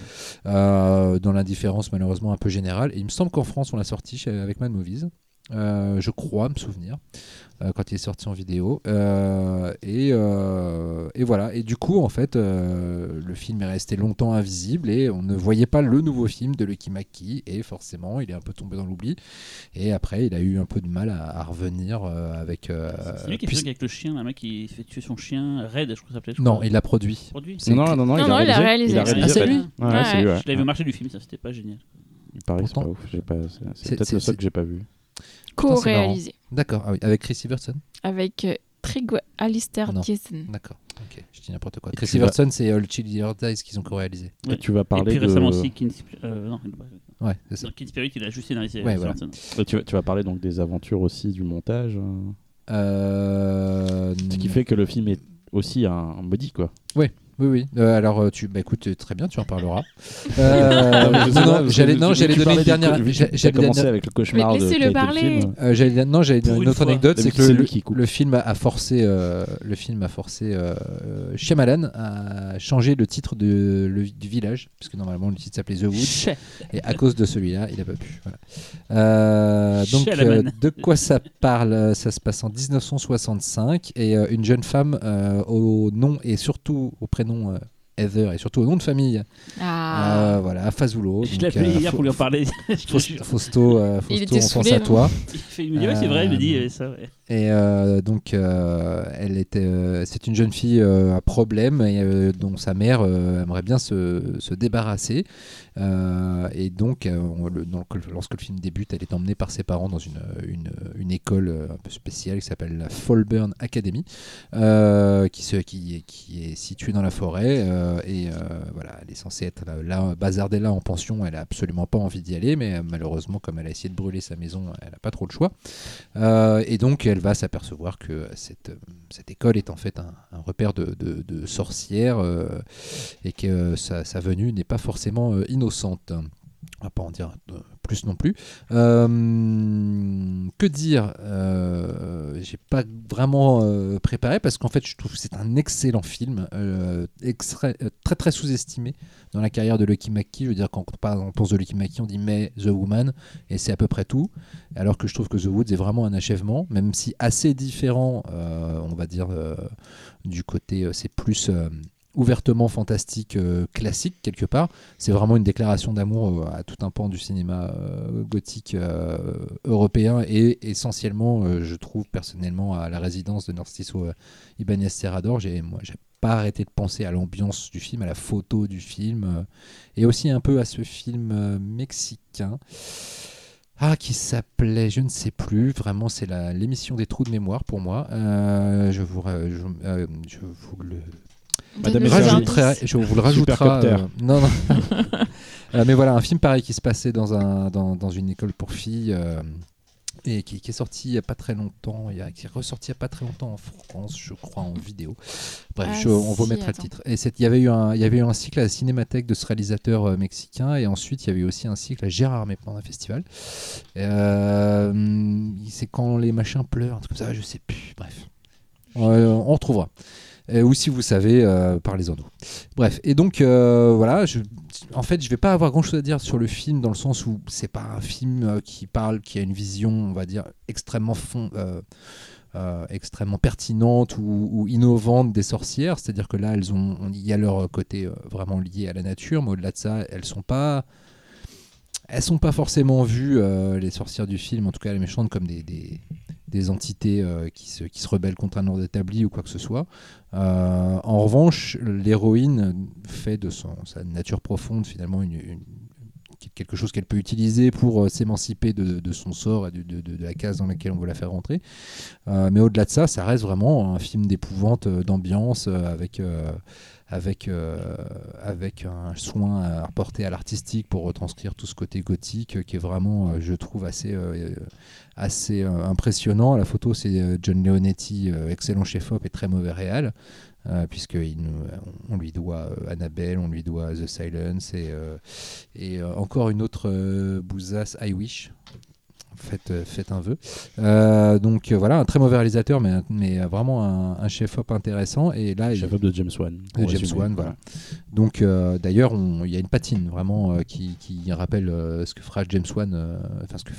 euh, dans l'indifférence malheureusement un peu générale. Et il me semble qu'en France, on l'a sorti chez- avec Mad Movies. Euh, je crois me souvenir euh, quand il est sorti en vidéo Euh, et, euh, et voilà et du coup en fait euh, le film est resté longtemps invisible et on ne voyait pas le nouveau film de Lucky McKee et forcément il est un peu tombé dans l'oubli et après il a eu un peu de mal à, à revenir euh, avec euh, C'est lui qui puis- avec le chien, un mec qui fait tuer son chien, Red, je crois que ça s'appelait. non il l'a produit produit. c'est- Non, non, non, Non, non, il a réalisé. Il a Ah, réalisé. c'est lui Ouais, Ouais. c'est lui, ouais. Je l'avais vu marcher du film, ça c'était pas génial. Il paraît que c'est pas ouf. j'ai pas- C'est C'est- c'est peut-être c'est- le seul que j'ai pas vu. Co-réalisé d'accord ah oui, avec Chris Everson avec euh, Trig Alistair. Jason. d'accord ok je dis n'importe quoi Et Chris vas- Everson c'est le Chili Eyes qu'ils ont co-réalisé Et Ouais. tu vas Et parler puis récemment de. aussi, King euh, non, ouais c'est ça non, King Spirit, il a juste scénarisé. Ouais, voilà. Et Tu vas, tu vas parler donc des aventures aussi du montage. euh, Euh, Ce qui fait que le film est aussi un, un body quoi. Oui, oui. Euh, alors, euh, tu, bah, écoute, euh, très bien, tu en parleras. (laughs) Euh, non, j'allais, non, donner une dernière. co- vu que j'a- t'as j'allais commencé avec le cauchemar Mais de laissez-le parler. euh, j'allais- non, j'allais une une autre fois. anecdote, c'est que le, qui film a forcé, le film a forcé Shyamalan à changer le titre de, le- du village, puisque normalement le titre s'appelait The Wood, Chais. et à cause de celui-là, il a pas pu. Voilà. Donc, de quoi ça parle? Ça se passe en 1965 et une jeune femme au nom et surtout au prénom euh, Heather et surtout au nom de famille, Ah. euh, voilà, Fazulo. Je l'ai appelé euh, hier pour lui en parler. (laughs) Fausto, euh, Il Fausto, était on pense saoulé, à toi. Il fait- il me dit, ouais, c'est vrai, il me dit Euh, euh, ça, ouais. Et euh, donc, euh, elle était, euh, c'est une jeune fille à problème et dont sa mère aimerait bien se, se débarrasser. Et donc, lorsque le film débute, elle est emmenée par ses parents dans une, une, école un peu spéciale qui s'appelle la Fallburn Academy, qui, se, qui, qui est située dans la forêt. et voilà, elle est censée être là, bazardée là en pension. Elle a absolument pas envie d'y aller, mais malheureusement, comme elle a essayé de brûler sa maison, elle n'a pas trop le choix. Et donc, elle va s'apercevoir que cette, euh, cette école est en fait un, repère de, sorcières euh, et que euh, sa, venue n'est pas forcément euh, innocente. Pas en dire euh, plus non plus. Euh, que dire euh, J'ai pas vraiment préparé parce qu'en fait, je trouve que c'est un excellent film, très très sous-estimé dans la carrière de Lucky McKee. Je veux dire, quand on pense de Lucky McKee, on dit mais The Woman et c'est à peu près tout. Alors que je trouve que The Woods est vraiment un achèvement, même si assez différent, on va dire, du côté, c'est plus ouvertement fantastique, euh, classique quelque part. C'est vraiment une déclaration d'amour euh, à tout un pan du cinéma euh, gothique européen et essentiellement, je trouve personnellement, à la résidence de Narciso Ibanez Serrador. J'ai, moi, j'ai pas arrêté de penser à l'ambiance du film, à la photo du film, et aussi un peu à ce film mexicain. Ah, qui s'appelait, je ne sais plus, vraiment, c'est l'émission des trous de mémoire pour moi. Je, vous, je vous le Madame rajouterai, je vous le rajouterai. Euh, non, non. (laughs) Euh, mais voilà, un film pareil qui se passait dans, un, dans, dans une école pour filles euh, et qui, qui est sorti il n'y a pas très longtemps, il y a, qui est ressorti il n'y a pas très longtemps en France, je crois, en vidéo. Bref, Ah, je- on vous si, mettra attends. le titre. Et c'est- il y avait eu un, il y avait eu un cycle à la Cinémathèque de ce réalisateur euh, mexicain et ensuite il y avait eu aussi un cycle à Gérard mais pendant un festival. Euh, c'est quand les machins pleurent, un truc comme ça, je sais plus. Bref, Euh, on retrouvera. Euh, ou si vous savez, euh, parlez-en nous. Bref, et donc euh, voilà, en fait, je vais pas avoir grand-chose à dire sur le film dans le sens où c'est pas un film qui parle, qui a une vision, on va dire, extrêmement fond, extrêmement pertinente ou, innovante des sorcières. C'est-à-dire que là, elles ont, on- il y a leur côté vraiment lié à la nature, mais au-delà de ça, elles sont pas elles sont pas forcément vues, les sorcières du film, en tout cas les méchantes, comme des, des entités euh, qui, se, qui se rebellent contre un ordre établi ou quoi que ce soit. Euh, en revanche, l'héroïne fait de son, sa nature profonde finalement quelque chose qu'elle peut utiliser pour euh, s'émanciper de, de son sort et de, de- la case dans laquelle on veut la faire rentrer. Mais au-delà de ça, ça reste vraiment un film d'épouvante, d'ambiance, avec, avec, euh, avec un soin à apporter à l'artistique pour retranscrire tout ce côté gothique euh, qui est vraiment, euh, je trouve, assez, assez impressionnant. La photo, c'est John Leonetti, excellent chef-op et très mauvais réal. euh, on lui doit Annabelle, on lui doit The Silence et, encore une autre bousasse, I Wish. Faites, euh, faites un vœu. Euh, donc euh, voilà, un très mauvais réalisateur, mais, mais vraiment un, un chef-op intéressant. Et là, Chef-op de James Wan. de James. Wan, voilà. Donc d'ailleurs, il y a une patine vraiment qui, qui rappelle ce que fera James Wan, enfin ce que,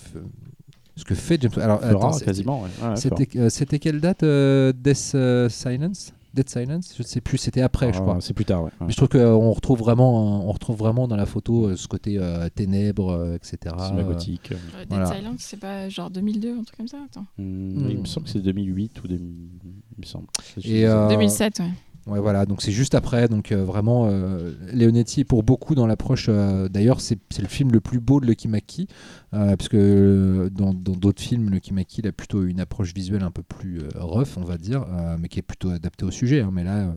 ce que fait James Wan. Alors Flora, attends, c'est- quasiment. ouais. Ouais, c'était euh, quelle date euh, Death euh, Silence? Dead Silence Je ne sais plus, c'était après, je Ah, crois. C'est plus tard, ouais. ouais. Mais je trouve qu'on retrouve vraiment, on retrouve vraiment dans la photo euh, ce côté euh, ténèbres, euh, etc. Cinéma Euh, gothique. Euh, Dead Voilà. Silence, c'est pas genre 2002, un truc comme ça Attends. Hmm, Il me semble que c'est 2008 ou 2000, il me semble. Et, euh, 2007, ouais. Ouais, voilà, donc c'est juste après. Donc euh, vraiment, euh, Leonetti est pour beaucoup dans l'approche. euh, D'ailleurs, c'est c'est le film le plus beau de Lucky Mackie, euh, parce que euh, dans d'autres films, Mackie il a plutôt une approche visuelle un peu plus euh, rough, on va dire, mais qui est plutôt adaptée au sujet. hein. mais là,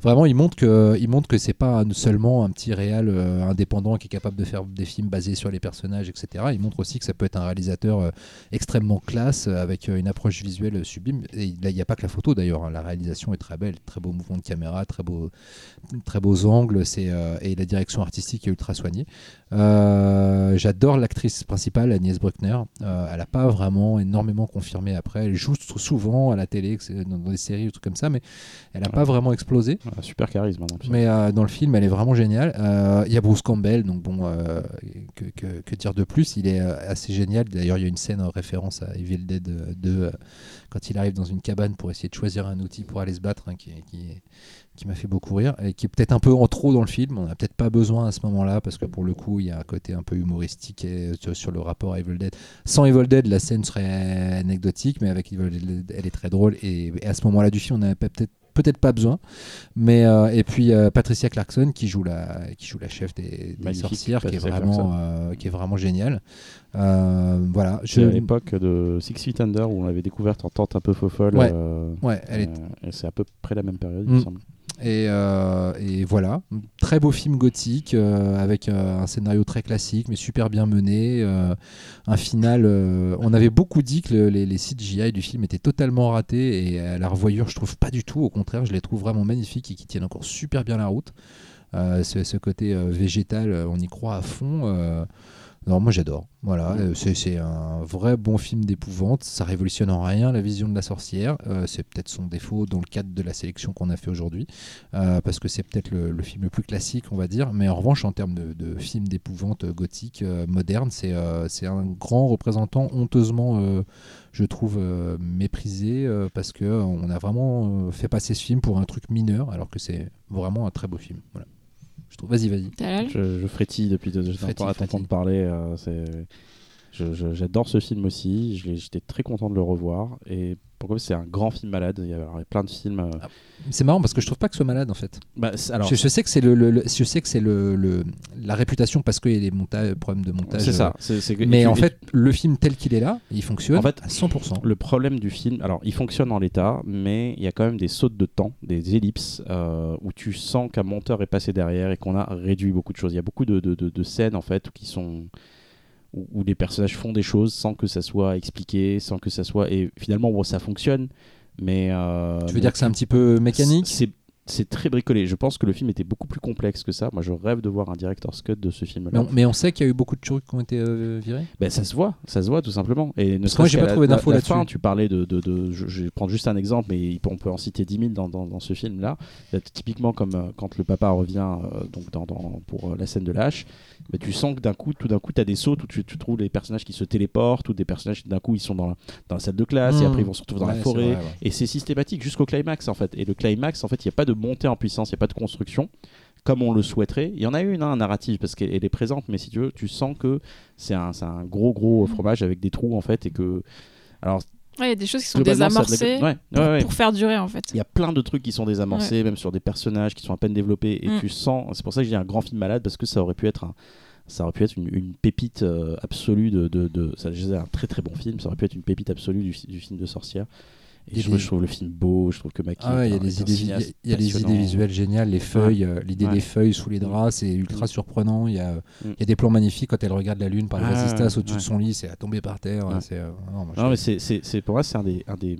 vraiment, il montre que il montre que c'est pas seulement un petit réal indépendant qui est capable de faire des films basés sur les personnages, etc. Il montre aussi que ça peut être un réalisateur extrêmement classe, avec une approche visuelle sublime. Et là, il n'y a pas que la photo d'ailleurs. hein. La réalisation est très belle, très beau mouvement de caméra, très beau, très beaux angles, et la direction artistique est ultra soignée. J'adore l'actrice principale, Agnès Bruckner. Euh, elle n'a pas vraiment énormément confirmé après. Elle joue sou- souvent à la télé, dans, des séries ou trucs comme ça, mais elle n'a pas vraiment explosé. Super charisme. hein, Mais euh, dans le film, elle est vraiment géniale. Euh, Il y a Bruce Campbell, donc bon, que, que- que dire de plus? Il est assez génial. D'ailleurs, il y a une scène en référence à Evil Dead 2 euh, quand il arrive dans une cabane pour essayer de choisir un outil pour aller se battre, hein, qui est qui m'a fait beaucoup rire et qui est peut-être un peu en trop dans le film. On n'a peut-être pas besoin à ce moment-là parce que pour le coup, il y a un côté un peu humoristique et, sur, sur le rapport à Evil Dead. Sans Evil Dead, la scène serait anecdotique, mais avec Evil Dead, elle est très drôle. Et, et à ce moment-là du film, on n'avait peut-être peut-être pas besoin. Mais euh, et puis euh, Patricia Clarkson qui joue la qui joue la chef des, des sorcières, qui est vraiment euh, qui est vraiment géniale. Euh, voilà. Je- à l'époque de Six Feet Under où on l'avait découverte en tente un peu faux folle. Ouais. euh, Ouais, elle est euh, et c'est à peu près la même période, il Mm. me semble. Et, euh, et voilà, très beau film gothique euh, avec euh, un scénario très classique mais super bien mené. un final, on avait beaucoup dit que le- les, CGI du film étaient totalement ratés et à la revoyure, je trouve pas du tout. Au contraire, je les trouve vraiment magnifiques et qui tiennent encore super bien la route. Ce, côté végétal, on y croit à fond. Non, moi j'adore. Voilà, euh, c'est un vrai bon film d'épouvante. Ça révolutionne en rien la vision de la sorcière. Euh, c'est peut-être son défaut dans le cadre de la sélection qu'on a fait aujourd'hui, euh, parce que c'est peut-être le, le film le plus classique, on va dire. Mais en revanche, en termes de, de film d'épouvante gothique moderne, c'est un grand représentant honteusement, je trouve, méprisé, parce que on a vraiment fait passer ce film pour un truc mineur, alors que c'est vraiment un très beau film. Voilà. Trouve. Vas-y, vas-y. Je, je frétille depuis deux à frétille. t'entendre parler. euh, c'est- J'adore ce film aussi. J'étais très content de le revoir. Et pourquoi c'est un grand film malade. Il y a, plein de films. euh, C'est marrant parce que je trouve pas que ce soit malade en fait. bah, alors, je, je sais que c'est le, le- le- je sais que c'est le, le- la réputation parce qu'il y a des montages, problèmes de montage. c'est ça. euh, c'est que- Mais tu- en fait, le film tel qu'il est là, il fonctionne En fait, à 100%. Le problème du film, alors il fonctionne en l'état, mais il y a quand même des sautes de temps, des ellipses, euh, où tu sens qu'un monteur est passé derrière et qu'on a réduit beaucoup de choses. Il y a beaucoup de, de- de- de scènes en fait qui sont où, où les personnages font des choses sans que ça soit expliqué, sans que ça soit et finalement bon, ça fonctionne, mais euh, Tu veux mais dire que c'est un petit peu mécanique? C'est très bricolé. Je pense que le film était beaucoup plus complexe que ça. Moi, je rêve de voir un director's cut de ce film-là. mais on sait qu'il y a eu beaucoup de trucs qui ont été euh, virés. Ben, ça se voit, ça se voit tout simplement. Et ne Parce moi, j'ai pas trouvé d'infos là-dessus. Tu parlais de, de, de- je, je vais prendre juste un exemple, mais on peut en citer 10 000 dans, dans, dans ce film-là. A Typiquement comme euh, quand le papa revient euh, donc dans, dans- pour euh, la scène de l'âche, ben, tu sens que d'un coup, tout d'un coup, tu as des sauts où tu, tu trouves des personnages qui se téléportent ou des personnages qui d'un coup ils sont dans la, dans la salle de classe et après ils vont se retrouver dans Ouais, la forêt. vrai, ouais. Et c'est systématique jusqu'au climax en fait. Et le climax, en fait, il n'y a pas de montée en puissance, il n'y a pas de construction comme on le souhaiterait. Il y en a une, hein, narrative, parce qu'elle elle est présente, mais si tu veux, tu sens que c'est un, un gros, gros fromage avec des trous en fait. Et que. Alors, Ouais, il y a des choses qui sont ça- désamorcées Ouais, pour, faire durer en fait. Il y a plein de trucs qui sont désamorcés, même sur des personnages qui sont à peine développés. Et Mm. tu sens. C'est pour ça que j'ai un grand film malade, parce que ça aurait pu être un. Ça aurait pu être une, une pépite euh, absolue de, de, de- Ça, je disais, un très très bon film. Ça aurait pu être une pépite absolue du, du film de sorcière. Et je, trouve- des- je trouve le film beau. Je trouve que Mackie. Ah ouais, il y a des idées, il y a- des visuelles géniales, les feuilles, euh, l'idée Ouais. des feuilles sous les draps, c'est ultra Mm. surprenant. Il y, a, Mm. il y a des plans magnifiques quand elle regarde la lune par le Ah, résistas au-dessus de son lit, c'est à tomber par terre. C'est, euh, non, moi, je- Non, mais c'est, pour moi, c'est un des, un des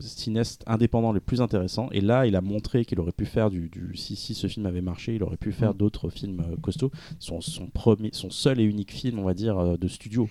cinéastes indépendants les plus intéressants. Et là, il a montré qu'il aurait pu faire du. du si, si ce film avait marché, il aurait pu faire Mm. d'autres films euh, costauds. Son, son, premier, son seul et unique film, on va dire, euh, de studio.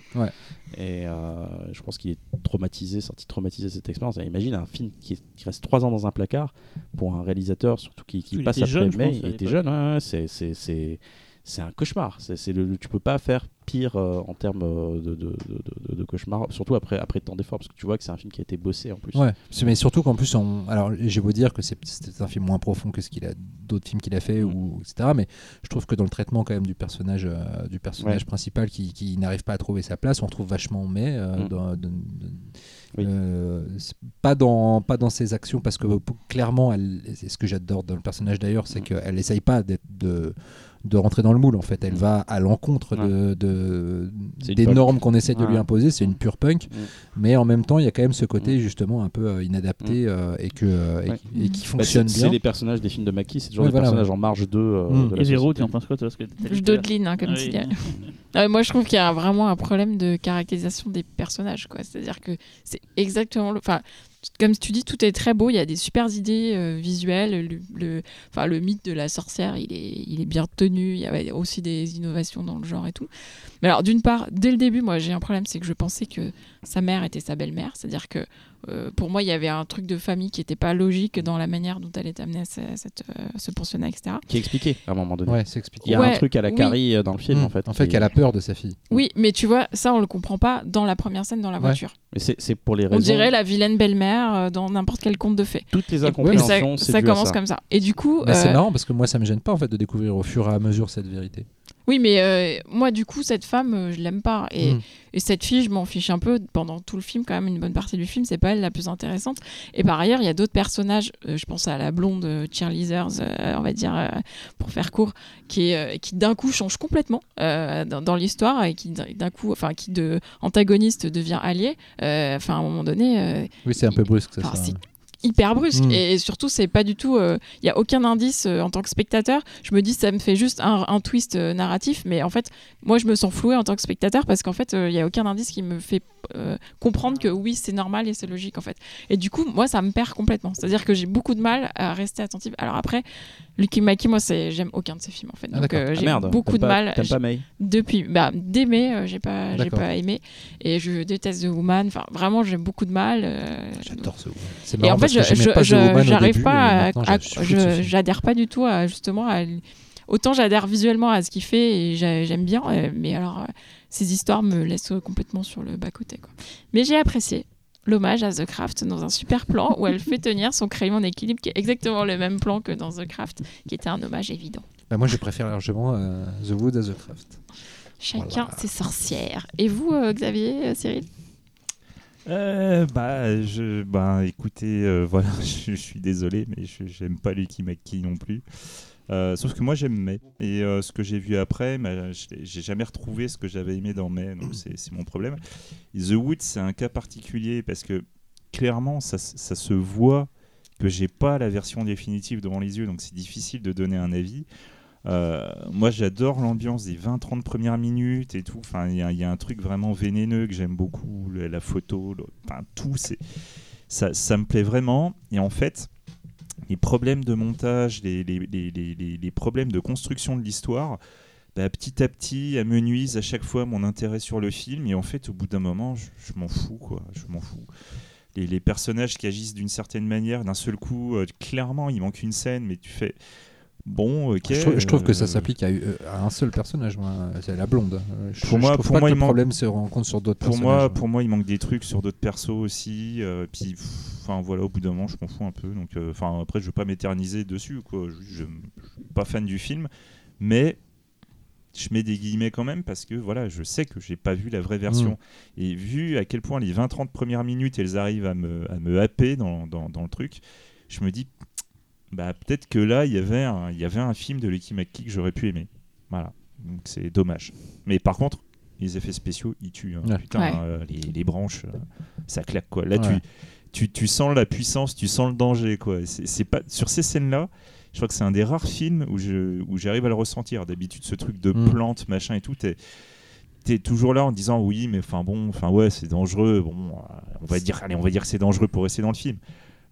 Et euh, je pense qu'il est traumatisé, sorti traumatisé de cette expérience. Et imagine un film qui, est- qui reste trois ans dans un placard pour un réalisateur, surtout qui, qui passe après jeune, je mai. il était jeune, ouais, c'est, c'est, c'est, c'est un cauchemar. C'est, c'est le, tu peux pas faire pire euh, en termes euh, de, de, de, de- de cauchemar, surtout après, après tant d'efforts, parce que tu vois que c'est un film qui a été bossé en plus. Ouais, mais surtout qu'en plus, on... alors j'ai beau dire que c'est c'est un film moins profond que ce qu'il a d'autres films qu'il a fait Mm. ou etc. Mais je trouve que dans le traitement quand même du personnage euh, du personnage Ouais. principal qui, qui n'arrive pas à trouver sa place, on retrouve vachement mais euh, Mm. dans- dans- dans- Oui. euh, pas dans pas dans ses actions parce que p- clairement, elle, c'est ce que j'adore dans le personnage d'ailleurs, c'est Mm. qu'elle essaye pas d'être de de rentrer dans le moule en fait elle Mm. va à l'encontre Ouais. de, de- des normes qu'on essaie de lui imposer c'est une pure punk Mm. mais en même temps il y a quand même ce côté Mm. justement un peu euh, inadapté euh, et que euh, et, Ouais. qui- et qui Bah, fonctionne bien c'est les personnages des films de Mackie, c'est toujours Ouais, des voilà, personnages ouais. en marge d'eux. euh, de la Et Véro, tu en penses quoi toi parce que t'as Je dodeline, hein, comme Ah tu oui. dis. (laughs) Ah, moi, je trouve qu'il y a vraiment un problème de caractérisation des personnages. quoi. C'est-à-dire que c'est exactement le. Enfin, comme tu dis, tout est très beau. Il y a des super idées euh, visuelles. Le, mythe de la sorcière, il est, il est bien tenu. Il y a aussi des innovations dans le genre et tout. Mais alors, d'une part, dès le début, moi, j'ai un problème, c'est que je pensais que sa mère était sa belle-mère. C'est-à-dire que euh, pour moi, il y avait un truc de famille qui n'était pas logique dans la manière dont elle est amenée à cette, euh, ce pensionnat, etc. Qui est expliqué à un moment donné. ouais c'est expliqué Il y a Ouais, un truc à la oui. Carrie euh, dans le film Mm. en fait. en fait qui- qu'elle a peur peur de sa fille. Oui, mais tu vois, ça, on le comprend pas dans la première scène dans la Ouais. voiture. Mais c'est pour les raisons. On dirait la vilaine belle-mère euh, dans n'importe quel conte de fées. Toutes les ça, incompréhensions, c'est ça dû à commence ça. comme ça. Et du coup, c'est marrant parce que moi, ça me gêne pas en fait de découvrir au fur et à mesure cette vérité. Oui, mais euh, moi, du coup, cette femme, euh, je l'aime pas. Et, Mm. et cette fille, je m'en fiche un peu pendant tout le film, quand même, une bonne partie du film, c'est pas elle la plus intéressante. Et par ailleurs, il y a d'autres personnages, euh, je pense à la blonde euh, cheerleaders, on va dire, pour faire court, qui, qui d'un coup change complètement dans, dans l'histoire et qui d'un coup, enfin, qui de antagoniste devient allié. Enfin, à un moment donné, Oui, c'est un peu brusque. Ça, hyper brusque. Mm. et surtout c'est pas du tout il y a aucun indice euh, en tant que spectateur. Je me dis ça me fait juste un, un twist euh, narratif mais en fait moi je me sens flouée en tant que spectateur parce qu'en fait il y a aucun indice qui me fait euh, comprendre que oui c'est normal et c'est logique en fait. Et du coup moi ça me perd complètement. C'est à dire que j'ai beaucoup de mal à rester attentive. Alors après Lucky Mackie moi c'est j'aime aucun de ses films en fait. Ah, donc euh, Ah, j'ai beaucoup de pas- mal. pas May depuis bah d'aimer euh, j'ai pas j'ai pas aimé. Et je déteste The Woman. Enfin vraiment j'ai beaucoup de mal euh, J'adore ce Woman. C'est et marrant en fait, parce je, que j'aimais je- pas The je- Woman au j'arrive début, pas et j'adhère pas du tout à justement à autant j'adhère visuellement à ce qu'il fait et j'a- j'aime bien, euh, mais alors ces histoires me laissent complètement sur le bas côté quoi. Mais j'ai apprécié l'hommage à The Craft dans un super plan où elle fait tenir son crayon en équilibre qui est exactement le même plan que dans The Craft, qui était un hommage évident. Bah, moi, je préfère largement euh, The Wood à The Craft. Chacun Voilà. ses sorcières. Et vous, euh, Xavier, euh, Cyril? Euh, bah, je, bah, écoutez, euh, voilà, je, (laughs) je suis désolé, mais je j'aime pas Lucky McKee non plus. Euh, sauf que moi j'aime May. Et euh, ce que j'ai vu après, bah, j'ai jamais retrouvé ce que j'avais aimé dans May, donc c'est mon problème. The Wood, c'est un cas particulier parce que clairement, ça, ça se voit que j'ai pas la version définitive devant les yeux, donc c'est difficile de donner un avis. Euh, moi, j'adore l'ambiance des 20-30 premières minutes et tout. Il y, a- un truc vraiment vénéneux que j'aime beaucoup, la photo, tout. Ça, ça me plaît vraiment. Et en fait, les problèmes de montage, les, les- problèmes de construction de l'histoire, bah, petit à petit, amenuisent à chaque fois mon intérêt sur le film. Et en fait, au bout d'un moment, je, m'en fous, quoi. Je m'en fous. Les, les personnages qui agissent d'une certaine manière, d'un seul coup, euh, clairement, il manque une scène, mais tu fais. Bon, ok. je, trouve, je trouve que ça euh, s'applique à, euh, à un seul personnage, moi. c'est la blonde. Euh, Je, Pour je moi- trouve pour pas moi, que le problème se rencontre sur d'autres pour personnages. moi, pour moi, il manque des trucs sur d'autres persos aussi. euh, puis, enfin voilà, au bout d'un moment, je m'en fous un peu. Donc, euh, enfin après, je veux pas m'éterniser dessus. Quoi. Je, je, je suis pas fan du film, mais je mets des guillemets quand même parce que voilà, je sais que j'ai pas vu la vraie version. Et vu à quel point les 20-30 premières minutes, elles arrivent à me, à me happer dans, dans, dans le truc, je me dis, bah peut-être que là, il y avait un, il y avait un film de Lucky McKee que j'aurais pu aimer. Voilà, donc c'est dommage. Mais par contre, les effets spéciaux, ils tuent. hein. Ouais. Putain, Ouais. euh, les, les branches, euh, ça claque quoi. Là, Ouais. tu, tu, tu sens la puissance, tu sens le danger quoi. C'est pas sur ces scènes-là. Je crois que c'est un des rares films où je où j'arrive à le ressentir. D'habitude, ce truc de Mm. plantes, machin et tout, t'es t'es toujours là en disant oui, mais enfin bon, enfin ouais, c'est dangereux. Bon, euh, on va dire, allez, on va dire que c'est dangereux pour rester dans le film.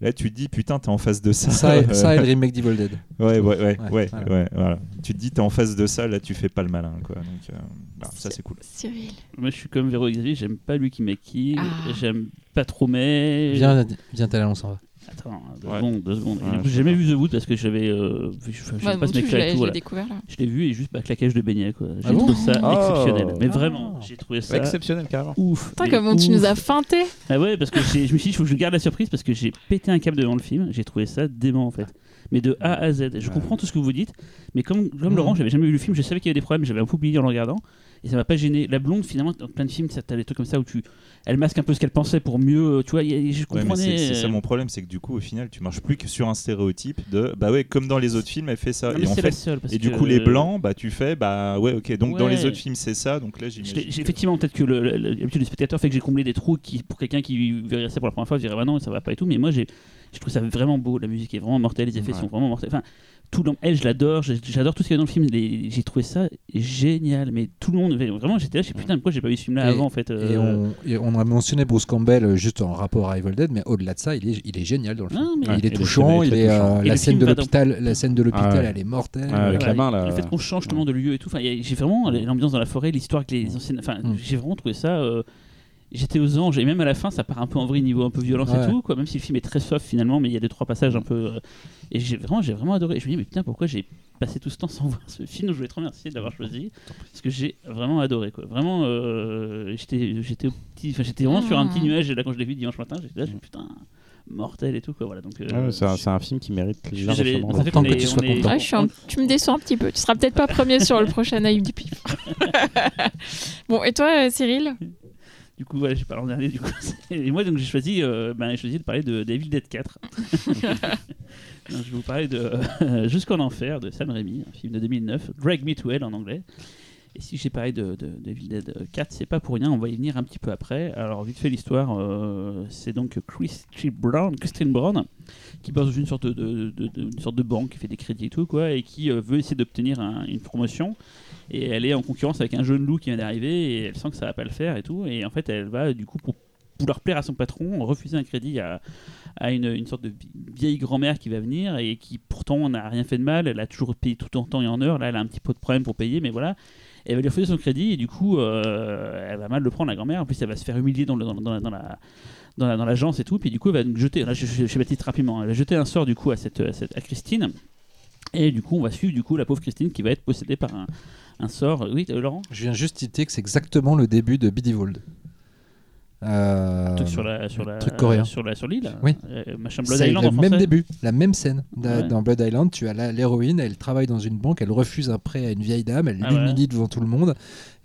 Là, tu te dis putain, t'es en face de ça. Ça, et, (laughs) ça et le remake d'Evil Dead. Ouais, ouais, ouais, Ouais, ouais, ouais, voilà. Tu te dis, t'es en face de ça, là, tu fais pas le malin, quoi. Donc, euh, bah, ça, c'est cool. Cyril. Moi, je suis comme Véro Xavier, j'aime pas Lucky Mackie, Ah. j'aime pas trop mais. Viens, viens t'aller, on s'en va. Attends, deux Ouais. secondes, deux secondes. Ouais, j'ai jamais vu The Wood parce que j'avais. Euh, je, sais pas l'ai et tout. je l'ai voilà. découvert là. Je l'ai vu et juste bah, claquage de beignet quoi. J'ai Ah bon trouvé ça Oh. exceptionnel. Mais Ah. vraiment, j'ai trouvé ça Exceptionnel, carrément. ouf. Putain, comment tu ouf. nous as feinté Ah ouais, parce que j'ai- je me suis dit, il faut que je garde la surprise parce que j'ai pété un câble devant le film. J'ai trouvé ça dément en fait. Mais de A à Z. Je comprends tout ce que vous dites, mais comme, comme. Laurent, j'avais jamais vu le film, je savais qu'il y avait des problèmes, j'avais un peu oublié en le regardant. Et ça m'a pas gêné. La blonde, finalement, dans plein de films, t'as des trucs comme ça où tu, elle masque un peu ce qu'elle pensait pour mieux. euh, Tu vois, y a- je Ouais, mais comprenais. c'est c'est ça euh, mon problème, c'est que du coup, au final, tu marches plus que sur un stéréotype de bah ouais, comme dans les autres films, elle fait ça. non, mais et en c'est la fait, seule, parce et du que- coup, les blancs, bah tu fais bah ouais, ok. Donc dans les Ouais. autres films, c'est ça. Donc là, Je l'ai- j'imagine. j'ai- que- effectivement, peut-être que le- l'habitude du spectateur fait que j'ai comblé des trous qui, pour quelqu'un qui verrait ça pour la première fois, je dirais bah non, ça va pas et tout. Mais moi, j'ai, je trouve ça vraiment beau. La musique est vraiment mortelle, les effets Ouais. sont vraiment mortels. Enfin, tout l'am- elle, je l'adore. J'adore tout ce qu'il y a dans le film. les- J'ai trouvé ça génial. Mais tout le monde, vraiment, j'étais là, je sais putain, pourquoi j'ai pas vu ce film-là avant en fait. Et, euh, on, et on a mentionné Bruce Campbell euh, juste en rapport à Evil Dead, mais au-delà de ça, il est, il est génial dans le film. Non, mais- Ouais, il est il est touchant, très- il très est, touchant. euh, la le scène film de l'hôpital, la scène de l'hôpital, Ah ouais. elle est mortelle. Ah, avec Voilà, la main, là. Le fait qu'on change justement de lieu et tout. Enfin, j'ai vraiment l'ambiance dans la forêt, l'histoire avec les anciennes. Enfin, Mm. j'ai vraiment trouvé ça. euh, J'étais aux anges et même à la fin, ça part un peu en vrille niveau un peu violence Ouais. et tout. Quoi, même si le film est très soft finalement, mais il y a deux trois passages un peu. euh, et j'ai vraiment, j'ai vraiment adoré. Je me dis mais putain, pourquoi j'ai passer tout ce temps sans (laughs) voir ce film? Je voulais te remercier de l'avoir choisi parce que j'ai vraiment adoré. Quoi. Vraiment, euh, j'étais, j'étais, petit, enfin, j'étais vraiment sur un petit Ah. nuage et là quand je l'ai vu dimanche matin, j'étais là, j'ai dit, putain, mortel et tout. Quoi. Voilà, donc, euh, Ouais, c'est un, c'est un film qui mérite ça fait Tant qu'on que est- tu sois on est- content. Ah, je suis un- Tu me déçois un petit peu. Tu seras peut-être pas premier sur le prochain œil du pif. bon, et toi, Cyril? Du coup, voilà, j'ai parlé en dernier. Du coup, (laughs) et moi, donc, j'ai choisi, euh, ben, j'ai choisi de parler de Devil Dead 4. Donc, je vais vous parler de euh, Jusqu'en enfer de Sam Raimi, un film de 2009, Drag Me to Hell en anglais. Et si j'ai parlé de, de, de Evil Dead 4, c'est pas pour rien, on va y venir un petit peu après. Alors, vite fait, l'histoire, euh, c'est donc Christy Brown, Christine Brown, qui bosse dans une sorte de, une sorte de banque, qui fait des crédits et tout, quoi, et qui veut essayer d'obtenir un- une promotion. Et elle est en concurrence avec un jeune loup qui vient d'arriver, et elle sent que ça va pas le faire et tout. Et en fait, elle va, du coup, pour vouloir plaire à son patron, refuser un crédit à, à une, sorte de vi- vieille grand-mère qui va venir et qui pourtant n'a rien fait de mal. Elle a toujours payé tout en temps et en heure. Là, elle a un petit peu de problème pour payer, mais voilà. Elle va lui refuser son crédit et du coup, euh, elle va mal le prendre, la grand-mère. En plus, elle va se faire humilier dans, le- dans, dans dans la dans la- dans l'agence et tout, puis du coup elle va donc jeter, là je, je, je baptise rapidement, elle va jeter un sort du coup à cette- à Christine, et du coup on va suivre du coup la pauvre Christine qui va être possédée par un, un sort. Oui, Laurent Je viens juste citer que c'est exactement le début de Bidivold. Euh, truc sur la sur la truc coréen. sur la sur l'île. Oui. Euh, machin Blood Island le en même français. début, la même scène. Ouais. Dans Blood Island, tu as l'héroïne, elle travaille dans une banque, elle refuse un prêt à une vieille dame, elle Ah l'humilie devant tout le monde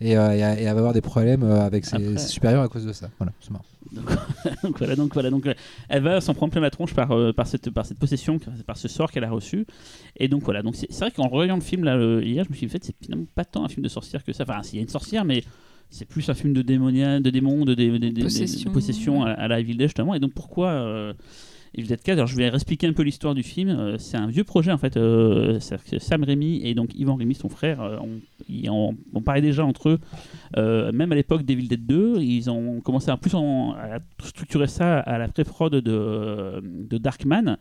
et, euh, et, et elle va avoir des problèmes euh, avec ses, Après. ses supérieurs à cause de ça. Voilà, c'est marrant. (laughs) donc voilà, donc voilà, donc euh, elle va s'en prendre plein la tronche par, euh, par cette par cette possession, par ce sort qu'elle a reçu. Et donc voilà, donc c'est vrai qu'en revoyant le film là euh, hier, je me suis dit en fait c'est finalement pas tant un film de sorcière que ça. Enfin, s'il y a une sorcière, mais c'est plus un film de démonia, de démons, de, dé- de- de- de- de Possession. possession à, à la Evil Dead justement. Et donc pourquoi euh, Evil Dead 4 Alors je vais expliquer un peu l'histoire du film. Euh, c'est un vieux projet en fait. Euh, Sam Raimi et donc Ivan Raimi, son frère, en- on parlait déjà entre eux. Euh, même à l'époque d'Evil Dead 2, ils ont commencé à plus en- à structurer ça à la pré-prod de, de Darkman.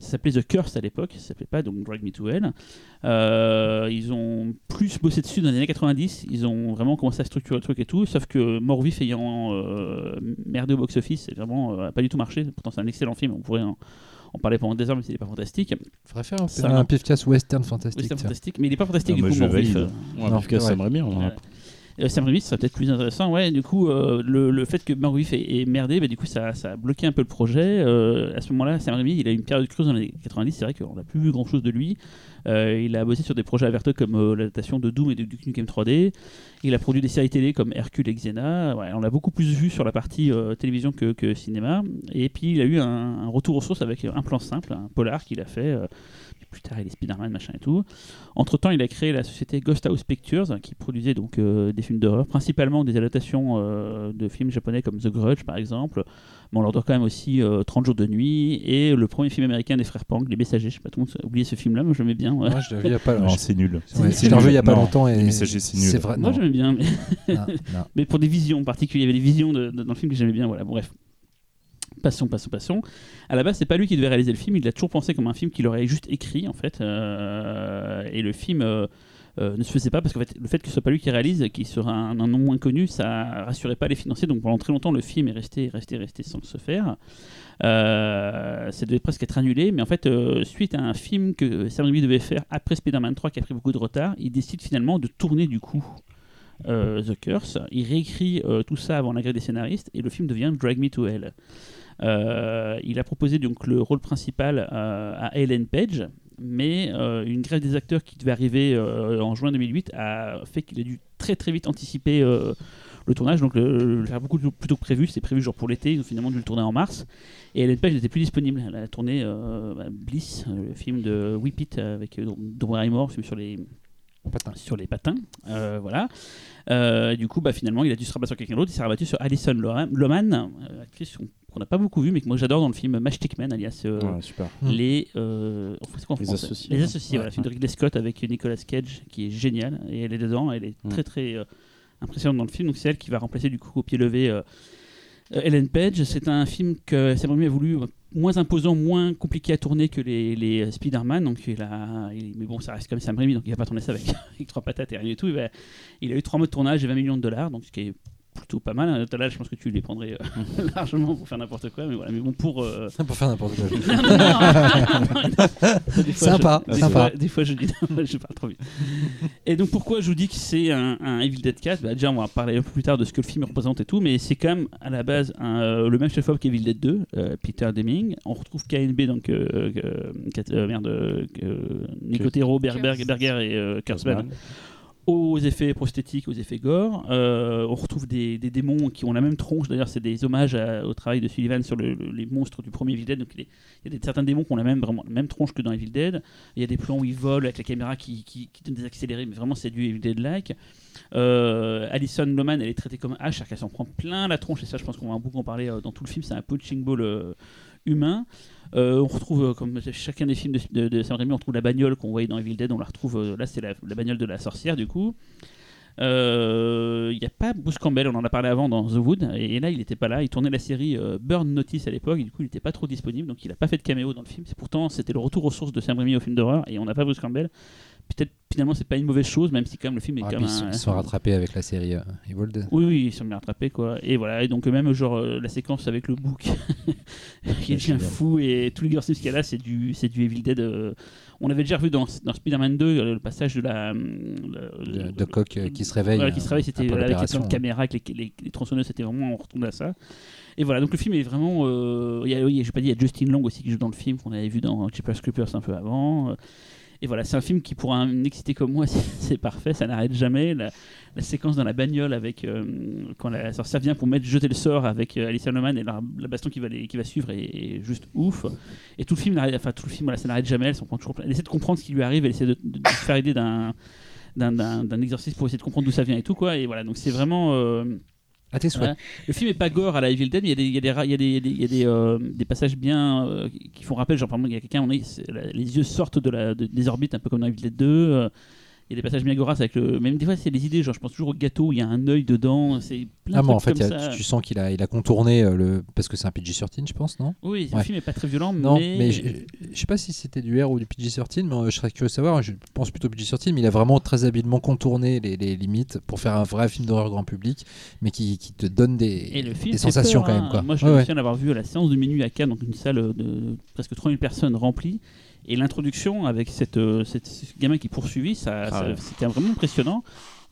Ça s'appelait The Curse à l'époque, ça s'appelait pas donc Drag Me to Hell. Euh, ils ont plus bossé dessus dans les années 90, ils ont vraiment commencé à structurer le truc et tout, sauf que Mort Vif ayant euh, merdé au box-office, c'est vraiment euh, pas du tout marché. Pourtant, c'est un excellent film, on pourrait en, en parler pendant des heures, mais il n'est pas fantastique. Faudrait faire un, Ça, un western fantastique. Tiens. fantastique, mais il n'est pas fantastique Ah, du coup, je Mort Vif. valide. euh. Ouais, que ouais. ça aimerait bien. on Sam Raimi, ça serait peut-être plus intéressant. Ouais, du coup, euh, le, le fait que Mort Vif ait, ait merdé, bah, du coup, ça, ça a bloqué un peu le projet. Euh, à ce moment-là, Sam Raimi, il a eu une période creuse dans les années 90. C'est vrai qu'on n'a plus vu grand-chose de lui. Euh, il a bossé sur des projets averteux comme l'adaptation de Doom et de Duke Nukem 3D. Il a produit des séries télé comme Hercule et Xena. On l'a beaucoup plus vu sur la partie télévision que, cinéma. Et puis, il a eu un retour aux sources avec un plan simple, un polar qu'il a fait. Euh, puis plus tard, il est Spider-Man, machin et tout. Entre-temps, il a créé la société Ghost House Pictures, qui produisait donc euh, des films d'horreur, principalement des adaptations euh, de films japonais comme The Grudge, par exemple. Mais on leur doit quand même aussi euh, 30 jours de nuit et le premier film américain des frères Pang, Les Messagers. Je sais pas, tout le monde a oublié ce film-là, moi j'aimais bien. ouais. Moi, je l'ai vu il y a pas Non, longtemps. c'est nul. C'est l'ai revu il y a pas Non, longtemps et Les Messagers, c'est nul. vrai. Moi j'aimais bien, mais, Non, non. (laughs) mais pour des visions particulières, il y avait des visions de- de- dans le film que j'aimais bien. Voilà, bon, bref. Passons, passons, passons. À la base, c'est pas lui qui devait réaliser le film. Il l'a toujours pensé comme un film qu'il aurait juste écrit, en fait. Euh, et le film euh, euh, ne se faisait pas parce fait, le fait que ce soit pas lui qui réalise, qu'il sera un, nom moins connu, ça rassurait pas les financiers. Donc pendant très longtemps, le film est resté, resté, resté sans se faire. Ça devait presque être annulé, mais en fait, suite à un film que Sam Raimi devait faire après Spider-Man 3 qui a pris beaucoup de retard, il décide finalement de tourner du coup The Curse. Il réécrit tout ça avant la des scénaristes et le film devient Drag Me to Hell. Euh, il a proposé donc le rôle principal euh, à Ellen Page, mais euh, une grève des acteurs qui devait arriver euh, en juin 2008 a fait qu'il a dû très très vite anticiper euh, le tournage, donc le, le faire beaucoup plus tôt que prévu. C'était prévu genre pour l'été, ils ont finalement dû le tourner en mars. Et Ellen Page n'était plus disponible. Elle a tourné bah, Bliss, le film de Whip It avec Drew Barrymore, film sur les Patin. sur les patins. Voilà. Du coup, bah, finalement, il a dû se rabattre sur quelqu'un d'autre. Il s'est rabattu sur Alison Lohan- Loman, actrice qu'on qu'on n'a pas beaucoup vue, mais que moi j'adore dans le film Matchstick Man, alias euh, Ouais, super. Mm. les, euh, en c'est quoi en Les Associés, Les ouais. associés, voilà, Ouais, film de Ridley Scott avec Nicolas Cage qui est génial et elle est dedans, elle est Mm. très très euh, impressionnante dans le film. Donc c'est elle qui va remplacer du coup au pied levé euh, euh, Ellen Page. C'est un film que Sam Raimi a voulu moins imposant, moins compliqué à tourner que les, les Spider-Man. Donc il a, il- mais bon, ça reste comme Sam Raimi, donc il va pas tourner ça avec, (laughs) avec trois patates et rien du tout. Il, va- il a eu trois mois de tournage et 20 millions de dollars, donc ce qui est plutôt pas mal. hein. Là, je pense que tu les prendrais euh, (laughs) largement pour faire n'importe quoi, mais voilà. Mais bon, pour. euh, (laughs) Pour faire n'importe quoi. (laughs) non, non, non, non. Des fois, Sympa, je, des sympa. Fois, des fois, je dis, je parle trop vite. Et donc, pourquoi je vous dis que c'est un, un Evil Dead 4 bah, Déjà, on va parler un peu plus tard de ce que le film représente et tout, mais c'est quand même à la base un, euh, le même chef-op qu'Evil Dead 2, euh, Peter Deming. On retrouve KNB, donc euh, euh, euh, merde, euh, Nicotero, Berger, Berger et euh, Kurtzman aux effets prosthétiques, aux effets gore. Euh, on retrouve des, démons qui ont la même tronche. D'ailleurs, c'est des hommages au travail de Sullivan sur le- le- les monstres du premier Evil Dead. Donc, il y a- certains démons qui ont la même, tronche que dans Evil Dead. Il y a des plans où ils volent avec la caméra qui donne des accélérés, mais vraiment, c'est du Evil Dead-like. Euh, Alison Loman, elle est traitée comme H, c'est-à-dire qu'elle s'en prend plein la tronche. Et ça, je pense qu'on va beaucoup en parler euh, dans tout le film. C'est un punching ball euh, humain. Euh, on retrouve, euh, comme chacun des films de, de, de Sam Raimi, on retrouve la bagnole qu'on voyait dans Evil Dead. On la retrouve, euh, là, c'est la, bagnole de la sorcière, du coup. Il n'y a pas Bruce Campbell, on en a parlé avant dans The Wood, et, là il n'était pas là. Il tournait la série Burn Notice à l'époque, du coup il n'était pas trop disponible, donc il n'a pas fait de caméo dans le film. Pourtant c'était le retour aux sources de Sam Raimi au film d'horreur, et on n'a pas Bruce Campbell. Peut-être finalement c'est pas une mauvaise chose, même si quand même le film est Ah, quand même. ils, sont, un- ils sont rattrapés avec la série euh, Evil Dead. oui, oui, ils sont bien rattrapés, quoi. Et voilà, et donc même genre euh, la séquence avec le bouc (laughs) qui devient fou et tous les Girls qu'il y a là, c'est du, c'est du Evil Dead. euh, on avait déjà revu dans, dans Spider-Man 2 euh, le passage de la. le- De, de Coq qui se réveille. voilà, qui se réveille, c'était voilà, avec les plans de caméra, avec les, les, les tronçonneuses, c'était vraiment, on retourne à ça. Et voilà, donc le film est vraiment. Il y a, oui, j'ai pas dit, il y a Justin Long aussi qui joue dans le film, qu'on avait vu dans Jeepers Creepers un peu avant. Et voilà, c'est un film qui, pour un excité comme moi, (laughs) c'est parfait, ça n'arrête jamais. La, séquence dans la bagnole avec euh, quand la sorcière vient pour mettre jeter le sort avec euh, Alicia Noman et la, baston qui va, suivre est, juste ouf. Et tout le film, enfin tout le film, voilà, ça n'arrête jamais. Elle, essaie de comprendre ce qui lui arrive, elle essaie de, de- de faire aider d'un exercice pour essayer de comprendre d'où ça vient et tout quoi. Et voilà, donc c'est vraiment. euh, À tes. Le film est pas gore à la Evil Dead, mais il y a des, passages bien euh, qui font rappel. Genre, par exemple, il y a quelqu'un, les yeux sortent de la, de- des orbites, un peu comme dans Evil Dead 2. Euh, il y a des passages bien gorasses avec le. Même des fois, c'est des idées. Genre, je pense toujours au gâteau il y a un œil dedans. C'est plein Ah, de mais en fait, comme a- ça. tu, sens qu'il a, il a contourné euh, le. Parce que c'est un PG-13, je pense, non? Oui, le Ouais. film est pas très violent, Non, mais. mais, je, je sais pas si c'était du R ou du PG-13, mais euh, je serais curieux de savoir. Je pense plutôt PG-13, mais il a vraiment très habilement contourné les, les limites pour faire un vrai film d'horreur grand public, mais qui, qui te donne des, le sensations peur, quand hein. même. Quoi. Moi, je me souviens d'avoir vu à la séance de minuit à Cannes, donc une salle de presque 3000 personnes remplie. Et l'introduction avec cette, euh, cette- ce gamin qui poursuivit, ça, Ah ça- ouais. c'était vraiment impressionnant.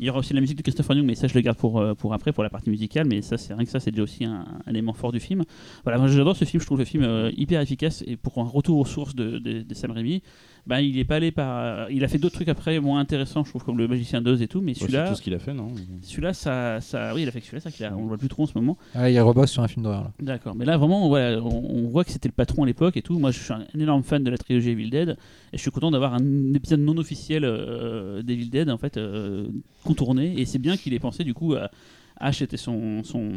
Il y aura aussi la musique de Christopher Young, mais ça je le garde pour, euh, pour après, pour la partie musicale. Mais ça, c'est rien que ça, c'est déjà aussi un, un élément fort du film. Voilà, moi j'adore ce film, je trouve le film euh, hyper efficace. Et pour un retour aux sources de, de, de Sam Raimi, ben, il est pas allé par. Il a fait d'autres trucs après moins intéressants, je trouve, comme le Magicien d'Oz et tout. Mais Ouais, c'est celui-là, tout ce qu'il a fait, non celui-là, ça, ça, oui, il a fait celui-là, ça qu'il a- on le voit plus trop en ce moment. Ah, il rebosse sur un film d'horreur. là. D'accord, mais là vraiment, voilà, on, on voit que c'était le patron à l'époque et tout. Moi, je suis un, énorme fan de la trilogie Evil Dead et je suis content d'avoir un épisode non officiel euh, d'Evil Dead en fait euh, contourné. Et c'est bien qu'il ait pensé du coup à Ash était son son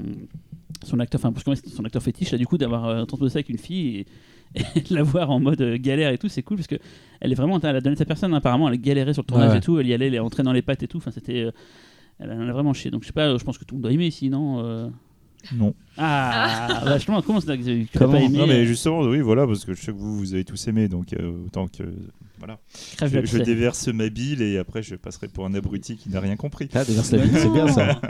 son acteur, enfin son acteur fétiche là du coup d'avoir euh, entendu ça avec une fille et, et (laughs) de la voir en mode euh, galère et tout, c'est cool parce que elle est vraiment, elle a donné sa personne. apparemment, elle galérait sur le tournage Ouais, et tout. Elle y allait, elle est entrée dans les pattes et tout. Enfin, c'était, euh, elle en a vraiment chié. Donc je sais pas, je pense que tout le monde doit aimer sinon. Non. ah, vachement, comment ça que tu l'as Comment pas aimé Non, mais euh, justement, oui, voilà, parce que je sais que vous, vous avez tous aimé, donc euh, autant que. Voilà. crève Je, je déverse ma bile et après je passerai pour un abruti qui n'a rien compris. Ah, déverse la vie, c'est bien ça.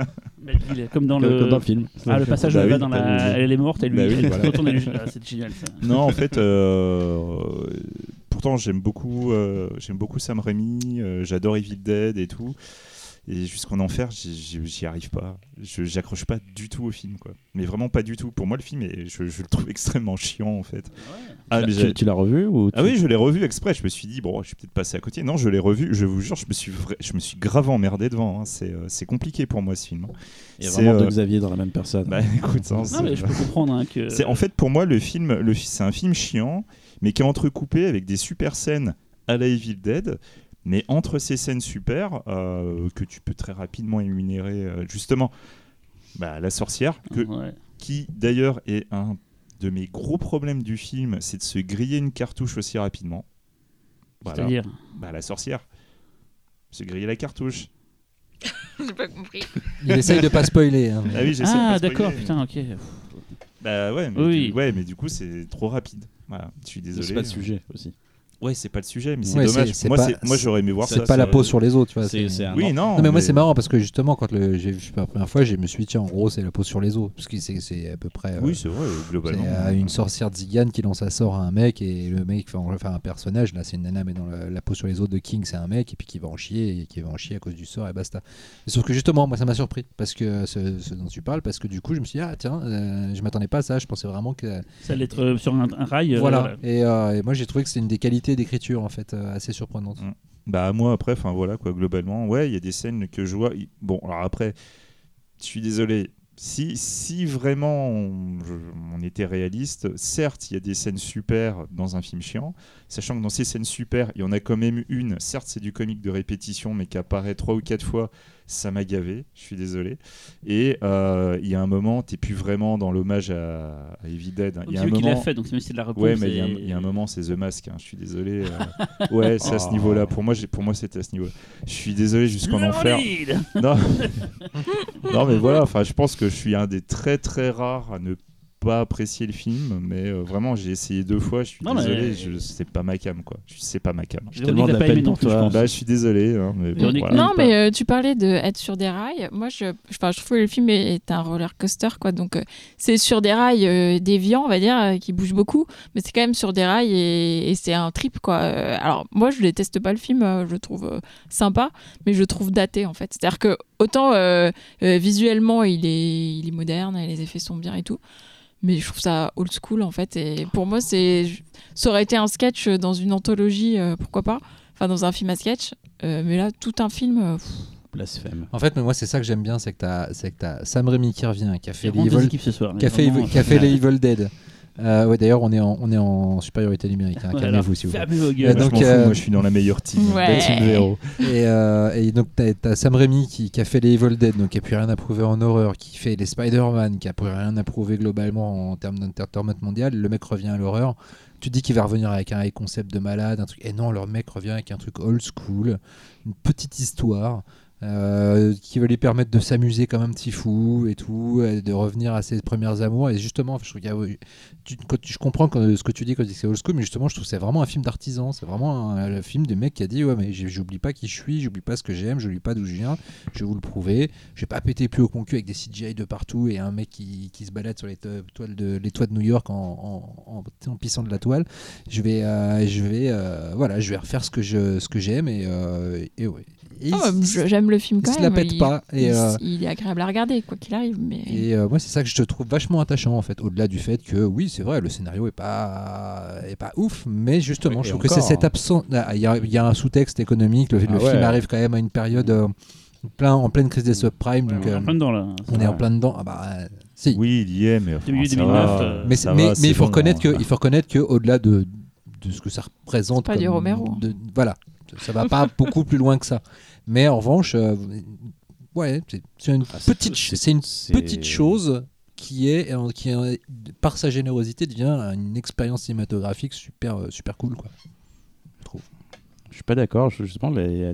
Mais il est Comme dans Comme- le. comme dans le film. Ah, le passage où Bah elle va oui, dans la. Elle est morte, elle lui Bah oui, elle voilà. retourne, elle lui- ah, C'est génial ça. Non, en fait, euh, pourtant j'aime beaucoup, euh, j'aime beaucoup Sam Raimi, euh, j'adore Evil Dead et tout. Et jusqu'en enfer, j'y- arrive pas. Je j'accroche pas du tout au film, quoi. Mais vraiment pas du tout. Pour moi, le film, est, je, je le trouve extrêmement chiant, en fait. Ah, mais Tu- l'as revu ou Ah oui, je l'ai revu exprès. Je me suis dit, bon, je suis peut-être passé à côté. Non, je l'ai revu. Je vous jure, je me suis, vra- je me suis grave emmerdé devant. hein. C'est euh, c'est compliqué pour moi, ce film. Il y a c'est, vraiment euh, deux Xavier dans la même personne. Bah (laughs) écoute, hein, Non, mais je peux comprendre hein, que. c'est en fait pour moi le film, le c'est un film chiant, mais qui est entrecoupé avec des super scènes à la Evil Dead. Mais entre ces scènes super euh, que tu peux très rapidement énumérer, euh, justement, bah, la sorcière, que, Ouais. qui d'ailleurs est un de mes gros problèmes du film, c'est de se griller une cartouche aussi rapidement. Voilà. C'est-à-dire. Bah, la sorcière, se griller la cartouche. (laughs) J'ai pas compris. Il essaye de pas spoiler. hein, mais- Ah oui, j'essaie de Ah, pas d'accord, spoiler, putain, ok. Bah ouais, mais, Oui. du, ouais, mais du coup c'est trop rapide. Voilà, je suis désolé. C'est pas le sujet aussi. Ouais, c'est pas le sujet, mais c'est Ouais, dommage. c'est- c'est Moi, pas- c'est- moi, j'aurais aimé voir ça. C'est pas la peau sur les os, tu vois. C'est- c'est- c'est un- Oui, non. Non, mais moi c'est marrant parce que justement quand le- j'ai vu la première fois, je me suis dit tiens en gros c'est la peau sur les os parce que c'est c'est à peu près. euh, Oui, c'est vrai, c'est globalement. euh, une sorcière zigane qui lance un sort à un mec et le mec va faire un personnage là c'est une nana mais dans la, la peau sur les os de King c'est un mec et puis qui va en chier et qui va en chier à cause du sort et basta. Sauf que justement moi ça m'a surpris parce que ce, ce dont tu parles parce que du coup je me suis dit ah tiens euh, je m'attendais pas à ça je pensais vraiment que Ça allait être euh, sur un, rail. euh, voilà et, euh, et moi j'ai trouvé que c'est une des qualités d'écriture en fait euh, assez surprenante. Bah moi après, enfin voilà quoi, globalement, ouais, il y a des scènes que je vois. Bon, alors après, je suis désolé. Si, si vraiment on était réaliste, certes, il y a des scènes super dans un film chiant, sachant que dans ces scènes super, il y en a quand même une, certes c'est du comique de répétition, mais qui apparaît trois ou quatre fois, ça m'a gavé, je suis désolé. Et euh, il y a un moment, t'es plus vraiment dans l'hommage à, à Evil Dead. hein. Il y a un qui l'a moment, fait, donc c'est de la. Ouais, mais il y a un- et- il y, a un moment, c'est The Mask. hein, Je suis désolé. euh. Ouais, c'est à ce Oh. niveau-là. Pour moi, pour moi, c'était à ce niveau-là. Je suis désolé jusqu'en enfer. Non. (laughs) non, mais voilà. Enfin, je pense que je suis un des très très rares à ne pas apprécier le film, mais euh, vraiment, j'ai essayé deux fois. Je suis Non, mais- désolé. Je c'est pas ma cam, quoi. Je- C'est pas ma cam. J'ai tellement de la pas peine pour je toi. pense. Bah, je suis désolé. hein, mais bon, Véronique, voilà. Non, mais euh, tu parlais de être sur des rails. Moi, je, enfin, je trouve que le film est, est un roller coaster, quoi. Donc, euh, c'est sur des rails euh, déviants, on va dire, euh, qui bougent beaucoup, mais c'est quand même sur des rails et, et c'est un trip, quoi. Euh, alors, moi, je déteste pas le film, euh, je le trouve euh, sympa, mais je le trouve daté, en fait. C'est-à-dire que autant euh, euh, visuellement, il est, il est moderne, et les effets sont bien et tout. Mais je trouve ça old school en fait. Et pour moi, c'est, ça aurait été un sketch dans une anthologie, euh, pourquoi pas. Enfin, dans un film à sketch. Euh, mais là, tout un film. euh, pff, Blasphème. En fait mais moi c'est ça que j'aime bien c'est que t'as c'est que t'as Sam Raimi qui revient qui a fait les vraiment deux Evil équipes ce soir. qui a fait, Vraiment, qui a fait les Evil Dead. Euh, ouais, d'ailleurs, on est en, on est en supériorité numérique. hein, Calmez-vous, s'il vous vos Euh, gueules. Moi, je donc, euh, moi, je suis dans la meilleure team. Ouais. La team. Et, euh, et donc, t'as as Sam Raimi qui, qui a fait les Evil Dead, donc qui a plus rien à prouver en horreur, qui fait les Spider-Man, qui a plus rien à prouver globalement en termes d'entertainment mondial. Le mec revient à l'horreur. Tu te dis qu'il va revenir avec un high concept de malade, un truc. Et non, le mec revient avec un truc old school, une petite histoire. Euh, qui va lui permettre de s'amuser comme un petit fou et tout, de revenir à ses premières amours. Et justement, je, tu- quand je comprends ce que tu dis quand tu dis que c'est old school, mais justement, je trouve que c'est vraiment un film d'artisan. C'est vraiment un, film du mec qui a dit Ouais, mais j'oublie pas qui je suis, j'oublie pas ce que j'aime, j'oublie pas d'où je viens, je vais vous le prouver. Je vais pas péter plus au concu avec des CGI de partout et un mec qui, se balade sur les, to- toiles de, les toits de New York en, en, pissant de la toile. Je vais, euh, je vais, euh, voilà, je vais refaire ce que je, ce que j'aime et ouais. Ah, il- je- j'aime le film il quand se même. la pète il, pas, et, il- euh, il est agréable à regarder, quoi qu'il arrive. Mais... Et euh, moi, c'est ça que je te trouve vachement attachant en fait, au-delà du fait que oui, c'est vrai, le scénario est pas est pas ouf, mais justement, je trouve que c'est encore, cette hein. absence. ah, Il y, a- il y a un sous-texte économique. Le, le Ah film ouais. arrive quand même à une période euh, plein, en pleine crise des subprimes, donc On est euh, en plein dedans là. on est en plein dedans. Ah bah euh, si. Oui, il y est, mais. enfin, milieu ça 2009, va, euh, mais, ça mais, va, mais il faut bon, reconnaître que hein. il faut reconnaître que au-delà de, de ce que ça représente, pas du Romero. de- voilà, ça va pas beaucoup plus loin que ça. Mais en revanche, euh, ouais, c'est- une Ah, petite, une chose qui est, euh, qui est, par sa générosité devient une expérience cinématographique super, euh, super cool quoi. Je trouve. Je suis pas d'accord. Justement,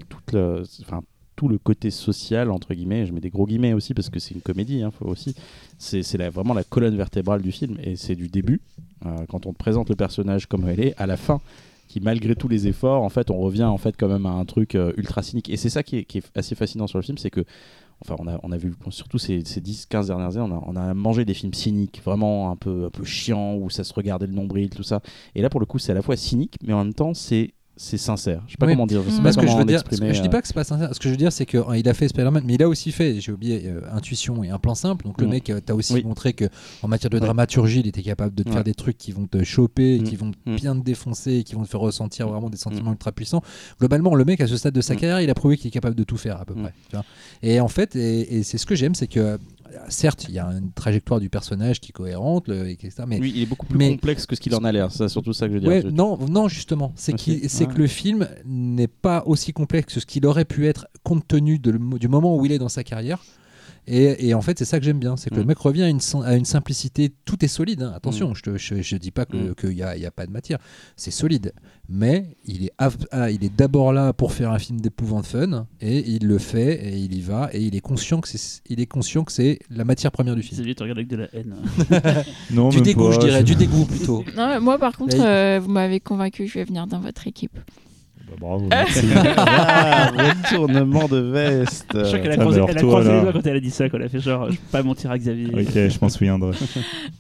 toute le, enfin, tout le côté social entre guillemets. Je mets des gros guillemets aussi parce que c'est une comédie. Hein, faut aussi. C'est vraiment la colonne vertébrale du film et c'est du début euh, quand on te présente le personnage comme elle est à la fin. Qui malgré tous les efforts, en fait, on revient en fait quand même à un truc euh, ultra cynique. Et c'est ça qui est, assez fascinant sur le film, c'est que Enfin, on a, vu, surtout ces, ces 10-15 dernières années, on a, on a mangé des films cyniques, vraiment un peu, un peu chiants, où ça se regardait le nombril, tout ça. Et là, pour le coup, c'est à la fois cynique, mais en même temps, c'est c'est sincère. Je sais pas Oui. comment dire. Je sais Mm. pas ce que je veux dire, ce que je dis euh, pas que c'est pas sincère. Ce que je veux dire, c'est qu'il a fait Spider-Man, mais il a aussi fait, j'ai oublié, euh, Intuition et un plan simple. Donc le Mm. mec, euh, t'as aussi Oui. montré que en matière de dramaturgie, il était capable de te faire des trucs qui vont te choper, et qui vont bien te défoncer, et qui vont te faire ressentir vraiment des sentiments ultra puissants. Globalement, le mec à ce stade de sa carrière, il a prouvé qu'il est capable de tout faire à peu près. tu vois. Et en fait, et, et c'est ce que j'aime, c'est que certes, il y a une trajectoire du personnage qui est cohérente, le, etc. Mais Oui, il est beaucoup plus mais- complexe que ce qu'il en a l'air. C'est surtout ça que je veux dire. Ouais, non, non, justement, c'est Ah, Ouais. que le film n'est pas aussi complexe que ce qu'il aurait pu être compte tenu de du moment où il est dans sa carrière. Et, et en fait, c'est ça que j'aime bien, c'est que le Mm. mec revient à une, à une simplicité. Tout est solide. hein. Attention, je, te- je, je dis pas que- Mm. qu'il n'y a, il y a pas de matière. C'est solide, mais il est, ah, il est d'abord là pour faire un film d'épouvante fun, et il le fait, et il y va, et il est conscient que c'est, il est conscient que c'est la matière première du film. Xavier, tu regardes avec de la haine. (laughs) Non, Du dégoût, pas, je dirais, du (laughs) dégoût plutôt. Non, moi, par contre, Là, il- euh, vous m'avez convaincu, je vais venir dans votre équipe. Bravo, merci. Ah, retournement de veste. Je crois qu'elle a croisé, elle a croisé les doigts quand elle a dit ça. Quand elle a fait genre, je peux pas mentir à Xavier. ok, je m'en souviendrai.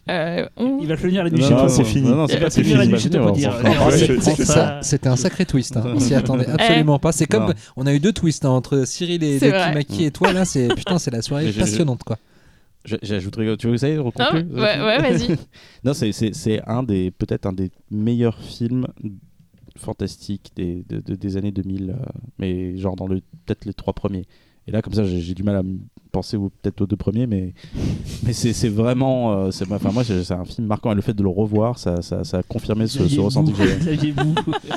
Euh, on- Il va venir la nuit chez non, toi. c'est fini. non, non, c'est Il va pas fini. C'était un sacré twist. hein. On s'y (laughs) attendait absolument pas. C'est comme Non. on a eu deux twists hein, entre Cyril et. Maki et toi là. C'est (laughs) putain, c'est la soirée passionnante quoi. J'ajouterais. Tu veux que ça y est, Non, reconclue ouais, ouais, vas-y. (laughs) Non, c'est un des peut-être un des meilleurs films fantastiques des, de- de- des années 2000, euh, mais genre dans le peut-être les trois premiers. Et là, comme ça, j'ai du mal à me penser peut-être aux deux premiers, mais (laughs) mais c'est vraiment, euh, c'est enfin moi c'est un film marquant et le fait de le revoir, ça ça, ça a confirmé ce, ressenti que (laughs) j'ai.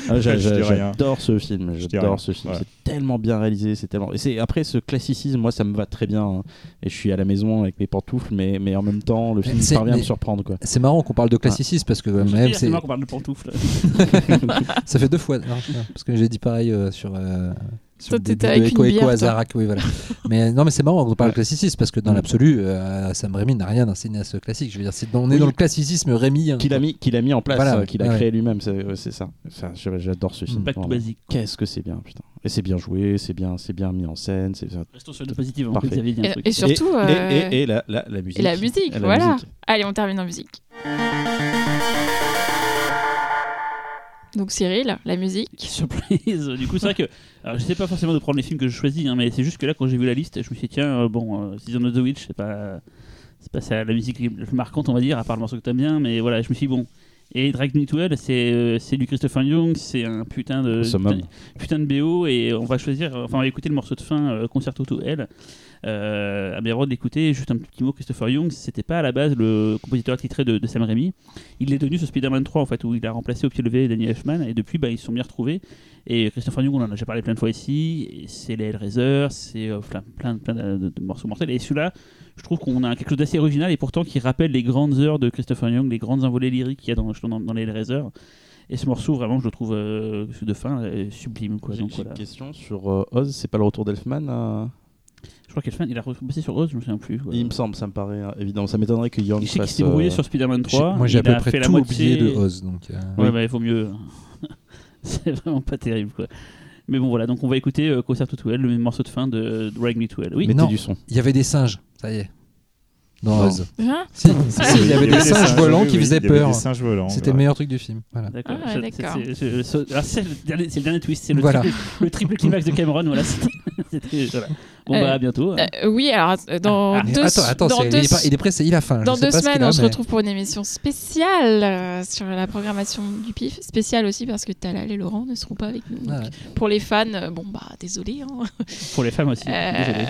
Ah. J'adore ce film, j'adore ce film. Ouais. C'est tellement bien réalisé, c'est tellement. Et c'est après ce classicisme, moi ça me va très bien. hein. Et je suis à la maison avec mes pantoufles, mais mais en même temps le film parvient à me surprendre. C'est marrant qu'on parle de classicisme parce que veux même C'est c'est marrant qu'on parle de pantoufles. (laughs) ça fait deux fois non, parce que j'ai dit pareil euh, sur. euh, sur Toi, t'étais avec une bière, à toi. Zarak, oui voilà. (laughs) mais non mais c'est marrant qu'on parle de classicisme parce que dans Mm. l'absolu, euh, Sam Raimi n'a rien d'un cinéaste classique. Je veux dire, on est Oui. dans le classicisme Raimi. hein. Qu'il a mis, qu'il a mis en place, Voilà, euh, qu'il a ouais. créé lui-même, c'est ça. Enfin, J'adore ce film. Back to vraiment. basic. Qu'est-ce que c'est bien, putain. Et c'est bien joué, c'est bien, c'est bien mis en scène. c'est- Restons sur le positif avant que Parfait. Xavier dise un Et, truc. et surtout. et, euh, et, et, et la, la, la musique. et la musique, la voilà. musique. Allez, on termine en musique. Donc, Cyril, la musique. Surprise. Du coup, c'est vrai que. Alors, je sais pas forcément de prendre les films que je choisis, hein, mais c'est juste que là, quand j'ai vu la liste, je me suis dit, tiens, euh, bon, euh, Season of the Witch, c'est pas. C'est pas ça, la musique marquante, on va dire, à part le morceau que t'aimes bien, mais voilà, je me suis dit, bon. Et Drag Me to Hell, c'est euh, c'est du Christopher Young, c'est un putain de. Putain, putain de BO, et on va choisir. Enfin, on va écouter le morceau de fin, euh, Concerto to Hell. Euh, à Béraud d'écouter, juste un petit mot, Christopher Young, c'était pas à la base le compositeur attitré de, de Sam Raimi. Il l'est devenu sur Spider-Man 3, en fait, où il a remplacé au pied levé Danny Elfman, et depuis, bah, ils se sont bien retrouvés. Et Christopher Young, on en a déjà parlé plein de fois ici, c'est les Hellraiser, c'est euh, plein, plein, plein de, de- de morceaux mortels. Et celui-là, je trouve qu'on a quelque chose d'assez original, et pourtant qui rappelle les grandes heures de Christopher Young, les grandes envolées lyriques qu'il y a dans, dans, dans les Hellraiser. Et ce morceau, vraiment, je le trouve euh, de fin euh, sublime. Quoi. J'ai Donc, voilà. une question sur euh, Oz, c'est pas le retour d'Elfman euh Je crois qu'Elfman, il a bossé sur Oz, je me souviens plus. quoi. Il me semble, ça me paraît évident. Ça m'étonnerait que Young Je sais qu'il s'est brouillé euh, sur Spider-Man J'ai- 3. Moi j'ai à peu près tout moitié... oublié de Oz donc. euh, Ouais, Oui. bah, il vaut mieux. (laughs) c'est vraiment pas terrible, quoi. Mais bon, voilà, donc on va écouter euh, Concerto to Hell, le morceau de fin de Drag Me to Hell. Oui, Mais Mettez non. du son. Il y avait des singes, ça y est. Dans Non. Oz. Hein Si, si, si, il y avait des singes volants oui, qui oui, faisaient il y avait peur. des singes volants. C'était ouais. le meilleur truc du film. Voilà. D'accord. Ah, C'est- d'accord. c'est- c'est- c'est- alors, c'est le dernier- c'est le dernier twist, c'est le, Voilà. triple, le triple climax de Cameron. Voilà, c'était- (laughs) c'était- voilà. Bon, Euh, bah, à bientôt. hein. Euh, oui, alors euh, dans Ah, deux, attends, attends, dans deux- il, est pas- il est pressé, il a faim. dans deux semaines, a, on se mais- retrouve pour une émission spéciale euh, sur la programmation du PIF. Spéciale aussi parce que Talal et Laurent ne seront pas avec nous. Donc, Ouais. Pour les fans, euh, bon bah désolé. hein. Pour les femmes aussi. Euh, Désolé.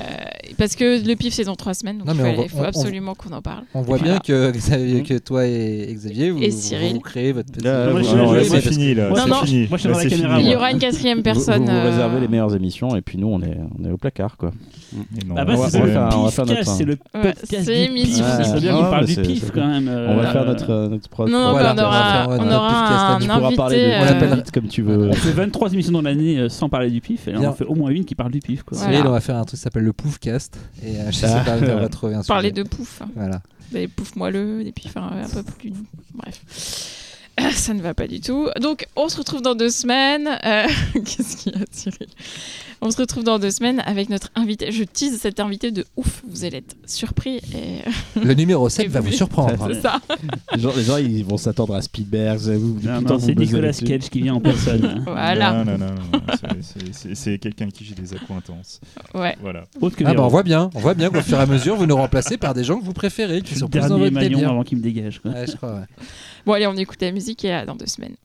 parce que le PIF c'est dans trois semaines, donc Non, il va- faut on- absolument qu'on en parle. On voit Voilà. bien que, Xavier- que toi et Xavier, vous, Et Cyril. vous créez votre petit. Euh, Moi, c'est fini, là. Non, non. Moi, je suis Là, dans la caméra. Il y aura une quatrième personne. Vous, euh, réservez les meilleures émissions et puis nous on est, on est au placard quoi. Non, Ah on bah, va- c'est on va on va faire notre- c'est le Ouais, podcast c'est du pif. Ouais. C'est bien Ouais, qu'on parle du pif quand même. On va euh, faire notre, euh, notre propre. Non, non, Voilà, bah, on on va aura, on euh, aura podcast un. Tu pourras parler de invité. On l'appelle- euh, comme tu veux. On fait 23 émissions dans l'année euh, sans parler du pif, et là on en fait au moins une qui parle du pif. Quoi. Voilà. Cyril, on va faire un truc qui s'appelle le Poufcast. Et euh, je sais Ah. pas, on va trouver un (laughs) Parler sujet. de pouf. Voilà. Des poufs moelleux, des pifs un, un peu plus. Bref. Euh, Ça ne va pas du tout. Donc, on se retrouve dans deux semaines. Euh, (laughs) Qu'est-ce qu'il y a, Cyril? On se retrouve dans deux semaines avec notre invité. Je tease cet invité de ouf. Vous allez être surpris. Et... Le numéro 7 Et (laughs) va vous- vous surprendre. C'est ça. Les gens, les gens, ils vont s'attendre à Spielberg. C'est Nicolas. Cage qui vient en personne. (laughs) Voilà. Non, non, non, non, c'est- quelqu'un qui j'ai des accointances. Ouais. Voilà. Autre que Ah bah on voit bien, on voit bien qu'au fur et à mesure vous nous remplacez par des gens que vous préférez, qui C'est sont le plus dans dernier votre maillon avant qu'il me dégage. Quoi. Ouais, je crois, ouais. Bon, allez, on écoute la musique et à dans deux semaines.